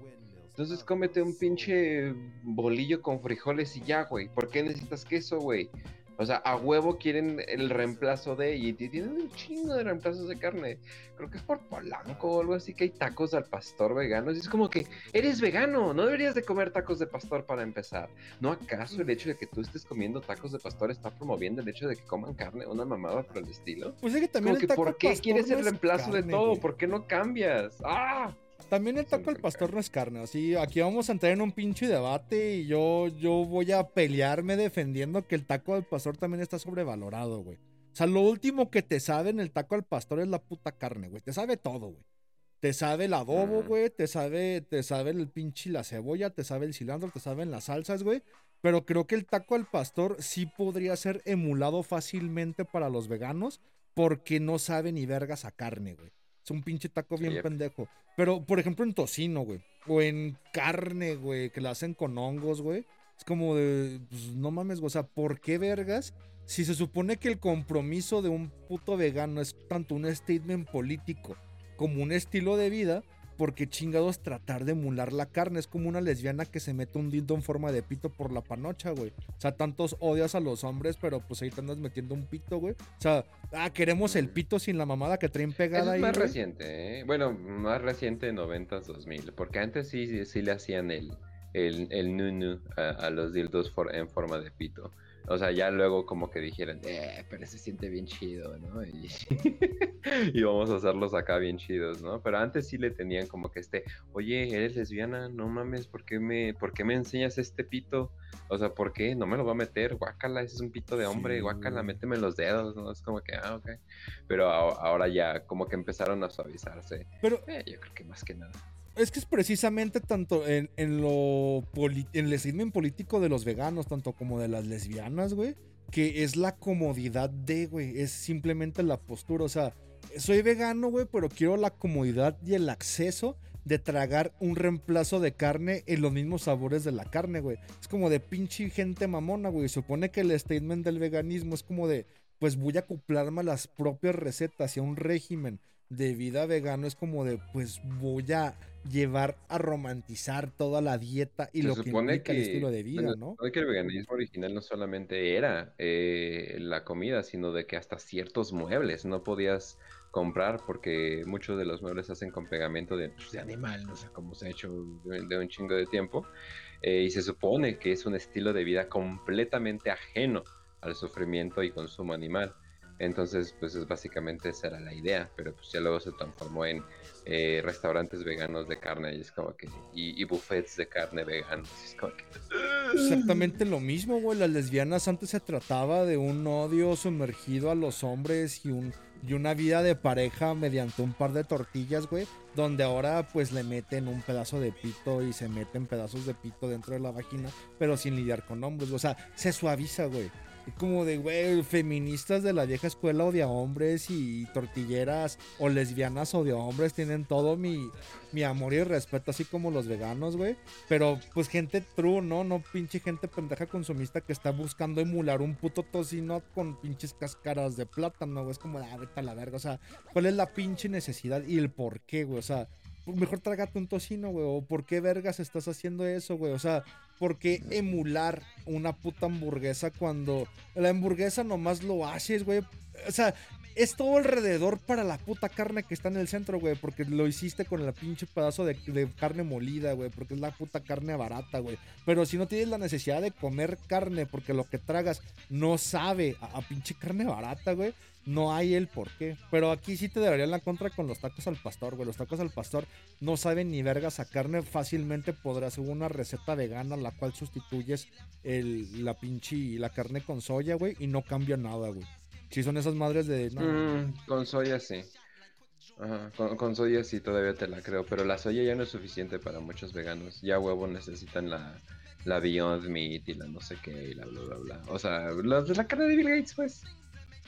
entonces cómete un pinche bolillo con frijoles y ya, güey. ¿Por qué necesitas queso, güey? O sea, a huevo quieren el reemplazo de y tienen un chingo de reemplazos de carne. Creo que es por Polanco o algo así que hay tacos al pastor veganos. Y es como que eres vegano, no deberías de comer tacos de pastor para empezar. ¿No acaso el hecho de que tú estés comiendo tacos de pastor está promoviendo el hecho de que coman carne, una mamada por el estilo? Pues es que también Como el que taco ¿por qué quieres el reemplazo de todo? güey. ¿Por qué no cambias? ¡Ah! También el taco al pastor no es carne, así aquí vamos a entrar en un pinche debate y yo, yo voy a pelearme defendiendo que el taco al pastor también está sobrevalorado, güey. O sea, lo último que te sabe en el taco al pastor es la puta carne, güey. Te sabe todo, güey. Te sabe el adobo, Mm. güey. Te sabe, te sabe el pinche la cebolla, te sabe el cilantro, te saben las salsas, güey. Pero creo que el taco al pastor sí podría ser emulado fácilmente para los veganos porque no sabe ni vergas a carne, güey. Es un pinche taco bien pendejo. Pero, por ejemplo, en tocino, güey. O en carne, güey, que la hacen con hongos, güey. Es como de, pues, no mames, güey. O sea, ¿por qué vergas? Si se supone que el compromiso de un puto vegano es tanto un statement político como un estilo de vida, porque chingados tratar de emular la carne. Es como una lesbiana que se mete un dildo en forma de pito por la panocha, güey. O sea, tantos odias a los hombres, pero pues ahí te andas metiendo un pito, güey. O sea, ah, queremos el pito sin la mamada que traen pegada es ahí. más güey. reciente, ¿eh? Bueno, más reciente 90s, 2000, porque antes sí, sí, sí le hacían el, el, el nunu a, a los dildos for- en forma de pito. O sea, ya luego como que dijeron, eh, pero se siente bien chido, ¿no? Y, y vamos a hacerlos acá bien chidos, ¿no? Pero antes sí le tenían como que este, oye, eres lesbiana, no mames, ¿por qué me, por qué me enseñas este pito? O sea, ¿por qué? No me lo va a meter, guácala, ese es un pito de hombre, Sí, guácala, méteme los dedos, ¿no? Es como que, ah, ok. Pero a- ahora ya como que empezaron a suavizarse. Pero Eh, yo creo que más que nada. Es que es precisamente tanto en, lo en el statement político de los veganos, tanto como de las lesbianas, güey, que es la comodidad de, güey, es simplemente la postura, o sea, soy vegano, güey, pero quiero la comodidad y el acceso de tragar un reemplazo de carne en los mismos sabores de la carne, güey. Es como de pinche gente mamona, güey. Supone que el statement del veganismo es como de, pues voy a acoplarme a las propias recetas y a un régimen de vida vegano. Es como de, pues voy a llevar a romantizar toda la dieta y Se lo que implica el estilo de vida, bueno, se ¿no? supone que el veganismo original no solamente era eh, la comida, sino de que hasta ciertos muebles no podías comprar porque muchos de los muebles se hacen con pegamento de, pues, de animal, no sé cómo se ha hecho de, de un chingo de tiempo. eh, y se supone que es un estilo de vida completamente ajeno al sufrimiento y consumo animal. Entonces, pues es básicamente esa era la idea, pero pues ya luego se transformó en eh, restaurantes veganos de carne y es como que y, buffets de carne veganos. que Exactamente lo mismo, güey. Las lesbianas antes se trataba de un odio sumergido a los hombres y, un, y una vida de pareja mediante un par de tortillas, güey. Donde ahora pues le meten un pedazo de pito y se meten pedazos de pito dentro de la vagina, pero sin lidiar con hombres. O sea, se suaviza, güey. Como de, güey, feministas de la vieja escuela odia hombres y tortilleras o lesbianas odia hombres tienen todo mi, mi amor y respeto, así como los veganos, güey. Pero pues gente true, ¿no? No pinche gente pendeja consumista que está buscando emular un puto tocino con pinches cáscaras de plátano, güey. Es como, ah, vete la verga. O sea, ¿cuál es la pinche necesidad y el por qué, güey? O sea, mejor trágate un tocino, güey. O por qué vergas estás haciendo eso, güey. O sea, ¿por qué emular una puta hamburguesa cuando la hamburguesa nomás lo haces, güey? O sea, es todo alrededor para la puta carne que está en el centro, güey. Porque lo hiciste con el pinche pedazo de, de carne molida, güey. Porque es la puta carne barata, güey. Pero si no tienes la necesidad de comer carne porque lo que tragas no sabe a, a pinche carne barata, güey. No hay el por qué. Pero aquí sí te daría la contra con los tacos al pastor, güey. Los tacos al pastor no saben ni vergas a carne. Fácilmente podrás hacer una receta vegana la cual sustituyes el, la pinche la carne con soya, güey. Y no cambia nada, güey. Si son esas madres de. no, Mm, con soya sí. Ajá, con, con soya sí todavía te la creo, pero la soya ya no es suficiente para muchos veganos. Ya huevo necesitan la, la Beyond Meat y la no sé qué y la bla bla bla. O sea, los de la carne de Bill Gates, pues.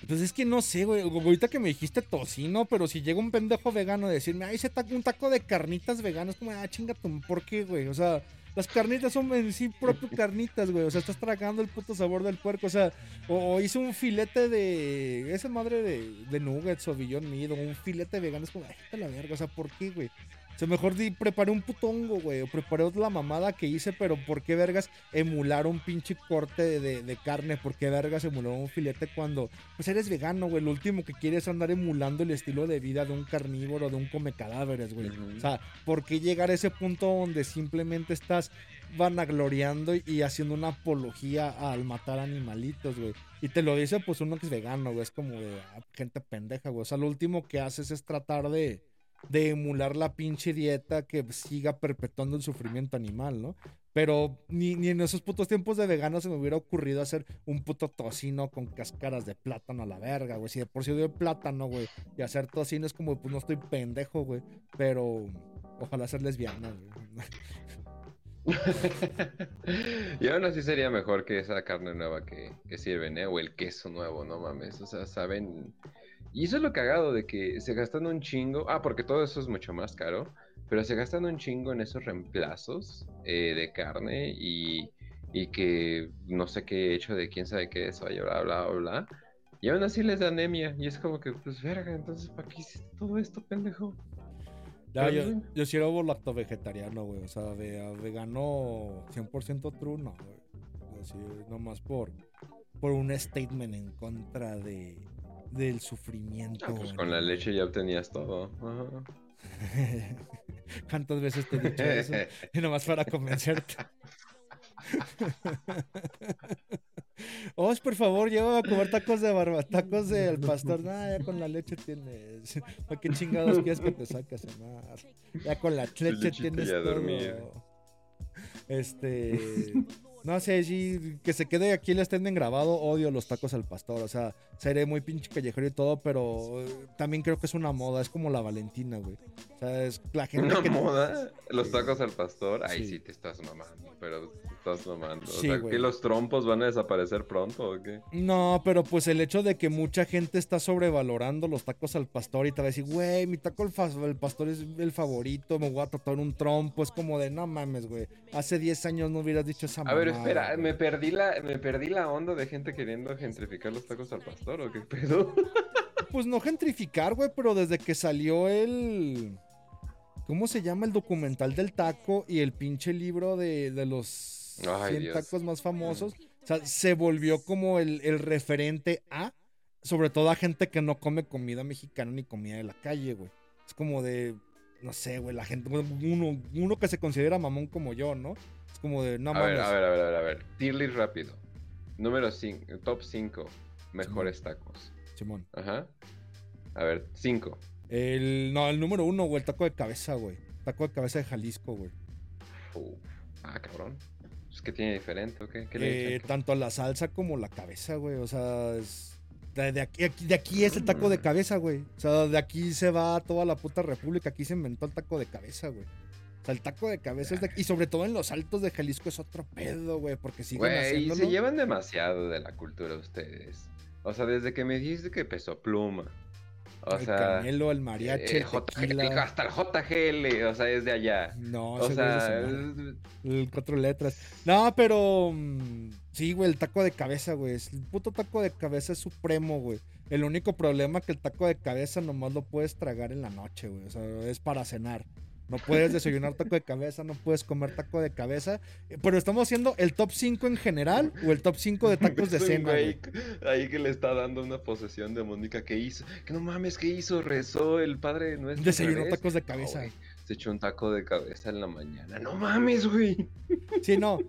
Pues es que no sé, güey. Ahorita que me dijiste tocino, pero si llega un pendejo vegano a decirme, ay, ese taco, un taco de carnitas veganas, como, ah, chinga ¿por qué, güey? O sea, las carnitas son en sí propio carnitas, güey. O sea, estás tragando el puto sabor del puerco. O sea, o, o hice un filete de. Esa madre de, de nuggets o billón meat, o un filete vegano. Es como, ay, la verga. O sea, ¿por qué, güey? O sea, mejor di, preparé un puto hongo, güey. O preparé la mamada que hice, pero ¿por qué vergas emular un pinche corte de, de- de carne? ¿Por qué vergas emular un filete cuando pues eres vegano, güey? Lo último que quieres es andar emulando el estilo de vida de un carnívoro, de un come cadáveres, güey. O sea, ¿por qué llegar a ese punto donde simplemente estás vanagloriando y haciendo una apología al matar animalitos, güey? Y te lo dice pues uno que es vegano, güey. Es como de ah, gente pendeja, güey. O sea, lo último que haces es tratar de, de emular la pinche dieta que siga perpetuando el sufrimiento animal, ¿no? Pero ni, ni en esos putos tiempos de vegano se me hubiera ocurrido hacer un puto tocino con cáscaras de plátano a la verga, güey. Si de por sí doy plátano, güey. Y hacer tocino es como, pues no estoy pendejo, güey. Pero ojalá ser lesbiana, güey. y aún así sería mejor que esa carne nueva que, que sirven, ¿eh? O el queso nuevo, no mames. O sea, saben. Y eso es lo cagado de que se gastan un chingo. Ah, porque todo eso es mucho más caro. Pero se gastan un chingo en esos reemplazos eh, de carne y, y que no sé qué hecho de quién sabe qué es, bla, bla, bla, bla. Y aún así les da anemia. Y es como que, pues, verga, entonces, ¿para qué hiciste todo esto, pendejo? Ya, yo, yo sí era lacto vegetariano, güey. O sea, de vegano 100% true, no, güey. Así, nomás por, por un statement en contra de, del sufrimiento. Ah, pues con la leche ya obtenías todo. Ajá. ¿Cuántas veces te he dicho eso? Y nomás para convencerte. Os, por favor, lleva a comer tacos de barba, tacos del pastor. Nah, ya con la leche tienes. ¿Para qué chingados quieres que te saques más? Ya con la leche lechita tienes a todo. dormir. Este. No sé, sí, que se quede aquí el estén grabado. Odio los tacos al pastor. O sea, seré muy pinche callejero y todo, pero eh, también creo que es una moda. Es como la Valentina, güey. O sea, es la gente Una que. moda, los tacos al pastor, ahí Sí. sí. te estás mamando, pero estás mamando. O Sí, sea, güey. ¿que los trompos van a desaparecer pronto o qué? No, pero pues el hecho de que mucha gente está sobrevalorando los tacos al pastor y te va a decir, güey, mi taco al pastor es el favorito, me voy a tatuar un trompo. Es como de, no mames, güey. Hace 10 años no hubieras dicho esa A ver, espera, güey". me perdí la me perdí la onda de gente queriendo gentrificar los tacos al pastor o qué pedo. Pues no gentrificar, güey, pero desde que salió el. ¿Cómo se llama el documental del taco y el pinche libro de, de los Ay, 100 Dios. tacos más famosos? O sea, se volvió como el, el referente a, sobre todo a gente que no come comida mexicana ni comida de la calle, güey. Es como de, no sé, güey, la gente, uno, uno que se considera mamón como yo, ¿no? Es como de, no a mames. ver, a ver, a ver, a ver, a ver. Tier list rápido. Número 5, top 5 mejores tacos. Simón. Ajá. A ver, 5. El, no, el número uno, güey, el taco de cabeza, güey. Taco de cabeza de Jalisco, güey. Ah, cabrón. Pues, ¿Qué tiene diferente qué? ¿Qué le Eh, tanto la salsa como la cabeza, güey. O sea, es- de, aquí, aquí- de aquí es el taco de cabeza, güey. O sea, de aquí se va toda la puta república. Aquí se inventó el taco de cabeza, güey. O sea, el taco de cabeza es de aquí. Y sobre todo en los altos de Jalisco es otro pedo, güey. Porque siguen Güey, haciéndolo. se llevan demasiado de la cultura ustedes. O sea, desde que me dijiste que pesó pluma. O el sea, canelo, el mariachi, eh, JGL, tequila. hasta el JGL, o sea, es de allá. No, O es sea, es- cuatro letras. No, pero. mm, sí, güey, el taco de cabeza, güey. es- El puto taco de cabeza es supremo, güey. El único problema que el taco de cabeza nomás lo puedes tragar en la noche, güey. O sea, es para cenar. No puedes desayunar taco de cabeza, no puedes comer taco de cabeza. Pero estamos haciendo el top 5 en general o el top 5 de tacos de cena, güey. Ahí que le está dando una posesión demónica. ¿Qué hizo? Que no mames, ¿qué hizo? Rezó el padre nuestro. Desayunó revés. tacos de No, cabeza. güey, Se echó un taco de cabeza en la mañana. No mames, güey. Sí, no.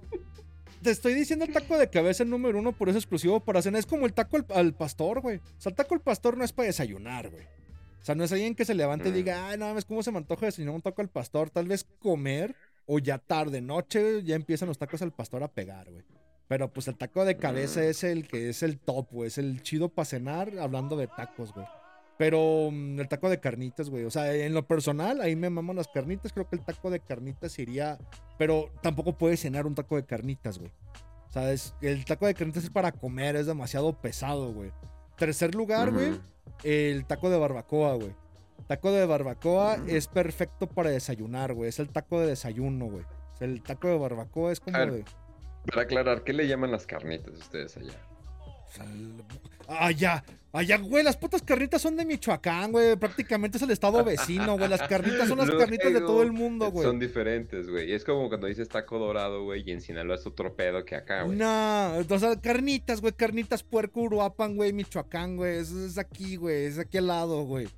Te estoy diciendo el taco de cabeza número uno, por eso exclusivo para cena. Es como el taco al, al pastor, güey. O sea, el taco al pastor no es para desayunar, güey. O sea, no es alguien que se levante y Mm. diga, ay, no mames, ¿cómo se me antoja desayunar un taco al pastor? Tal vez comer o ya tarde, noche, ya empiezan los tacos al pastor a pegar, güey. Pero pues el taco de cabeza Mm. es el que es el top, güey. Es el chido para cenar hablando de tacos, güey. Pero mm, el taco de carnitas, güey. O sea, en lo personal, ahí me maman las carnitas. Creo que el taco de carnitas iría. Pero tampoco puedes cenar un taco de carnitas, güey. O sea, es- el taco de carnitas es para comer, es demasiado pesado, güey. Tercer lugar, güey, el taco de barbacoa, güey. Taco de barbacoa es perfecto para desayunar, güey. Es el taco de desayuno, güey. O sea, el taco de barbacoa es como A ver. de. Para aclarar, ¿qué le llaman las carnitas ustedes allá? Allá, allá, güey, las putas carnitas son de Michoacán, güey. Prácticamente es el estado vecino, güey. Las carnitas son las carnitas de todo el mundo, güey. Son diferentes, güey. Es como cuando dices taco dorado, güey, y en Sinaloa es otro pedo que acá, güey. No, o sea, carnitas, güey, carnitas puerco Uruapan, güey, Michoacán, güey. Es, es aquí, güey, es aquí al lado, güey.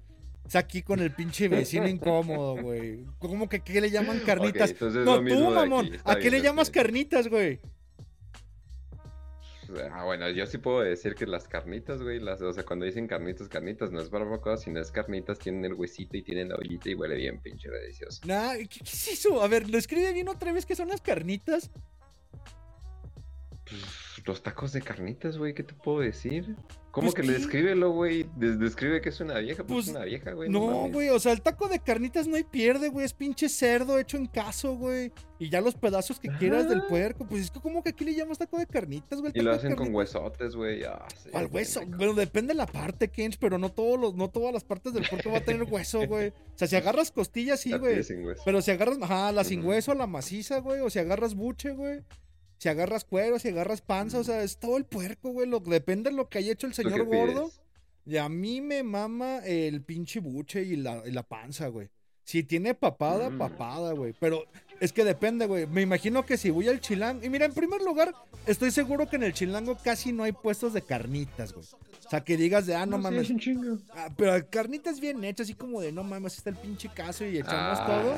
Es aquí con el pinche vecino incómodo, güey. ¿Cómo que qué le llaman carnitas? No, tú, mamón. ¿A qué le llamas carnitas, güey? Ah, bueno, yo sí puedo decir que las carnitas, güey, las, o sea, cuando dicen carnitas, carnitas, no es barbacoa, sino es carnitas, tienen el huesito y tienen la ollita y huele bien pinche delicioso. Nah, ¿qué, qué es eso? A ver, lo escribe bien otra vez que son las carnitas. Pues, Los tacos de carnitas, güey, ¿qué te puedo decir? ¿Cómo Pues, que le descríbelo, güey? Des- describe que es una vieja, pues, Pues, es una vieja, güey. No, güey, o sea, el taco de carnitas no hay pierde, güey. Es pinche cerdo hecho en caso, güey. Y ya los pedazos que quieras del Ajá. puerco. Pues es que, ¿cómo que aquí le llamas taco de carnitas, güey? Y lo hacen con huesotes, güey. Ah, sí, Al hueso, bueno, depende de la parte, Kench, pero no todos los, no todas las partes del puerco va a tener hueso, güey. O sea, si agarras costillas, sí, güey. Pero si agarras, ajá, la sin hueso, la maciza, güey. O si agarras buche, güey. Si agarras cuero, si agarras panza, o sea, es todo el puerco, güey. Lo, depende de lo que haya hecho el ¿Tú señor gordo. Y a mí me mama el pinche buche y la, y la panza, güey. Si tiene papada, Mm. papada, güey. Pero es que depende, güey. Me imagino que si voy al chilango. Y mira, en primer lugar, estoy seguro que en el chilango casi no hay puestos de carnitas, güey. O sea, que digas de, ah, no, sí, mames. es un chingo. Ah, pero carnitas bien hechas, así como de, no mames, está el pinche caso y echamos todo.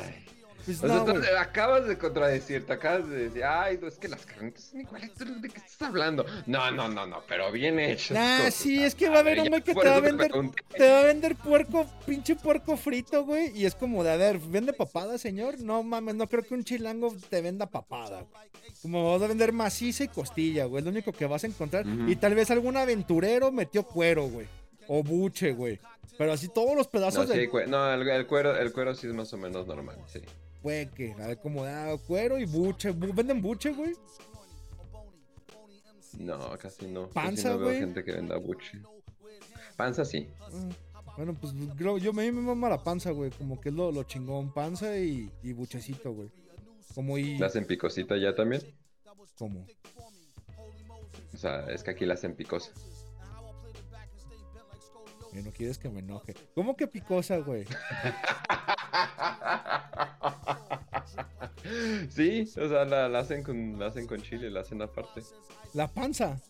Pues O sea, no, tú te acabas de contradecir, te acabas de decir, ay, no, es que las carnitas son iguales, ¿tú ¿de qué estás hablando? No, no, no, no, pero bien hechas. Nah, con sí, es que va a haber un ya que te va a vender-. Te va a vender puerco, pinche puerco frito, güey. Y es como de, a ver, ¿vende papada, señor? No mames, no creo que un chilango te venda papada. güey. Como vas a vender maciza y costilla, güey. Es lo único que vas a encontrar. Y tal vez algún aventurero metió cuero, güey. O buche, güey. Pero así todos los No, pedazos sí, de no, el, el cuero, el cuero sí es más o menos normal, sí. Güey, que, a ver, como ah, cuero y buche. Bu- ¿Venden buche, güey? No, casi no. Casi Panza, no veo güey. gente que venda buche. Panza sí. Ah, Bueno, pues creo- yo me, me mama la panza, güey. Como que es lo, lo chingón. Panza y, y buchecito, güey. Como y. ¿La hacen picosita ya también? Como. O sea, es que aquí la hacen picosa. No quieres que me enoje. ¿Cómo que picosa, güey? sí, o sea, la, la hacen con, la hacen con chile, la hacen aparte. La panza.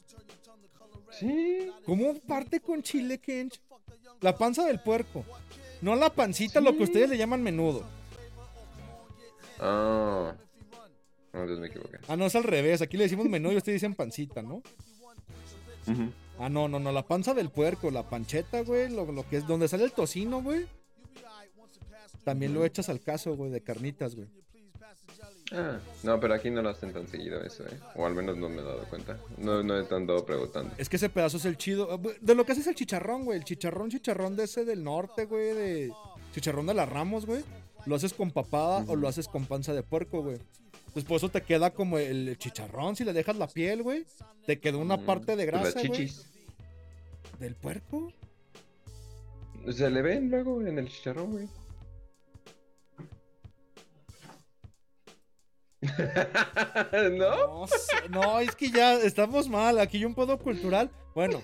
Sí. ¿Cómo parte con chile, Kench? La panza del puerco. No la pancita, lo que Sí. ustedes le llaman menudo. Ah. No, entonces me equivoqué. Ah, no, es al revés. Aquí le decimos menudo y ustedes dicen pancita, ¿no? Ujú. Ah, no, no, no. La panza del puerco, la pancheta, güey. Lo, lo que es donde sale el tocino, güey. También lo echas al caso, güey, de carnitas, güey. Ah, no, pero aquí no lo hacen tan seguido eso, ¿eh? O al menos no me he dado cuenta. No, no he andado preguntando. Es que ese pedazo es el chido. Ah, De lo que hace es el chicharrón, güey. El chicharrón, chicharrón de ese del norte, güey. De... Chicharrón de las Ramos, güey. Lo haces con papada o lo haces con panza de puerco, güey. Entonces por eso te queda como el chicharrón. Si le dejas la piel, güey. Te quedó una Mm, parte de pues grasa, güey. ¿Del puerco? Se le ven luego en el chicharrón, güey. ¿No? No, es que ya estamos mal. Aquí hay un pedo cultural. Bueno.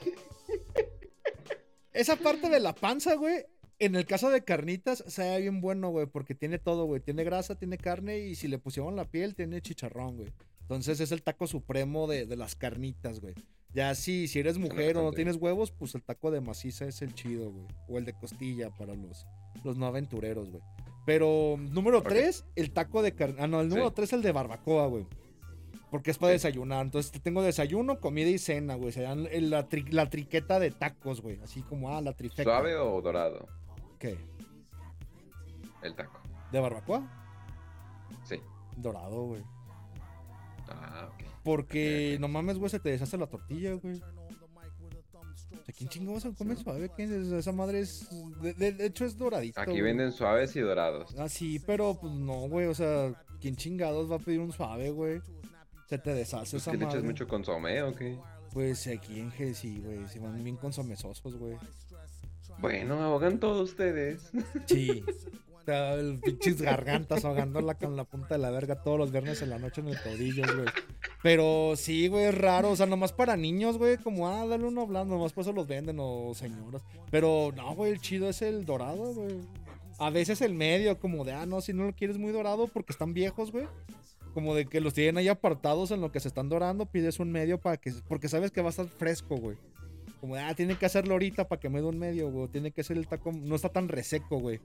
Esa parte de la panza, güey. En el caso de carnitas, sabe bien bueno, güey, porque tiene todo, güey. Tiene grasa, tiene carne y si le pusieron la piel, tiene chicharrón, güey. Entonces es el taco supremo de, de las carnitas, güey. Ya si, si eres mujer o no tienes huevos, pues el taco de maciza es el chido, güey. O el de costilla para los, los no aventureros, güey. Pero número Ok. 3, el taco de carne. Ah, no, el número Sí. 3 el de barbacoa, güey. Porque es para Sí. desayunar. Entonces tengo desayuno, comida y cena, güey. Se dan la, tri- la triqueta de tacos, güey. Así como, ah, la trifecta. ¿Suave o dorado? ¿Qué? El taco. ¿De barbacoa? Sí. Dorado, güey. Ah, ok. Porque no mames, güey, se te deshace la tortilla, güey. Sea, ¿quién chingados se come suave? ¿Quién es? Esa madre es. De, de- de hecho, es doradito. Aquí güey. venden suaves y dorados. Ah, sí, pero pues no, güey. O sea, ¿quién chingados va a pedir un suave, güey? Se te deshace ¿Es esa que le echas madre. mucho consomé o qué? Pues aquí en G sí, güey. Se van bien consomesosos, güey. Bueno, ahogan todos ustedes. Sí. El pinches gargantas ahogándola con la punta de la verga todos los viernes en la noche en el tobillo, güey. Pero sí, güey, es raro. O sea, nomás para niños, güey, como, ah, dale uno blando, nomás por eso los venden o señoras. Pero no, güey, el chido es el dorado, güey. A veces el medio, como de, ah, no, si no lo quieres muy dorado porque están viejos, güey. Como de que los tienen ahí apartados en lo que se están dorando, pides un medio para que, porque sabes que va a estar fresco, güey. Como ah, tiene que hacerlo ahorita para que me dé un medio, güey. Tiene que ser el taco, no está tan reseco, güey.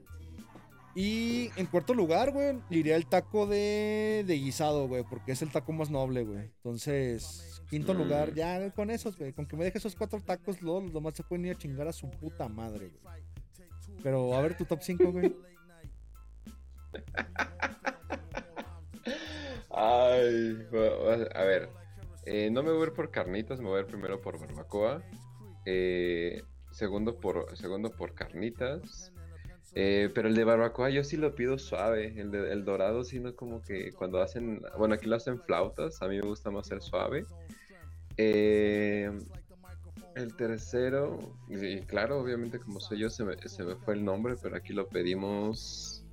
Y en cuarto lugar, güey, iría el taco de, de guisado, güey, porque es el taco más noble, güey. Entonces, quinto Mm. lugar, ya con esos, güey. Con que me deje esos cuatro tacos, luego los demás se pueden ir a chingar a su puta madre, güey. Pero, a ver, tu top 5, güey. Ay, a ver. eh, no me voy a ir por carnitas, me voy a ir primero por barbacoa. eh, segundo por segundo por carnitas. Eh, pero el de barbacoa yo sí lo pido suave. El, de- el dorado, sino como que cuando hacen. Bueno, aquí lo hacen flautas. A mí me gusta más el suave. Eh, el tercero. Y, claro, obviamente, como soy yo, se me, se me fue el nombre, pero aquí lo pedimos.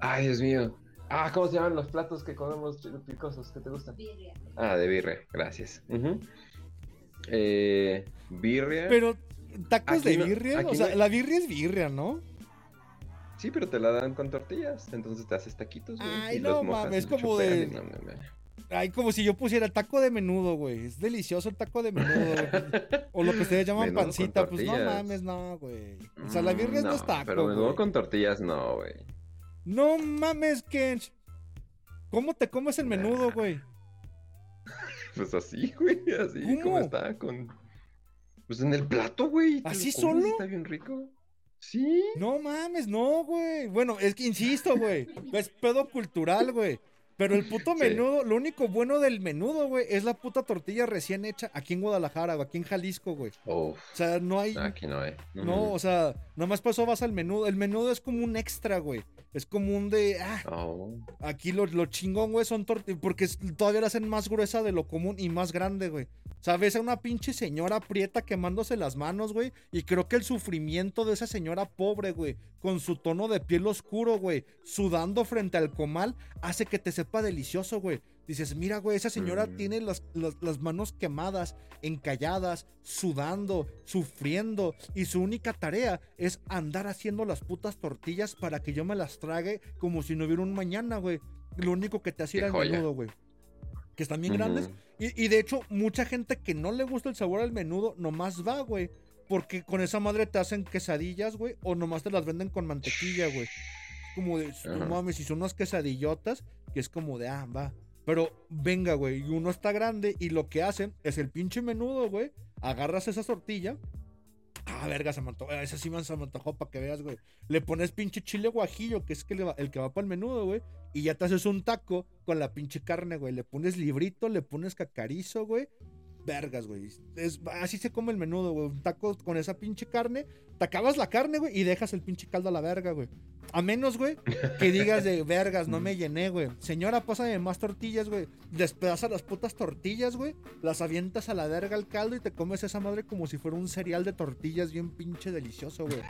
Ay, Dios mío. Ah, ¿cómo se llaman los platos que comemos picosos? ¿Qué te gustan? Birria. Ah, de birria, gracias. Eh, birria. Pero, tacos Aquí de birria, o sea, la birria es birria, ¿no? Sí, pero te la dan con tortillas. Entonces te haces taquitos, güey. Ay, y no los mojas mames, y como de- no, no, no. Ay, como si yo pusiera taco de menudo, güey. Es delicioso el taco de menudo, güey. O lo que ustedes llaman Menudo pancita. Pues no mames, no, güey. O sea, la birria Mm, no es taco, Pero menudo güey. con tortillas no, güey. No mames, Kench. ¿Cómo te comes el menudo, Nah. güey? Pues así, güey. Así ¿Cómo? como está. Con... Pues en el plato, güey. ¿Así solo? Está bien rico. Sí. No mames, no, güey. Bueno, es que insisto, güey. Es pedo cultural, güey. Pero el puto Sí. menudo, lo único bueno del menudo, güey, es la puta tortilla recién hecha aquí en Guadalajara, o aquí en Jalisco, güey. Uf, O sea, no hay. aquí no hay. No, o sea, nomás eso vas al menudo. El menudo es como un extra, güey. Es como un de. Ah, Oh, Aquí lo, lo chingón, güey, son tortillas. Porque todavía la hacen más gruesa de lo común y más grande, güey. O sea, ves a una pinche señora prieta quemándose las manos, güey. Y creo que el sufrimiento de esa señora pobre, güey, con su tono de piel oscuro, güey, sudando frente al comal, hace que te sepa delicioso, güey. Dices, mira, güey, esa señora Mm. tiene las, las, las manos quemadas, encalladas, sudando, sufriendo. Y su única tarea es andar haciendo las putas tortillas para que yo me las trague como si no hubiera un mañana, güey. Lo único que te hace ir al menudo, güey. Que están bien grandes. Y, y de hecho, mucha gente que no le gusta el sabor al menudo, nomás va, güey. Porque con esa madre te hacen quesadillas, güey. O nomás te las venden con mantequilla, güey. Como de, no mames, y son unas quesadillotas, que es como de, ah, va. Pero venga, güey, y uno está grande y lo que hacen es el pinche menudo, güey. Agarras esa tortilla. Ah, verga, se me antojó. Esa sí me se me antojó para que veas, güey. Le pones pinche chile guajillo, que es que le va- el que va para el menudo, güey. Y ya te haces un taco con la pinche carne, güey. Le pones librito, le pones cacarizo, güey. Vergas, güey. Es, así se come el menudo, güey. Un taco con esa pinche carne. Te acabas la carne, güey, y dejas el pinche caldo a la verga, güey. A menos, güey, que digas de vergas, no me llené, güey. Señora, pásame más tortillas, güey. Despedaza las putas tortillas, güey. Las avientas a la verga al caldo y te comes esa madre como si fuera un cereal de tortillas bien pinche delicioso, güey.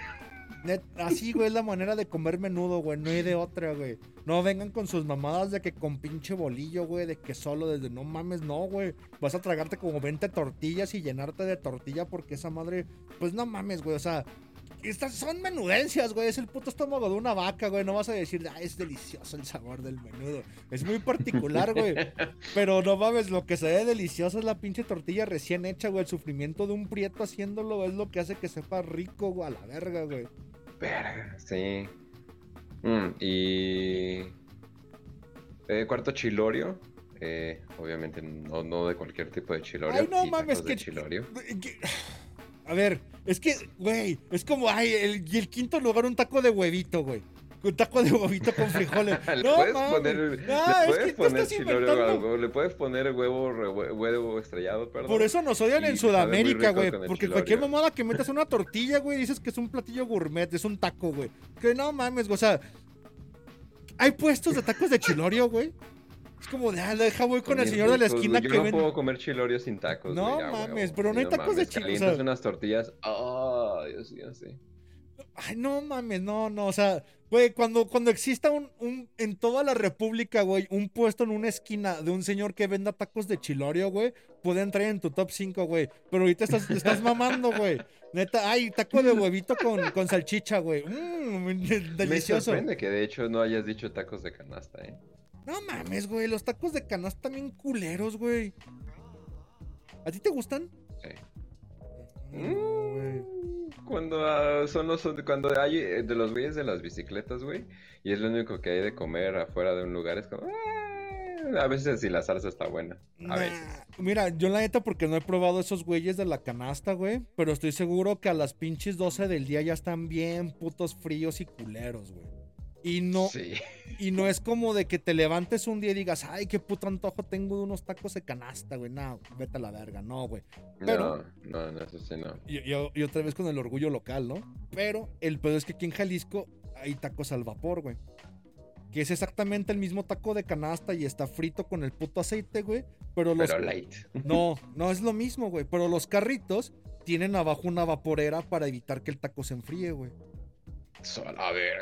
Así, güey, es la manera de comer menudo, güey. No hay de otra, güey. No vengan con sus mamadas de que con pinche bolillo, güey, de que solo desde no mames, no, güey. Vas a tragarte como 20 tortillas y llenarte de tortilla porque esa madre, pues no mames, güey. O sea, estas son menudencias, güey. Es el puto estómago de una vaca, güey. No vas a decir, ah, es delicioso el sabor del menudo. Es muy particular, güey. Pero no mames, lo que se ve delicioso es la pinche tortilla recién hecha, güey. El sufrimiento de un prieto haciéndolo es lo que hace que sepa rico, güey, a la verga, güey. Verga, sí. Mm, y. eh, cuarto chilorio. Eh, obviamente no, no de cualquier tipo de chilorio. Ay, no mames, que. chilorio. que- A ver, es que, güey, es como, ay, el, y el quinto lugar, un taco de huevito, güey. Un taco de huevito con frijoles. Le no, puedes poner, No, le es puedes que poner estás chilorio inventando. algo, le puedes poner huevo, re- huevo estrellado, perdón. Por eso nos odian Y en Sudamérica, güey. Porque cualquier chilorio. mamada que metas una tortilla, güey, dices que es un platillo gourmet, es un taco, güey. Que no mames, güey. O sea, hay puestos de tacos de chilorio, güey. Es como de, ah, deja, voy con el señor de la esquina que Yo no vende. puedo comer chilorio sin tacos. No güey, a mames, pero no hay tacos de mames, chile, o calientas sea- unas tortillas. Ah, Dios mío, sí. Ay, no mames, no, no. O sea, güey, cuando, cuando exista un, un, en toda la República, güey, un puesto en una esquina de un señor que venda tacos de chilorio, güey, puede entrar en tu top 5, güey. Pero ahorita estás, estás mamando, güey. Neta, ay, taco de huevito con, con salchicha, güey. Mmm, Me delicioso. sorprende que de hecho no hayas dicho tacos de canasta, ¿eh? No mames, güey, los tacos de canasta también culeros, güey. ¿A ti te gustan? Sí. No, güey. Mm, Cuando ah, son los cuando hay eh, de los güeyes de las bicicletas, güey, y es lo único que hay de comer afuera de un lugar, es como "Ah", a veces si la salsa está buena, a Nah, veces. Mira, yo la neta porque no he probado esos güeyes de la canasta, güey. Pero estoy seguro que a las pinches 12 del día ya están bien putos fríos y culeros, güey. Y no, Sí. y no es como de que te levantes un día y digas, ay, qué puto antojo tengo de unos tacos de canasta, güey. No, vete a la verga, no, güey. Pero- No, no, no, eso sí no. Y, y- y otra vez con el orgullo local, ¿no? Pero el pedo es que aquí en Jalisco hay tacos al vapor, güey. Que es exactamente el mismo taco de canasta y está frito con el puto aceite, güey. Pero los. Pero light. No, no es lo mismo, güey. Pero los carritos tienen abajo una vaporera para evitar que el taco se enfríe, güey. A ver,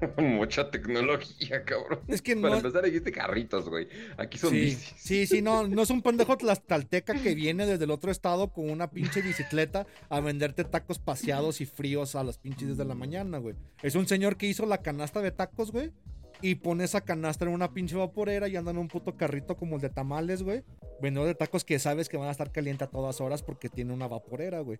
mucha tecnología, cabrón. Es que Para no. empezar dijiste carritos, güey. Aquí son Sí, bicis. sí, sí, no, no es un pendejo tlaxcalteca que viene desde el otro estado con una pinche bicicleta a venderte tacos paseados y fríos a las pinches 10 de la mañana, güey. Es un señor que hizo la canasta de tacos, güey. Y pone esa canasta en una pinche vaporera y anda en un puto carrito como el de tamales, güey. Vendedor de tacos que sabes que van a estar calientes a todas horas porque tiene una vaporera, güey.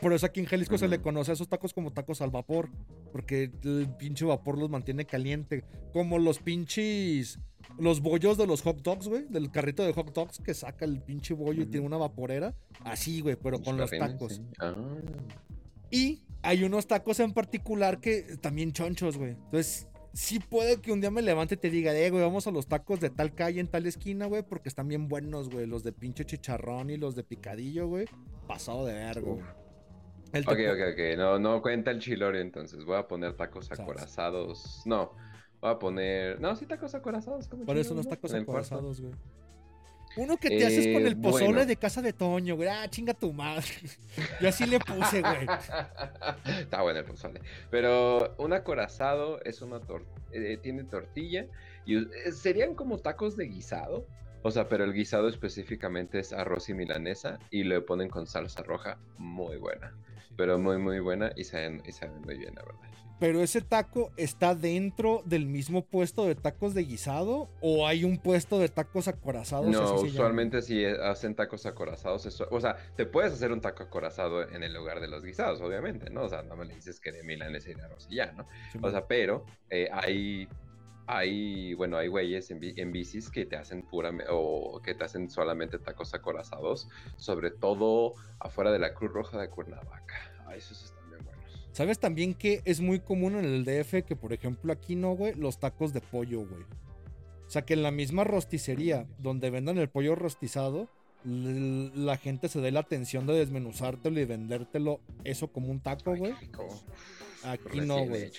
Por eso aquí en Jalisco se le conoce a esos tacos como tacos al vapor. Porque el pinche vapor los mantiene caliente. Como los pinches los bollos de los hot dogs, güey, del carrito de hot dogs que saca el pinche bollo y tiene una vaporera, así, güey, pero con los tacos. sí. Ah. Y hay unos tacos en particular que también chonchos, güey. Entonces, sí puede que un día me levante y te diga, eh, güey, vamos a los tacos de tal calle en tal esquina, güey, porque están bien buenos, güey, los de pinche chicharrón y los de picadillo, güey. Pasado de vergo. El Ok, ok, ok. No, no cuenta el chilorio entonces. Voy a poner tacos Sabes. acorazados. No. Voy a poner. No, sí, tacos acorazados. eso chilorio, los tacos acorazados, güey. Uno que te haces con Eh, el pozole bueno. de casa de Toño, güey. Ah, chinga tu madre. Yo así le puse, güey. Está bueno el pozole. Pero un acorazado es una tor eh, tiene tortilla y eh, serían como tacos de guisado. O sea, pero el guisado específicamente es arroz y milanesa y le ponen con salsa roja muy buena. Pero muy, muy buena y saben, y saben muy bien, la verdad. Pero ese taco está dentro del mismo puesto de tacos de guisado o hay un puesto de tacos acorazados. No, usualmente si hacen tacos acorazados, eso- o sea, te puedes hacer un taco acorazado en el lugar de los guisados, obviamente, ¿no? O sea, no me le dices que de milanesa y de arroz y ya, ¿no? O sea, pero eh, hay, hay, bueno, hay güeyes en, en bicis que te hacen pura, o que te hacen solamente tacos acorazados, sobre todo afuera de la Cruz Roja de Cuernavaca. Ay, buenos. ¿Sabes también que es muy común en el DF que, por ejemplo, aquí no, güey, los tacos de pollo, güey? O sea, que en la misma rosticería donde vendan el pollo rostizado, la gente se dé la atención de desmenuzártelo y vendértelo eso como un taco, güey. Aquí no, Recién güey.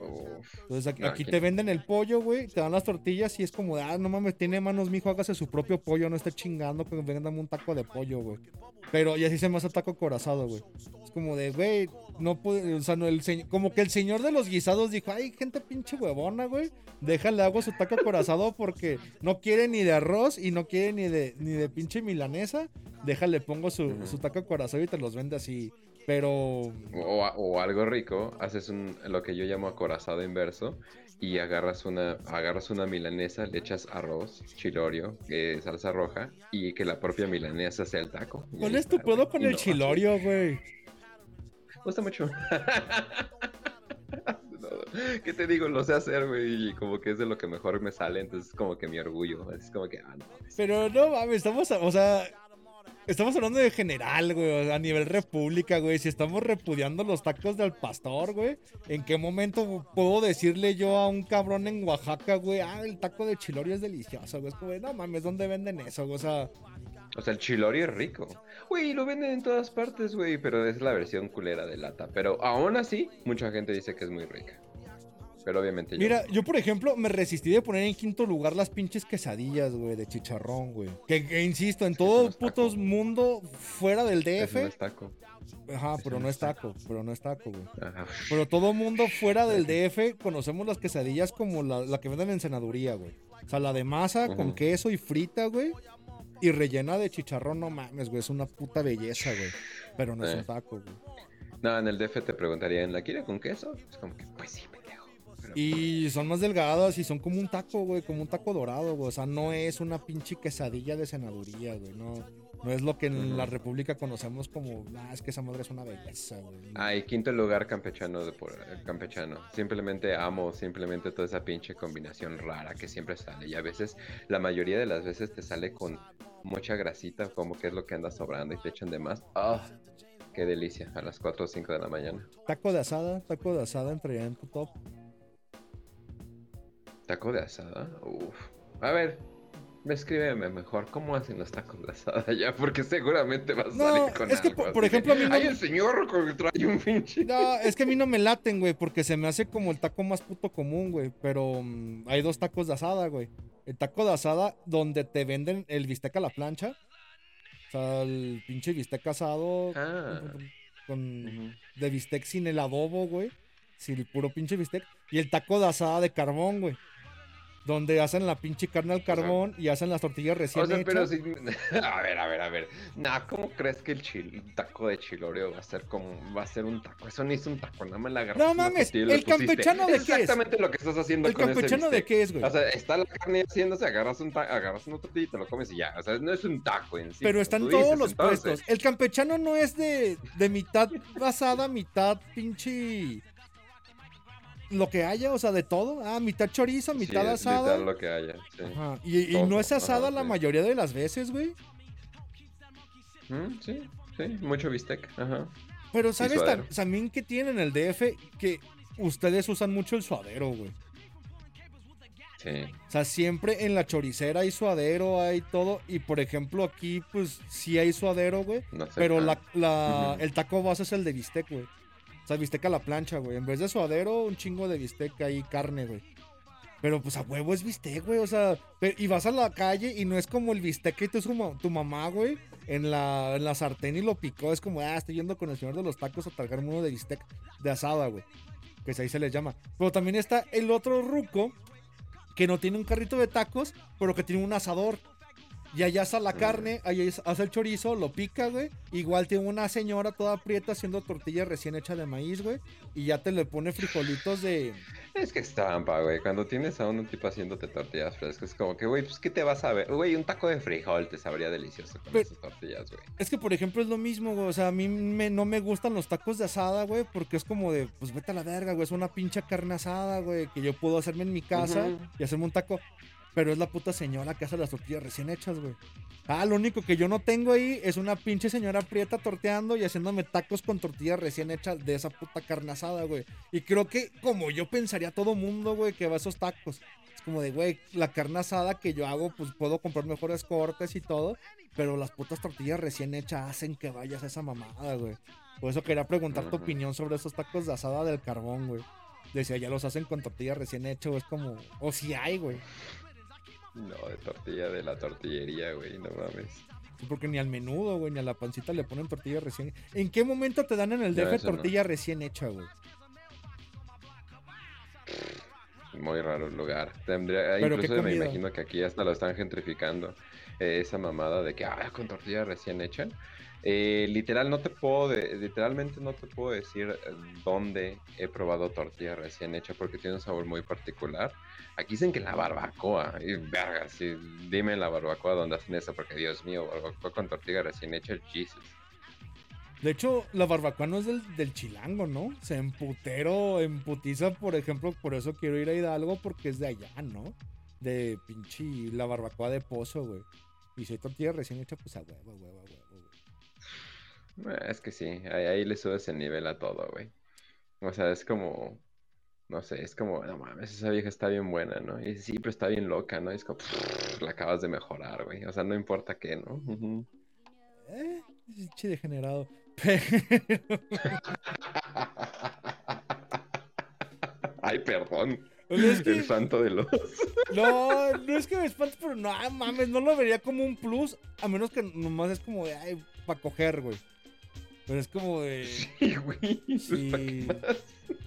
Uf. Entonces aquí, aquí te venden el pollo, güey, te dan las tortillas y es como de, ah, no mames, tiene manos, mijo, hágase su propio pollo, no esté chingando que vendan un taco de pollo, güey. Pero y así se me hace taco corazado, güey. Es como de, güey, no puede, o sea, no, el señor, como que el señor de los guisados dijo, ay, gente pinche huevona, güey, déjale hago su taco corazado porque no quiere ni de arroz y no quiere ni de, ni de pinche milanesa, déjale pongo su, su taco corazado y te los vende así Pero O, o algo rico, haces un, lo que yo llamo acorazado inverso y agarras una, agarras una milanesa, le echas arroz, chilorio, eh, salsa roja y que la propia milanesa sea el taco. ¿cuál es tu pedo con el no, chilorio, güey? Me gusta mucho. ¿Qué te digo? Lo sé hacer, güey, y como que es de lo que mejor me sale, entonces es como que mi orgullo, es como que, ah, no. Pero no mames, estamos, a- o sea, estamos hablando de general, güey, a nivel república, güey. Si estamos repudiando los tacos del pastor, güey, ¿en qué momento puedo decirle yo a un cabrón en Oaxaca, güey, ah, el taco de chilorio es delicioso, güey? Es como, no mames, ¿dónde venden eso, güey? O sea, O sea, el chilorio es rico. Güey, lo venden en todas partes, güey, pero es la versión culera de lata. Pero aún así, mucha gente dice que es muy rica. Pero obviamente yo. mira, yo por ejemplo me resistí de poner en quinto lugar las pinches quesadillas, güey, de chicharrón, güey. Que, que insisto, en todo no el es taco. puto mundo fuera del DF, no es taco. ajá, pero no es taco, pero no es taco, güey. Ajá. Pero todo mundo fuera del DF conocemos las quesadillas como la, la que venden en senaduría, güey. O sea, la de masa con queso y frita, güey. Y rellena de chicharrón, no mames, güey. Es una puta belleza, güey. Pero no es Eh. un taco, güey. No, en el DF te preguntarían, ¿la quiere con queso? Es como que, pues sí, pendejo. Y son más delgadas y son como un taco, güey. Como un taco dorado, güey. O sea, no es una pinche quesadilla de senaduría, güey. No, no es lo que en la. República conocemos como, ah, es que esa madre es una belleza, güey. Ah, y quinto lugar campechano de por el campechano. Simplemente amo simplemente toda esa pinche combinación rara que siempre sale. Y a veces, la mayoría de las veces te sale con mucha grasita, como que es lo que anda sobrando y te echan de más. ¡Ah! ¡Qué delicia! A las 4 o 5 de la mañana. Taco de asada, taco de asada entraría en tu top. ¿Taco de asada? Uf. A ver, escríbeme mejor cómo hacen los tacos de asada ya, porque seguramente vas a salir con es que, algo por- por así de, ejemplo, a mí no Ay, me- el señor con- trae un pinche... No, es que a mí no me laten, güey, porque se me hace como el taco más puto común, güey. Pero mm, hay dos tacos de asada, güey. El taco de asada donde te venden el bistec a la plancha. O sea, el pinche bistec asado Ah. con, de bistec sin el adobo, güey. Sin el puro pinche bistec. Y el taco de asada de carbón, güey. Donde hacen la pinche carne al sea, carbón y hacen las tortillas recién O sea, pero hechas. si... A ver, a ver, a ver. Nah, ¿cómo crees que el chil- taco de chilorio va a ser como... Va a ser un taco? Eso no es un taco, nada más la agarras No mames, el campechano de qué es? exactamente lo que estás haciendo ¿El con ese campechano de qué es, güey? O sea, está la carne haciéndose, agarras, un ta- agarras una tortilla y te lo comes y ya. O sea, no es un taco en sí. Pero están todos dices, los entonces. puestos. El campechano no es de, de mitad basada, mitad pinche. Lo que haya, o sea, de todo. Ah, mitad chorizo, Sí, mitad es asada. lo que haya. sí. Ajá, Y, no es asada ajá, la sí. mayoría de las veces, güey. Mm, sí, sí, mucho bistec. Ajá. Pero ¿sabes también que tienen el DF? Que ustedes usan mucho el suadero, güey. Sí. O sea, siempre en la choricera hay suadero, hay todo. Y por ejemplo, aquí, pues sí hay suadero, güey. No sé. Pero ah, la, el taco base es el de bistec, güey. Sea, bistec a la plancha, güey. En vez de suadero, un chingo de bistec ahí, carne, güey. Pero pues a huevo es bistec, güey. O sea, y vas a la calle y no es como el bistec que tu, tu mamá, güey, en la, en la sartén y lo picó. Es como, ah, estoy yendo con el señor de los tacos a tragarme uno de bistec de asada, güey. Que ahí se les llama. Pero también está el otro ruco que no tiene un carrito de tacos, pero que tiene un asador. Y allá asa la carne, allá hace el chorizo, lo pica, güey. Igual tiene una señora toda aprieta haciendo tortilla recién hecha de maíz, güey. Y ya te le pone frijolitos de... Es que es trampa, güey. Cuando tienes a un tipo haciéndote tortillas frescas, es como que, güey, pues, ¿qué te vas a ver? Güey, un taco de frijol te sabría delicioso con esas tortillas, güey. Es que, por ejemplo, es lo mismo, güey. O sea, a mí me- no me gustan los tacos de asada, güey. Porque es como de, pues vete a la verga, güey. Es una pinche carne asada, güey. Que yo puedo hacerme en mi casa y hacerme un taco. Pero es la puta señora que hace las tortillas recién hechas, güey. Ah, lo único que yo no tengo ahí es una pinche señora prieta torteando y haciéndome tacos con tortillas recién hechas de esa puta carne asada, güey. Y creo que como yo pensaría todo mundo, güey, que va a esos tacos. Es como de, güey, la carne asada que yo hago, pues puedo comprar mejores cortes y todo. Pero las putas tortillas recién hechas hacen que vayas a esa mamada, güey. Por eso quería preguntar tu opinión sobre esos tacos de asada del carbón, güey. Decía, ya los hacen con tortilla recién hecho, es como, o si hay, güey. No, de tortilla de la tortillería, güey, no mames. Porque ni al menudo, güey, ni a la pancita le ponen tortilla recién. ¿En qué momento te dan en el DF no. tortilla recién hecha, güey? Muy raro el lugar. Tendría, ¿Pero qué incluso me imagino que aquí hasta lo están gentrificando. Esa mamada de que, ah, con tortilla recién hecha. Eh, literal, no te puedo, literalmente no te puedo decir eh, dónde he probado tortilla recién hecha porque tiene un sabor muy particular. Aquí dicen que la barbacoa, y verga, dime la barbacoa dónde hacen eso porque Dios mío, barbacoa con tortilla recién hecha, Jesus. De hecho, la barbacoa no es del, del chilango, ¿no? Se emputero, emputiza, por ejemplo, por eso quiero ir a Hidalgo porque es de allá, ¿no? De pinche la barbacoa de pozo, güey. Y si hay tortilla recién hecha, pues a huevo, a huevo, a huevo, güey. Eh, Es que sí, ahí, ahí le subes el nivel a todo, güey. O sea, es como, no sé, es como, no mames, esa vieja está bien buena, ¿no? Y sí, pero está bien loca, ¿no? Y es como, "Pff, la acabas de mejorar, güey. O sea, no importa qué, ¿no? Ujú. Eh, pinche degenerado. Pero, Ay, perdón. Es que- El santo de los. no, no es que me espante, pero no mames, no lo vería como un plus, a menos que nomás es como de, ay, para coger, güey. Pero es como de... Sí, güey. Sí.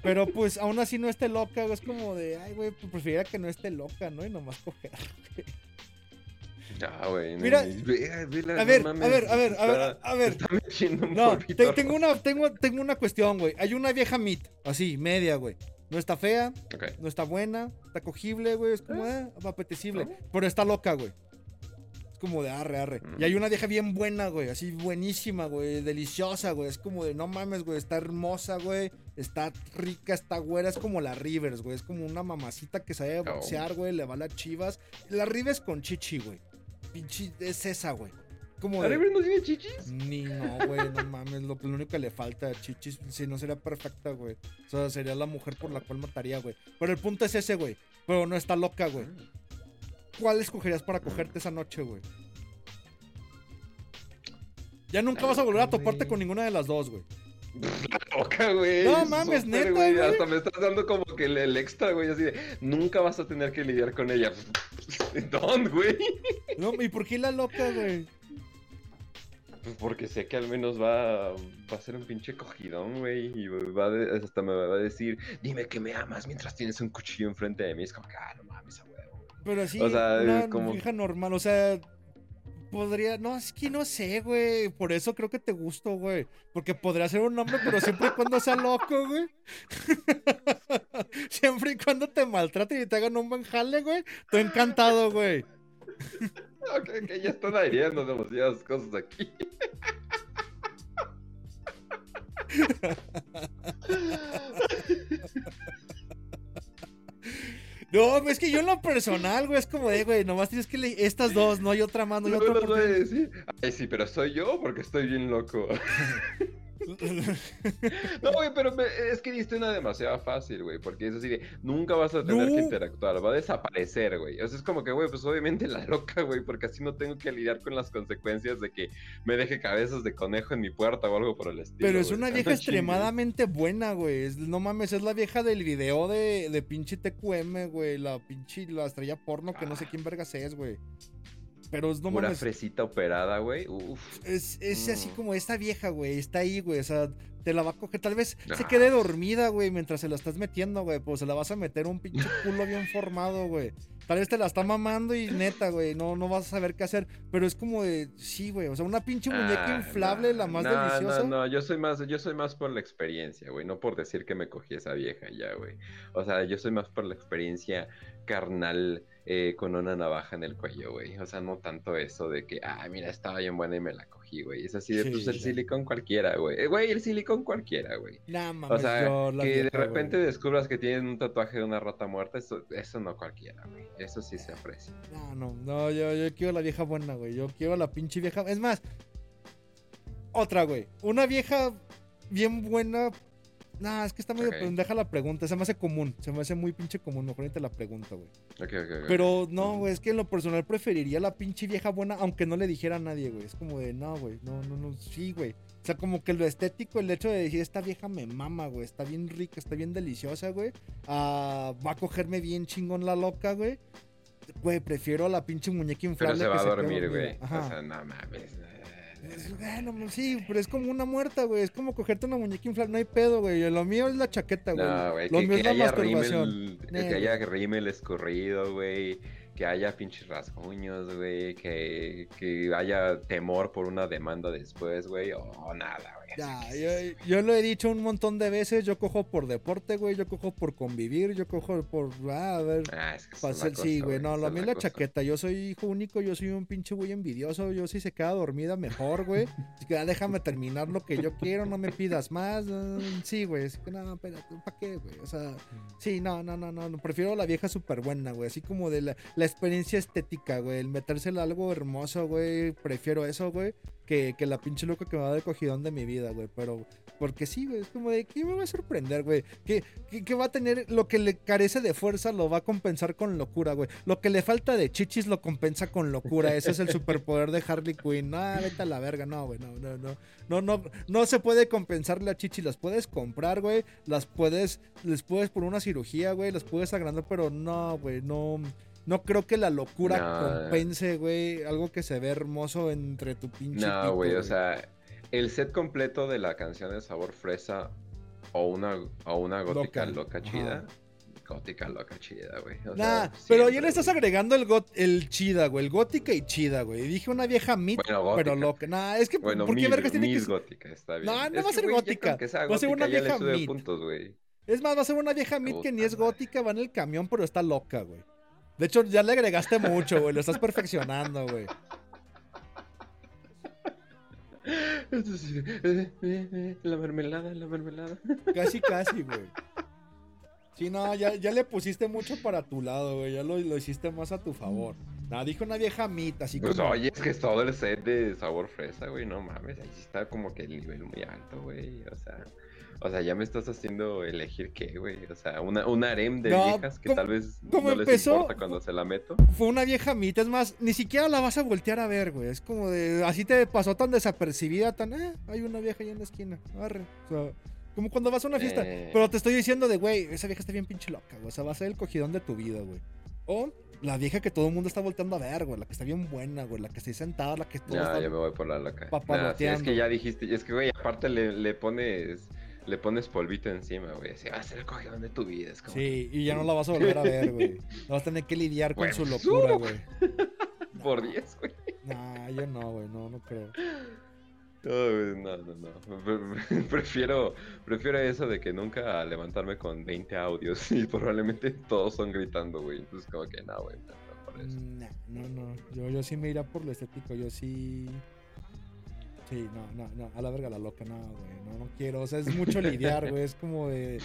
Pero pues aún así no esté loca, güey. Es como de, ay, güey, pues preferiría que no esté loca, ¿no? Y nomás coger. Ya, güey. Mira, ve la- a no ver, a mames, ver, a ver, a ver, a ver. Metiendo un No, te- tengo una, tengo, tengo una cuestión, güey. Hay una vieja mit, así, media, güey. No está fea, no está buena, está cogible, güey. Es como, eh, apetecible. Ah. Pero está loca, güey. Es como de arre, arre. Mm. Y hay una vieja bien buena, güey. Así buenísima, güey. Deliciosa, güey. Es como de, no mames, güey. Está hermosa, güey. Está rica, está güera. Es como la Rivers, güey. Es como una mamacita que sabe Oh. boxear, güey. Le va a las chivas. La Rivers con chichi, güey. Pinche, es esa, güey. Como ¿La de... No tiene chichis? Ni no, güey, no mames, lo, lo único que le falta a Chichis, si no sería perfecta, güey. O sea, sería la mujer por la cual mataría, güey. Pero el punto es ese, güey. Pero no está loca, güey. ¿Cuál escogerías para cogerte esa noche, güey? Ya nunca La vas a volver a toparte güey. con ninguna de las dos, güey. Loca, güey. No mames, neta, güey. güey. Hasta me estás dando como que el, el extra, güey. Así de, nunca vas a tener que lidiar con ella. ¿Dónde, güey? No, ¿Y por qué la loca, güey? Pues porque sé que al menos va, va a ser un pinche cogidón, güey. Y va a de- hasta me va a decir, dime que me amas mientras tienes un cuchillo enfrente de mí. Es como que, ah, no mames, a huevo. güey". Pero así, O sea, una como- vieja normal, o sea, podría, no, es que no sé, güey, por eso creo que te gusto, güey, porque podría ser un hombre, pero siempre y cuando sea loco, güey. siempre y cuando te maltraten y te hagan un buen jale, güey, estoy encantado, güey. Ok, que ya están aireando demasiadas cosas aquí. No, es que yo en lo personal, güey, es como de, güey, nomás tienes que leer estas dos, no hay otra más, no hay No otra decir. Ay, sí, pero soy yo porque estoy bien loco. No, güey, pero me- es que diste una demasiado fácil, güey, porque es así de, nunca vas a tener No. que interactuar, va a desaparecer, güey. O sea, es como que, güey, pues obviamente la loca, güey, porque así no tengo que lidiar con las consecuencias de que me deje cabezas de conejo en mi puerta o algo por el estilo. Pero es una sea, vieja no extremadamente buena, güey. No mames, es la vieja del video de, de pinche TQM, güey. La pinche, la estrella porno que no sé Ah. quién vergas es, güey. Pero es no Pura mames. fresita operada, güey. Es, es así Mm. como esta vieja, güey. Está ahí, güey. O sea, te la va a coger. Tal vez se Ah. quede dormida, güey, mientras se la estás metiendo, güey. Pues se la vas a meter un pinche culo bien formado, güey. Tal vez te la está mamando y neta, güey. No, no vas a saber qué hacer. Pero es como de. Sí, güey. O sea, una pinche muñeca Ah, inflable, no, la más no, deliciosa. No, no, yo soy más, yo soy más por la experiencia, güey, no por decir que me cogí esa vieja ya, güey. O sea, yo soy más por la experiencia carnal eh, con una navaja en el cuello, güey. O sea, no tanto eso de que, ah, mira, estaba bien buena y me la cogí, güey. Es así de, Sí, pues el silicón cualquiera, güey. Eh, Güey, el silicón cualquiera, güey. Nah, O sea, que de vieja, repente descubras que tienen un tatuaje de una rata muerta, eso, eso no cualquiera, güey. Eso sí se aprecia. No, no, no, yo, yo quiero la vieja buena, güey. Yo quiero la pinche vieja. Es más, otra, güey. Una vieja bien buena. Nah, es que está medio Ok. pendeja la pregunta. Se me hace común. Se me hace muy pinche común. Mejor ni te la pregunta, güey. Ok, ok, ok. Pero no, güey. Es que en lo personal preferiría la pinche vieja buena, aunque no le dijera a nadie, güey. Es como de, no, güey. No, no, no. Sí, güey. O sea, como que lo estético, el hecho de decir, esta vieja me mama, güey. Está bien rica, está bien deliciosa, güey. Ah, va a cogerme bien chingón la loca, güey. Güey, prefiero a la pinche muñeca Pero inflable. se que va a dormir, güey. O sea, no mames. Es- bueno, pues sí, pero es como una muerta, güey. Es como cogerte una muñeca inflable. No hay pedo, güey. Lo mío es la chaqueta, güey. No, güey, Lo que, mío que es la masturbación. Nel, que haya rímel escurrido, güey, que haya pinches rasguños, güey, que, que haya temor por una demanda después, güey, o nada, güey. Ya, yo, lo he dicho un montón de veces, yo cojo por deporte, güey, yo cojo por convivir, yo cojo por, ah, a ver, Ah, es que es pa' una ser- sí, cosa, güey, no, mío es la cosa. chaqueta, yo soy hijo único, yo soy un pinche güey envidioso, yo si se queda dormida mejor, güey, así que ah, déjame terminar lo que yo quiero, no me pidas más, ah, sí, güey, que no, espérate, ¿para qué, güey? O sea, sí, no, no, no, no, no, prefiero la vieja súper buena, güey, así como de la, la experiencia estética, güey, el metérsela algo hermoso, güey, prefiero eso, güey, que, que la pinche loca que me va a dar el cogidón de mi vida, güey, pero... Porque sí, güey, es como de, ¿qué me va a sorprender, güey? Que, que va a tener lo que le carece de fuerza, lo va a compensar con locura, güey. Lo que le falta de chichis lo compensa con locura. Ese es el superpoder de Harley Quinn. Ah, vete a la verga, no, güey, no, no, no. No, no, no se puede compensar la chichi. Las puedes comprar, güey. Las puedes, les puedes por una cirugía, güey. Las puedes agrandar, pero no, güey, no. No creo que la locura No. compense, güey, algo que se ve hermoso entre tu pinche. No, güey, o sea, el set completo de la canción de sabor fresa o una, o una gótica Loca, loca, ajá. chida. Gótica loca chida, güey. o Nah, sea, pero ya le estás agregando el, got, el chida, güey. El gótica y chida, güey. Dije una vieja mit, Bueno, pero loca. Nah, es que, Bueno, ¿por qué vergas tiene que gótica, está bien. No, no Es va a ser gótica, va a ser una vieja puntos, güey. Es más, va a ser una vieja mit que ni es gótica, va en el camión, pero está loca, güey. De hecho, ya le agregaste mucho, güey. Lo estás perfeccionando, güey. Eh, eh, eh, La mermelada, la mermelada. Casi, casi, güey. Sí, no, ya, ya le pusiste mucho para tu lado, güey. Ya lo, lo hiciste más a tu favor. No, dijo una vieja mit, así Pues como. oye, es que es todo el set de sabor fresa, güey, no mames, ahí sí está como que el nivel muy alto, güey, o sea, o sea, ya me estás haciendo elegir qué, güey, o sea, una, un harem de No, viejas que ¿cómo- tal vez no les empezó? importa cuando se la meto. fue una vieja mitad, es más, ni siquiera la vas a voltear a ver, güey. Es como de, así te pasó tan desapercibida, tan, eh, hay una vieja ahí en la esquina, arre. O sea, como cuando vas a una fiesta. Eh. Pero te estoy diciendo de, güey, esa vieja está bien pinche loca, güey. O sea, va a ser el cogidón de tu vida, güey. O la vieja que todo el mundo está volteando a ver, güey. La que está bien buena, güey. La que está ahí sentada, la que todo Ya, está- ya me voy por la loca. Nah, sí, es que ya dijiste, es que, güey, aparte le, le pones, le pones polvito encima, güey, así va a ser el cogidón de tu vida, es como... Sí, y ya no la vas a volver a ver, güey. No vas a tener que lidiar con su locura, güey. Por 10, güey. Nah, yo no, güey. No, no creo. No, no, no. Pre- Prefiero, prefiero eso de que nunca levantarme con 20 audios y probablemente todos son gritando, güey. Entonces como que no, güey. no, no, por eso. Nah, no, no. Yo, yo sí me iría por lo estético. Yo sí. Sí, no, no, no. A la verga la loca, no, güey. No, no quiero. O sea, es mucho lidiar, güey. Es como de.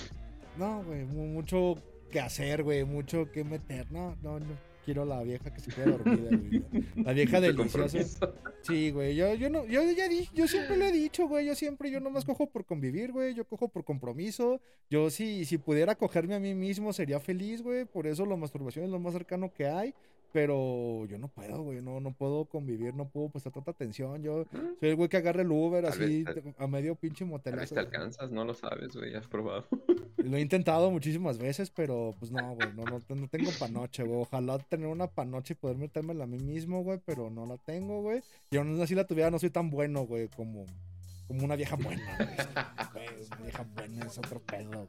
No, güey. mu- Mucho que hacer, güey. Mucho que meter. No, no, no. Quiero la vieja que se quede dormida, güey. La vieja deliciosa. Sí, güey. Yo, yo no, yo ya dije, yo siempre lo he dicho, güey. Yo siempre, yo nomás cojo por convivir, güey. Yo cojo por compromiso. Yo sí, si pudiera cogerme a mí mismo, sería feliz, güey. Por eso la masturbación es lo más cercano que hay. Pero yo no puedo, güey. No, no puedo convivir, no puedo prestar tanta atención. Yo soy el güey que agarra el Uber así te- a medio pinche vez motelazo. te alcanzas, no lo sabes, güey. Has probado. Lo he intentado muchísimas veces, pero pues no, güey, no, no, no tengo panoche, güey. Ojalá tener una panoche y poder metérmela a mí mismo, güey, pero no la tengo, güey. Y aún así la tuviera, no soy tan bueno, güey, como, como una vieja buena. Güey, Una vieja buena es otro pedo, güey.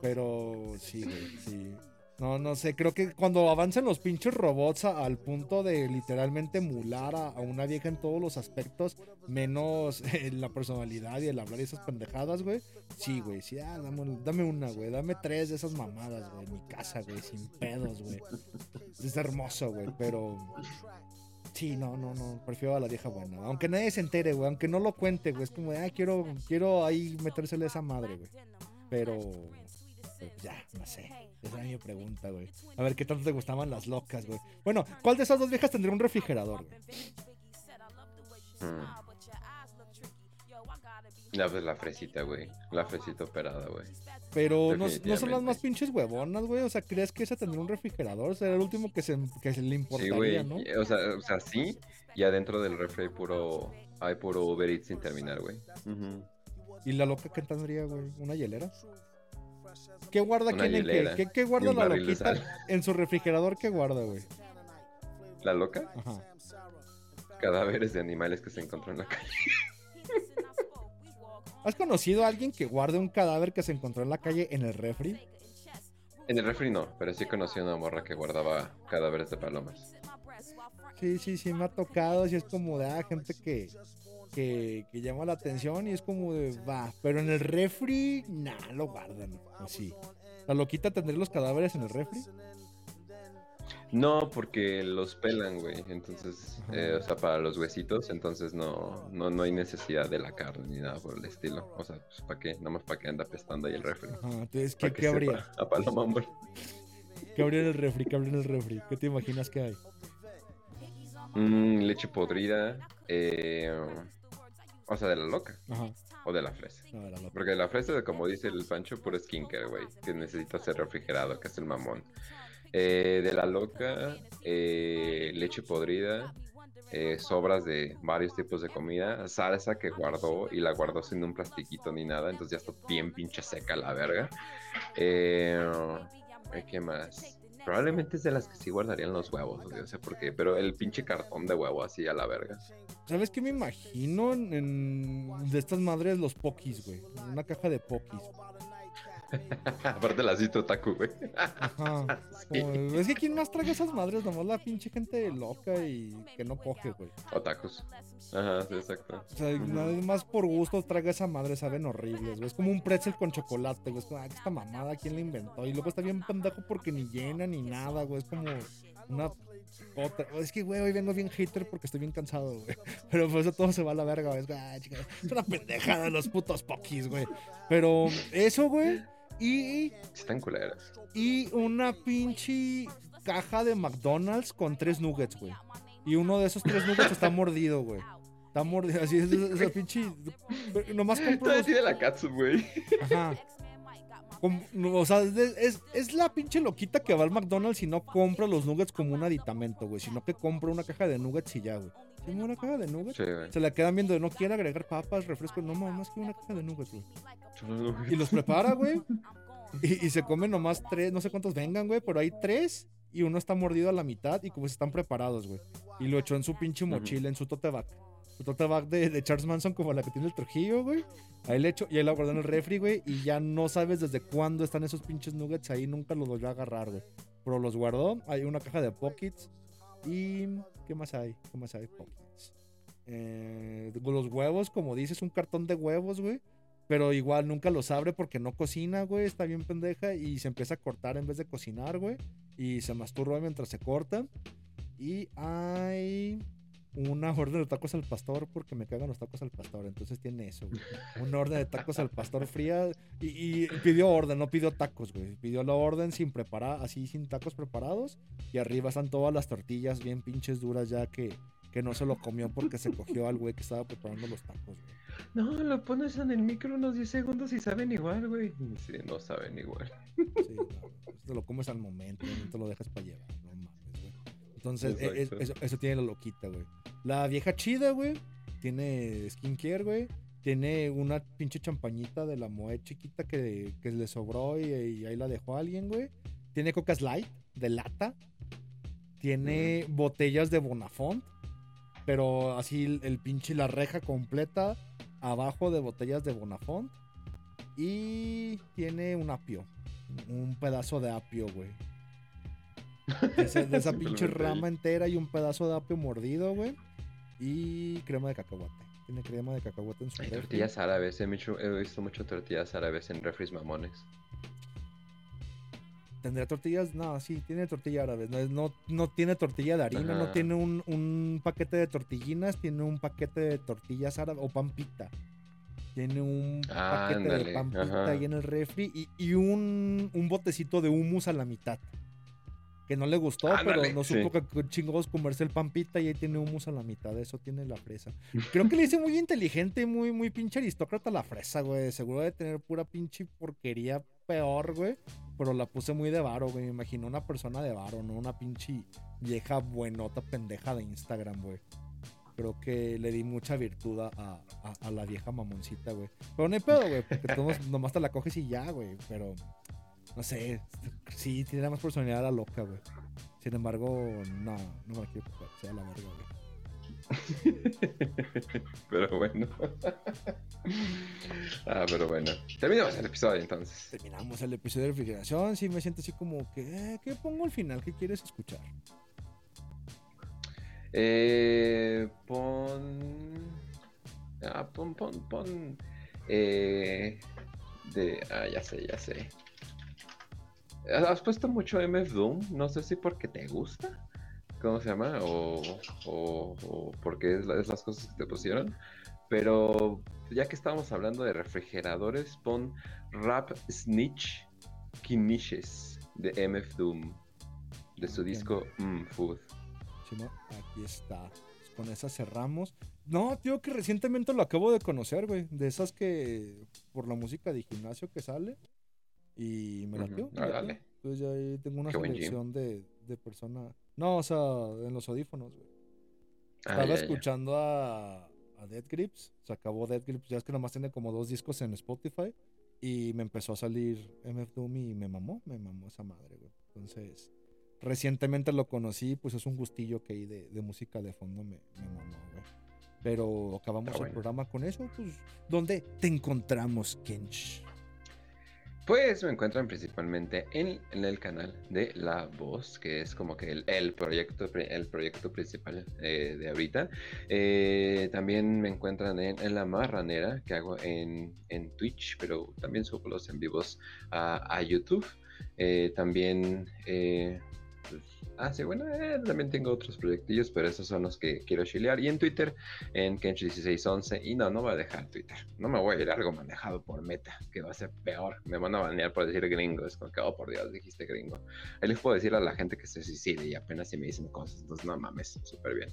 Pero sí, güey, sí. No, no sé, creo que cuando avancen los pinches robots al punto de literalmente emular a, una vieja en todos los aspectos, menos en la personalidad y el hablar y esas pendejadas, güey. Sí, güey, sí, ah, dame, dame una, güey, dame tres de esas mamadas, güey, en mi casa, güey, sin pedos, güey. Es hermoso, güey, pero... Sí, no, no, no, prefiero a la vieja buena. Aunque nadie se entere, güey, aunque no lo cuente, güey, es como ah, quiero, quiero ahí metérsele esa madre, güey. Pero, pero ya, no sé. Esa es mi pregunta, güey. A ver, ¿qué tanto te gustaban las locas, güey? Bueno, ¿cuál de esas dos viejas tendría un refrigerador, güey? Mm. La, pues, la fresita, güey. La fresita operada, güey. Pero no, no son las más pinches huevonas, güey. O sea, ¿crees que esa tendría un refrigerador? Será el último que se, que se le importaría. ¿no? O sea, o sea, sí. Y adentro del refri hay puro, hay puro Uber Eats sin terminar, güey. Ujú. ¿Y la loca qué tendría, güey? ¿Una hielera? ¿Qué guarda Una quién en qué? hielera ¿Qué, qué Y guarda la loquita en su refrigerador? ¿Qué guarda, güey? La loca, Ajá. cadáveres de animales que se encontró en la calle. ¿Has conocido a alguien que guarde un cadáver que se encontró en la calle en el refri? En el refri no, pero sí conocí a una morra que guardaba cadáveres de palomas. Sí, sí, sí, me ha tocado. Sí, es como de ah, gente que, que, que llama la atención y es como de va. Pero en el refri, nah, lo guardan. Así. La loquita tendré los cadáveres en el refri. No, porque los pelan, güey. Entonces, eh, o sea, para los huesitos, entonces no, no, no hay necesidad de la carne ni nada por el estilo. O sea, pues para qué, nada más para que anda pestando ahí el refri. Ajá, entonces, ¿qué, que qué habría? A paloma muerta. ¿Qué habría en el refri? ¿Qué habría en el refri? ¿Qué te imaginas que hay? Mm, leche podrida. eh, o sea, de la loca. Ajá. O de la fresa. No. Porque la fresa, como dice el Pancho, puro skincare, güey. Que necesita ser refrigerado, que es el mamón. Eh, de la loca, eh, leche podrida, eh, sobras de varios tipos de comida, salsa que guardó y la guardó sin un plastiquito ni nada, entonces ya está bien pinche seca la verga. ¿Qué más? Probablemente es de las que sí guardarían los huevos, güey, o sea, porque, pero el pinche cartón de huevo así a la verga. ¿Sabes qué me imagino en- de estas madres los pokis, güey? Una caja de pokis. Aparte la cito taku, güey. Ajá. Sí. Como- es que ¿quién más traga esas madres? Nomás la pinche gente loca y que no coge, güey. Otakus. Ajá, sí, exacto. O sea, nada más por gusto traga esa madre, saben horribles, güey. Es como un pretzel con chocolate, güey. Es como, ah, esta mamada, ¿quién la inventó? Y luego está bien pendejo porque ni llena ni nada, güey. Es como una otra. Es que, güey, hoy vengo bien hater porque estoy bien cansado, güey. Pero por eso todo se va a la verga, güey. Es una pendejada los putos pokis, güey. Pero eso, güey. Y, Están culeras. y una pinche caja de McDonald's con tres nuggets, güey. Y uno de esos tres nuggets está mordido, güey. Está mordido, así es, es- esa pinche. Nomás tiene la katsu, güey. Ajá. O sea, es la pinche loquita que va al McDonald's y no compra los nuggets como un aditamento, güey. Sino que compra una caja de nuggets y ya, güey. ¿Tiene una caja de nuggets? Sí. Se la quedan viendo, no quiere agregar papas, refrescos. No, más que una caja de nuggets, güey. Y los prepara, güey. Y, y se comen nomás tres, no sé cuántos vengan, güey, pero hay tres y uno está mordido a la mitad y como están preparados, güey. Y lo echó en su pinche mochila, en su tote bag. Su tote bag de, de Charles Manson como la que tiene el Trujillo, güey. Ahí le echo y ahí la guardó en el refri, güey. Y ya no sabes desde cuándo están esos pinches nuggets ahí. Nunca los volvió a agarrar, güey. Pero los guardó. Hay una caja de pockets. Y... ¿Qué más hay? ¿Qué más hay? Eh, los huevos, como dices, un cartón de huevos, güey. Pero igual nunca los abre porque no cocina, güey. Está bien pendeja. Y se empieza a cortar en vez de cocinar, güey. Y se masturba mientras se corta. Y hay una orden de tacos al pastor porque me cagan los tacos al pastor. Entonces tiene eso, güey. Una orden de tacos al pastor fría. Y, y pidió orden, no pidió tacos, güey. Pidió la orden sin preparar, así sin tacos preparados. Y arriba están todas las tortillas bien pinches duras ya que, que no se lo comió porque se cogió al güey que estaba preparando los tacos, güey. No, lo pones en el micro unos 10 segundos y saben igual, güey. Sí, no saben igual. Sí, no, pues te lo comes al momento, no te lo dejas para llevar. Entonces, e- es- Exacto. eso, eso tiene la loquita, güey. La vieja chida, güey, tiene skincare, güey. Tiene una pinche champañita de la Moe chiquita que, que le sobró y, y ahí la dejó alguien, güey. Tiene Cocas Light de lata. Tiene botellas de Bonafont. Pero así el, el pinche, la reja completa abajo de botellas de Bonafont. Y tiene un apio. Un pedazo de apio, güey. De, ese- de esa pinche rama entera y un pedazo de apio mordido, güey. Y crema de cacahuate. Tiene crema de cacahuate en su Hay refri. tortillas árabes, he, mucho- he visto mucho tortillas árabes en refris mamones. ¿Tendrá tortillas? No, sí, tiene tortilla árabe. No, no, no tiene tortilla de harina, no tiene un, un paquete de tortillinas, tiene un paquete de tortillas árabes o pan pita. Tiene un Ah, paquete de ándale, pan pita ajá. ahí en el refri y, y un, un botecito de humus a la mitad. Que no le gustó, pero no supo que que chingados comerse el pan pita y ahí tiene humus a la mitad. Eso tiene la fresa. Creo que le hice muy inteligente y muy, muy pinche aristócrata la fresa, güey. Seguro de tener pura pinche porquería peor, güey. Pero la puse muy de varo, güey. Me imagino una persona de varo, no una pinche vieja buenota pendeja de Instagram, güey. Creo que le di mucha virtud a, a- a la vieja mamoncita, güey. Pero no hay pedo, güey, porque todos nomás te la coges y ya, güey. Pero, no sé, sí, tiene más personalidad la loca, güey. Sin embargo, no, no me la quiero coger, sea la verga, güey. pero bueno. ah, pero bueno. Terminamos el episodio entonces. Terminamos el episodio de refrigeración. Sí, me siento así como que, eh, ¿qué pongo al final? ¿Qué quieres escuchar? Eh, pon. Ah, pon, pon, pon. Eh, de. Ah, ya sé, ya sé. ¿Has puesto mucho MF Doom? No sé si porque te gusta. ¿Cómo se llama? O, o, o porque es, la- es las cosas que te pusieron. Pero ya que estábamos hablando de refrigeradores, pon Rap Snitch Kinishes de MF Doom. De su disco mm, Food. Si no, aquí está. Pues con esa cerramos. No, tío, que recientemente lo acabo de conocer, güey. De esas que por la música de gimnasio que sale. Y me Ah, latió. dale. Entonces ya ahí tengo una Qué selección de, de persona. No, o sea, en los audífonos, güey. Ah, Estaba ya, ya. escuchando a, a Dead Grips. Se acabó Dead Grips. Ya es que nomás tiene como dos discos en Spotify. Y me empezó a salir MF Doom y me mamó. Me mamó esa madre, güey. Entonces, recientemente lo conocí. Pues es un gustillo que hay de, de música de fondo. Me, me mamó, güey. Pero acabamos el programa con eso. Pues, ¿dónde te encontramos, Kench? Pues me encuentran principalmente en, el canal de La Voz, que es como que el, proyecto, el proyecto principal eh, de ahorita. Eh, también me encuentran en, La Marranera, que hago en, en Twitch, pero también subo los en vivos a, a YouTube. Eh, también, eh, ah, sí, bueno, eh, también tengo otros proyectillos, pero esos son los que quiero chilear. Y en Twitter, en Kench1611. Y no, no voy a dejar Twitter. No me voy a ir a algo manejado por meta, que va a ser peor. Me van a banear por decir gringo. Es como que, oh, por Dios, dijiste gringo. Ahí les puedo decir a la gente que se suicide y apenas si me dicen cosas. Entonces, no mames, súper bien.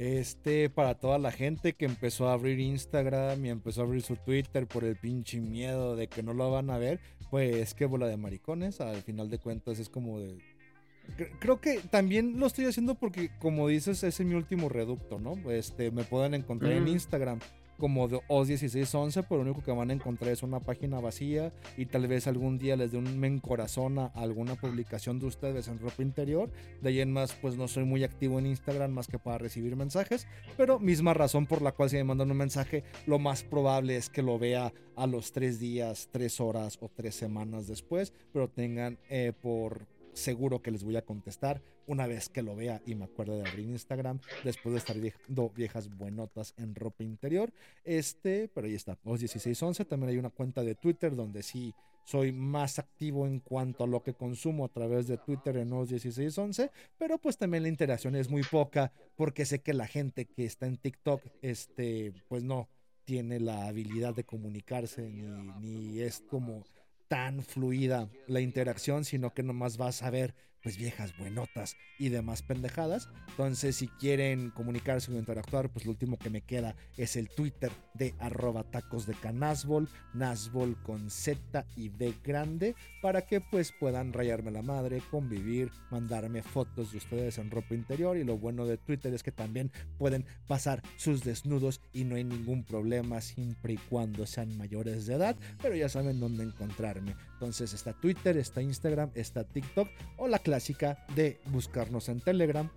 Este, para toda la gente que empezó a abrir Instagram y empezó a abrir su Twitter por el pinche miedo de que no lo van a ver, pues qué bola de maricones. Al final de cuentas es como de. Cre- Creo que también lo estoy haciendo porque, como dices, ese es mi último reducto, ¿no? Este, me pueden encontrar en. Instagram como de OS1611, pero lo único que van a encontrar es una página vacía y tal vez algún día les dé un me encorazona a alguna publicación de ustedes en ropa interior. De ahí en más, pues no soy muy activo en Instagram más que para recibir mensajes, pero misma razón por la cual si me mandan un mensaje, lo más probable es que lo vea a los tres días, tres horas o tres semanas después, pero tengan eh, por seguro que les voy a contestar una vez que lo vea y me acuerde de abrir Instagram después de estar viendo viejas buenotas en ropa interior. Este, pero ahí está, OS1611. También hay una cuenta de Twitter donde sí soy más activo en cuanto a lo que consumo a través de Twitter en OS1611, pero pues también la interacción es muy poca porque sé que la gente que está en TikTok, este, pues no tiene la habilidad de comunicarse ni, ni es como tan fluida la interacción, sino que nomás vas a ver pues viejas buenotas y demás pendejadas. Entonces, si quieren comunicarse o interactuar, pues lo último que me queda es el Twitter de arroba tacos de canasbol, nasbol con Z y B grande, para que pues puedan rayarme la madre, convivir, mandarme fotos de ustedes en ropa interior. Y lo bueno de Twitter es que también pueden pasar sus desnudos y no hay ningún problema siempre y cuando sean mayores de edad, pero ya saben dónde encontrarme. Entonces está Twitter, está Instagram, está TikTok o la clásica de buscarnos en Telegram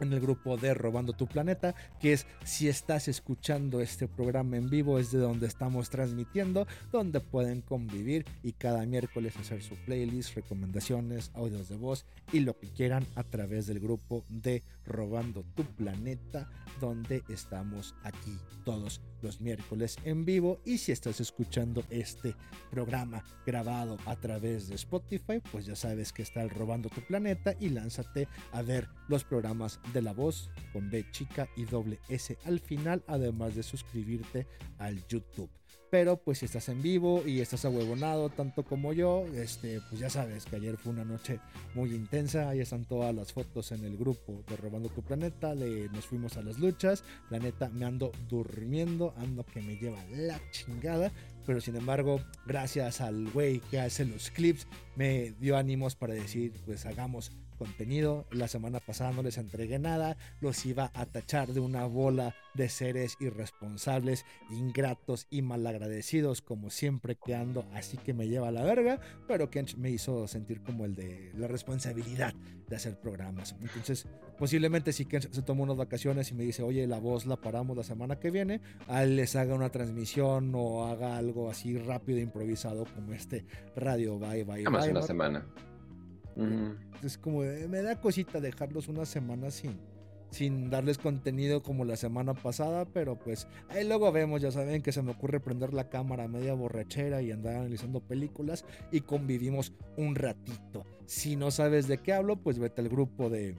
en el grupo de Robando tu Planeta, que es si estás escuchando este programa en vivo, es de donde estamos transmitiendo, donde pueden convivir y cada miércoles hacer su playlist, recomendaciones, audios de voz y lo que quieran a través del grupo de Robando tu Planeta, donde estamos aquí todos los miércoles en vivo. Y si estás escuchando este programa grabado a través de Spotify, pues ya sabes que está el Robando tu Planeta y lánzate a ver los programas de la voz con B chica y doble S al final, además de suscribirte al YouTube. Pero pues si estás en vivo y estás ahuevonado tanto como yo, este, pues ya sabes que ayer fue una noche muy intensa. Ahí están todas las fotos en el grupo de Robando tu Planeta. De nos fuimos a las luchas. La neta, me ando durmiendo, ando que me lleva la chingada. Pero sin embargo, gracias al güey que hace los clips, me dio ánimos para decir, pues hagamos contenido. La semana pasada no les entregué nada, los iba a tachar de una bola de seres irresponsables, ingratos y malagradecidos, como siempre que ando, así que me lleva a la verga, pero Kench me hizo sentir como el de la responsabilidad de hacer programas. Entonces, posiblemente si Kench se toma unas vacaciones y me dice, oye, la voz la paramos la semana que viene, a él les haga una transmisión o haga algo así rápido improvisado como este radio Bye Bye Nada más Bye, una semana. Ujú. Es como, de, me da cosita dejarlos una semana sin, sin darles contenido como la semana pasada, pero pues ahí luego vemos, ya saben que se me ocurre prender la cámara a media borrachera y andar analizando películas y convivimos un ratito. Si no sabes de qué hablo, pues vete al grupo de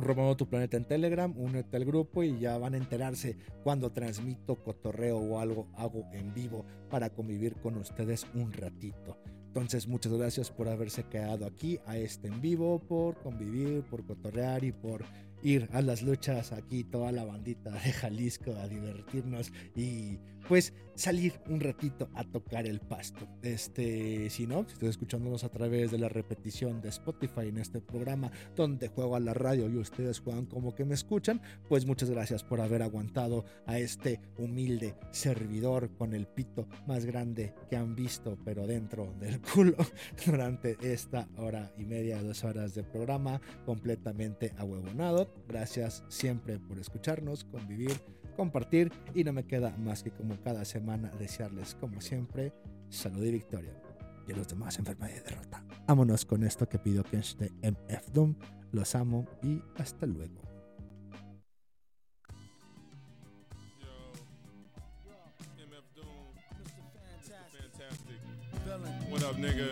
Robando tu planeta en Telegram, únete al grupo y ya van a enterarse cuando transmito cotorreo o algo hago en vivo para convivir con ustedes un ratito. Entonces, muchas gracias por haberse quedado aquí a este en vivo, por convivir, por cotorrear y por ir a las luchas aquí, toda la bandita de Jalisco a divertirnos y pues salir un ratito a tocar el pasto. Este, si no, si estás escuchándonos a través de la repetición de Spotify en este programa donde juego a la radio y ustedes juegan como que me escuchan, pues muchas gracias por haber aguantado a este humilde servidor con el pito más grande que han visto, pero dentro del culo, durante esta hora y media, dos horas de programa, completamente ahuevonado. Gracias siempre por escucharnos, convivir, compartir y no me queda más que como cada semana desearles como siempre salud y victoria. Y a los demás enfermedad y derrota. Vámonos con esto que pidió Kench de MF Doom. Los amo y hasta luego. MF Doom, Mr. Fantastic. fantastic. Villain. What up, nigga?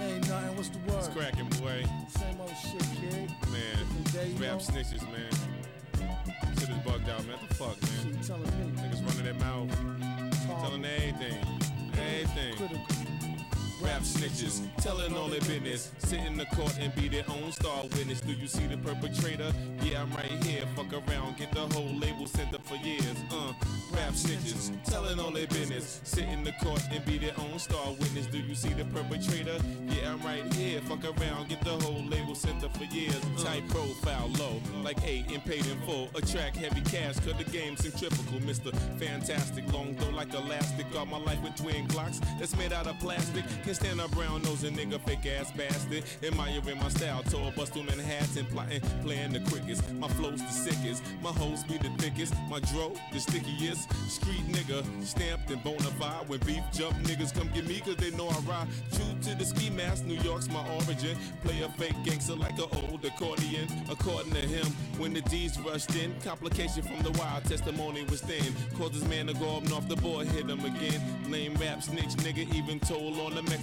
Ain't nothing. What's the It's word? cracking, boy. Same old shit, kid. Man, rap snitches, man. Shit is bugged out, man. What the fuck, man? Niggas running their mouth, telling everything, everything. Critical. Rap snitches, telling all their business. Sit in the court and be their own star witness. Do you see the perpetrator? Yeah, I'm right here. Fuck around, get the whole label sent up for years. Uh, rap snitches, telling all their business. Sit in the court and be their own star witness. Do you see the perpetrator? Yeah, I'm right here. Fuck around, get the whole label sent up for years. Type profile, low, like eight and paid in full. Attract heavy cash, cut the game centrifugal. Mr. Fantastic, long though like elastic. Got my life with twin Glocks that's made out of plastic. Can stand up brown nose and nigga fake ass bastard. Admiring my style, tall bust through Manhattan, plotting, playing the quickest. My flow's the sickest, my hoes be the thickest. My dro, the stickiest. Street nigga, stamped and bona fide. When beef jump, niggas come get me cause they know I ride. True to the ski mask, New York's my origin. Play a fake gangster like an old accordion. According to him, when the D's rushed in, complication from the wild testimony was thin. Caused his man to go up north the boy hit him again. Lame rap snitch, nigga, even told on the Mexican.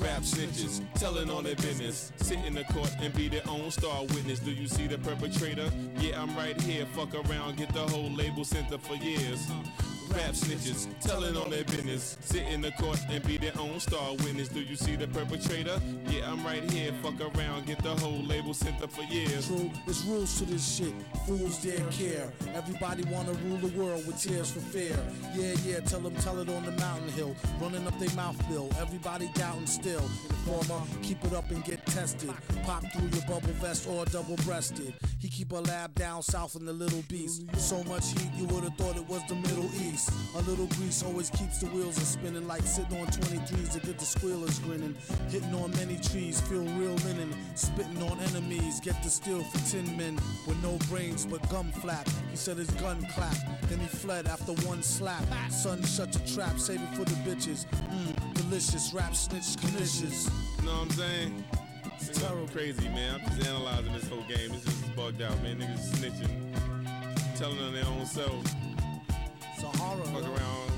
Rap snitches, telling on their business. Sit in the court and be their own star witness. Do you see the perpetrator? Yeah, I'm right here. Fuck around, get the whole label sent up for years. Rap snitches, telling on their business. Sit in the court and be their own star witness. Do you see the perpetrator? Yeah, I'm right here. Fuck around, get the whole label sent up for years. True, there's rules to this shit. Fools dare care. Everybody wanna rule the world with tears for fear. Yeah, yeah, tell them, tell it on the mountain hill. Running up their mouth bill. Everybody doubting still. Informer, keep it up and get tested. Pop through your bubble vest or double breasted. He keep a lab down south in the Little Beast. So much heat, you would've thought it was the Middle East. A little grease always keeps the wheels a spinning like sitting on 23s to get the squealers grinning. Hitting on many trees, feel real linen. Spitting on enemies, get the steel for tin men. With no brains but gum flap. He said his gun clapped, then he fled after one slap. Son, shut your trap, save it for the bitches. Mmm, delicious rap snitch conditions. You know what I'm saying? It's terrible. crazy, man. I'm just analyzing this whole game. It's just bugged out, man. Niggas snitching, telling on their own self. It's a horror. Fuck yo. around,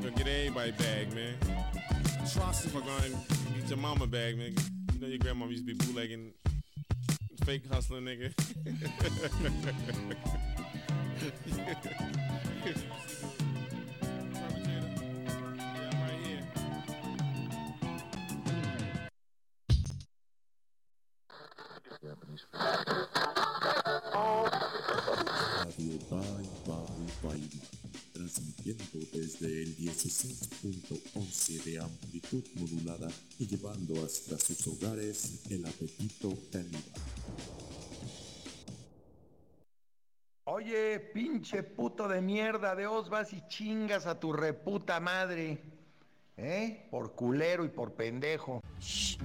gonna get everybody bag, man. Atrocity. Fuck around, and get your mama bag, man. You know your grandma used to be bootlegging, fake hustling, nigga. Yeah, I'm Transmitiendo transmitiendo desde el 16.11 de amplitud modulada y llevando hasta sus hogares el apetito caníbal. Oye, pinche puto de mierda, de os vas y chingas a tu reputa madre. ¿Eh? Por culero y por pendejo. Shh.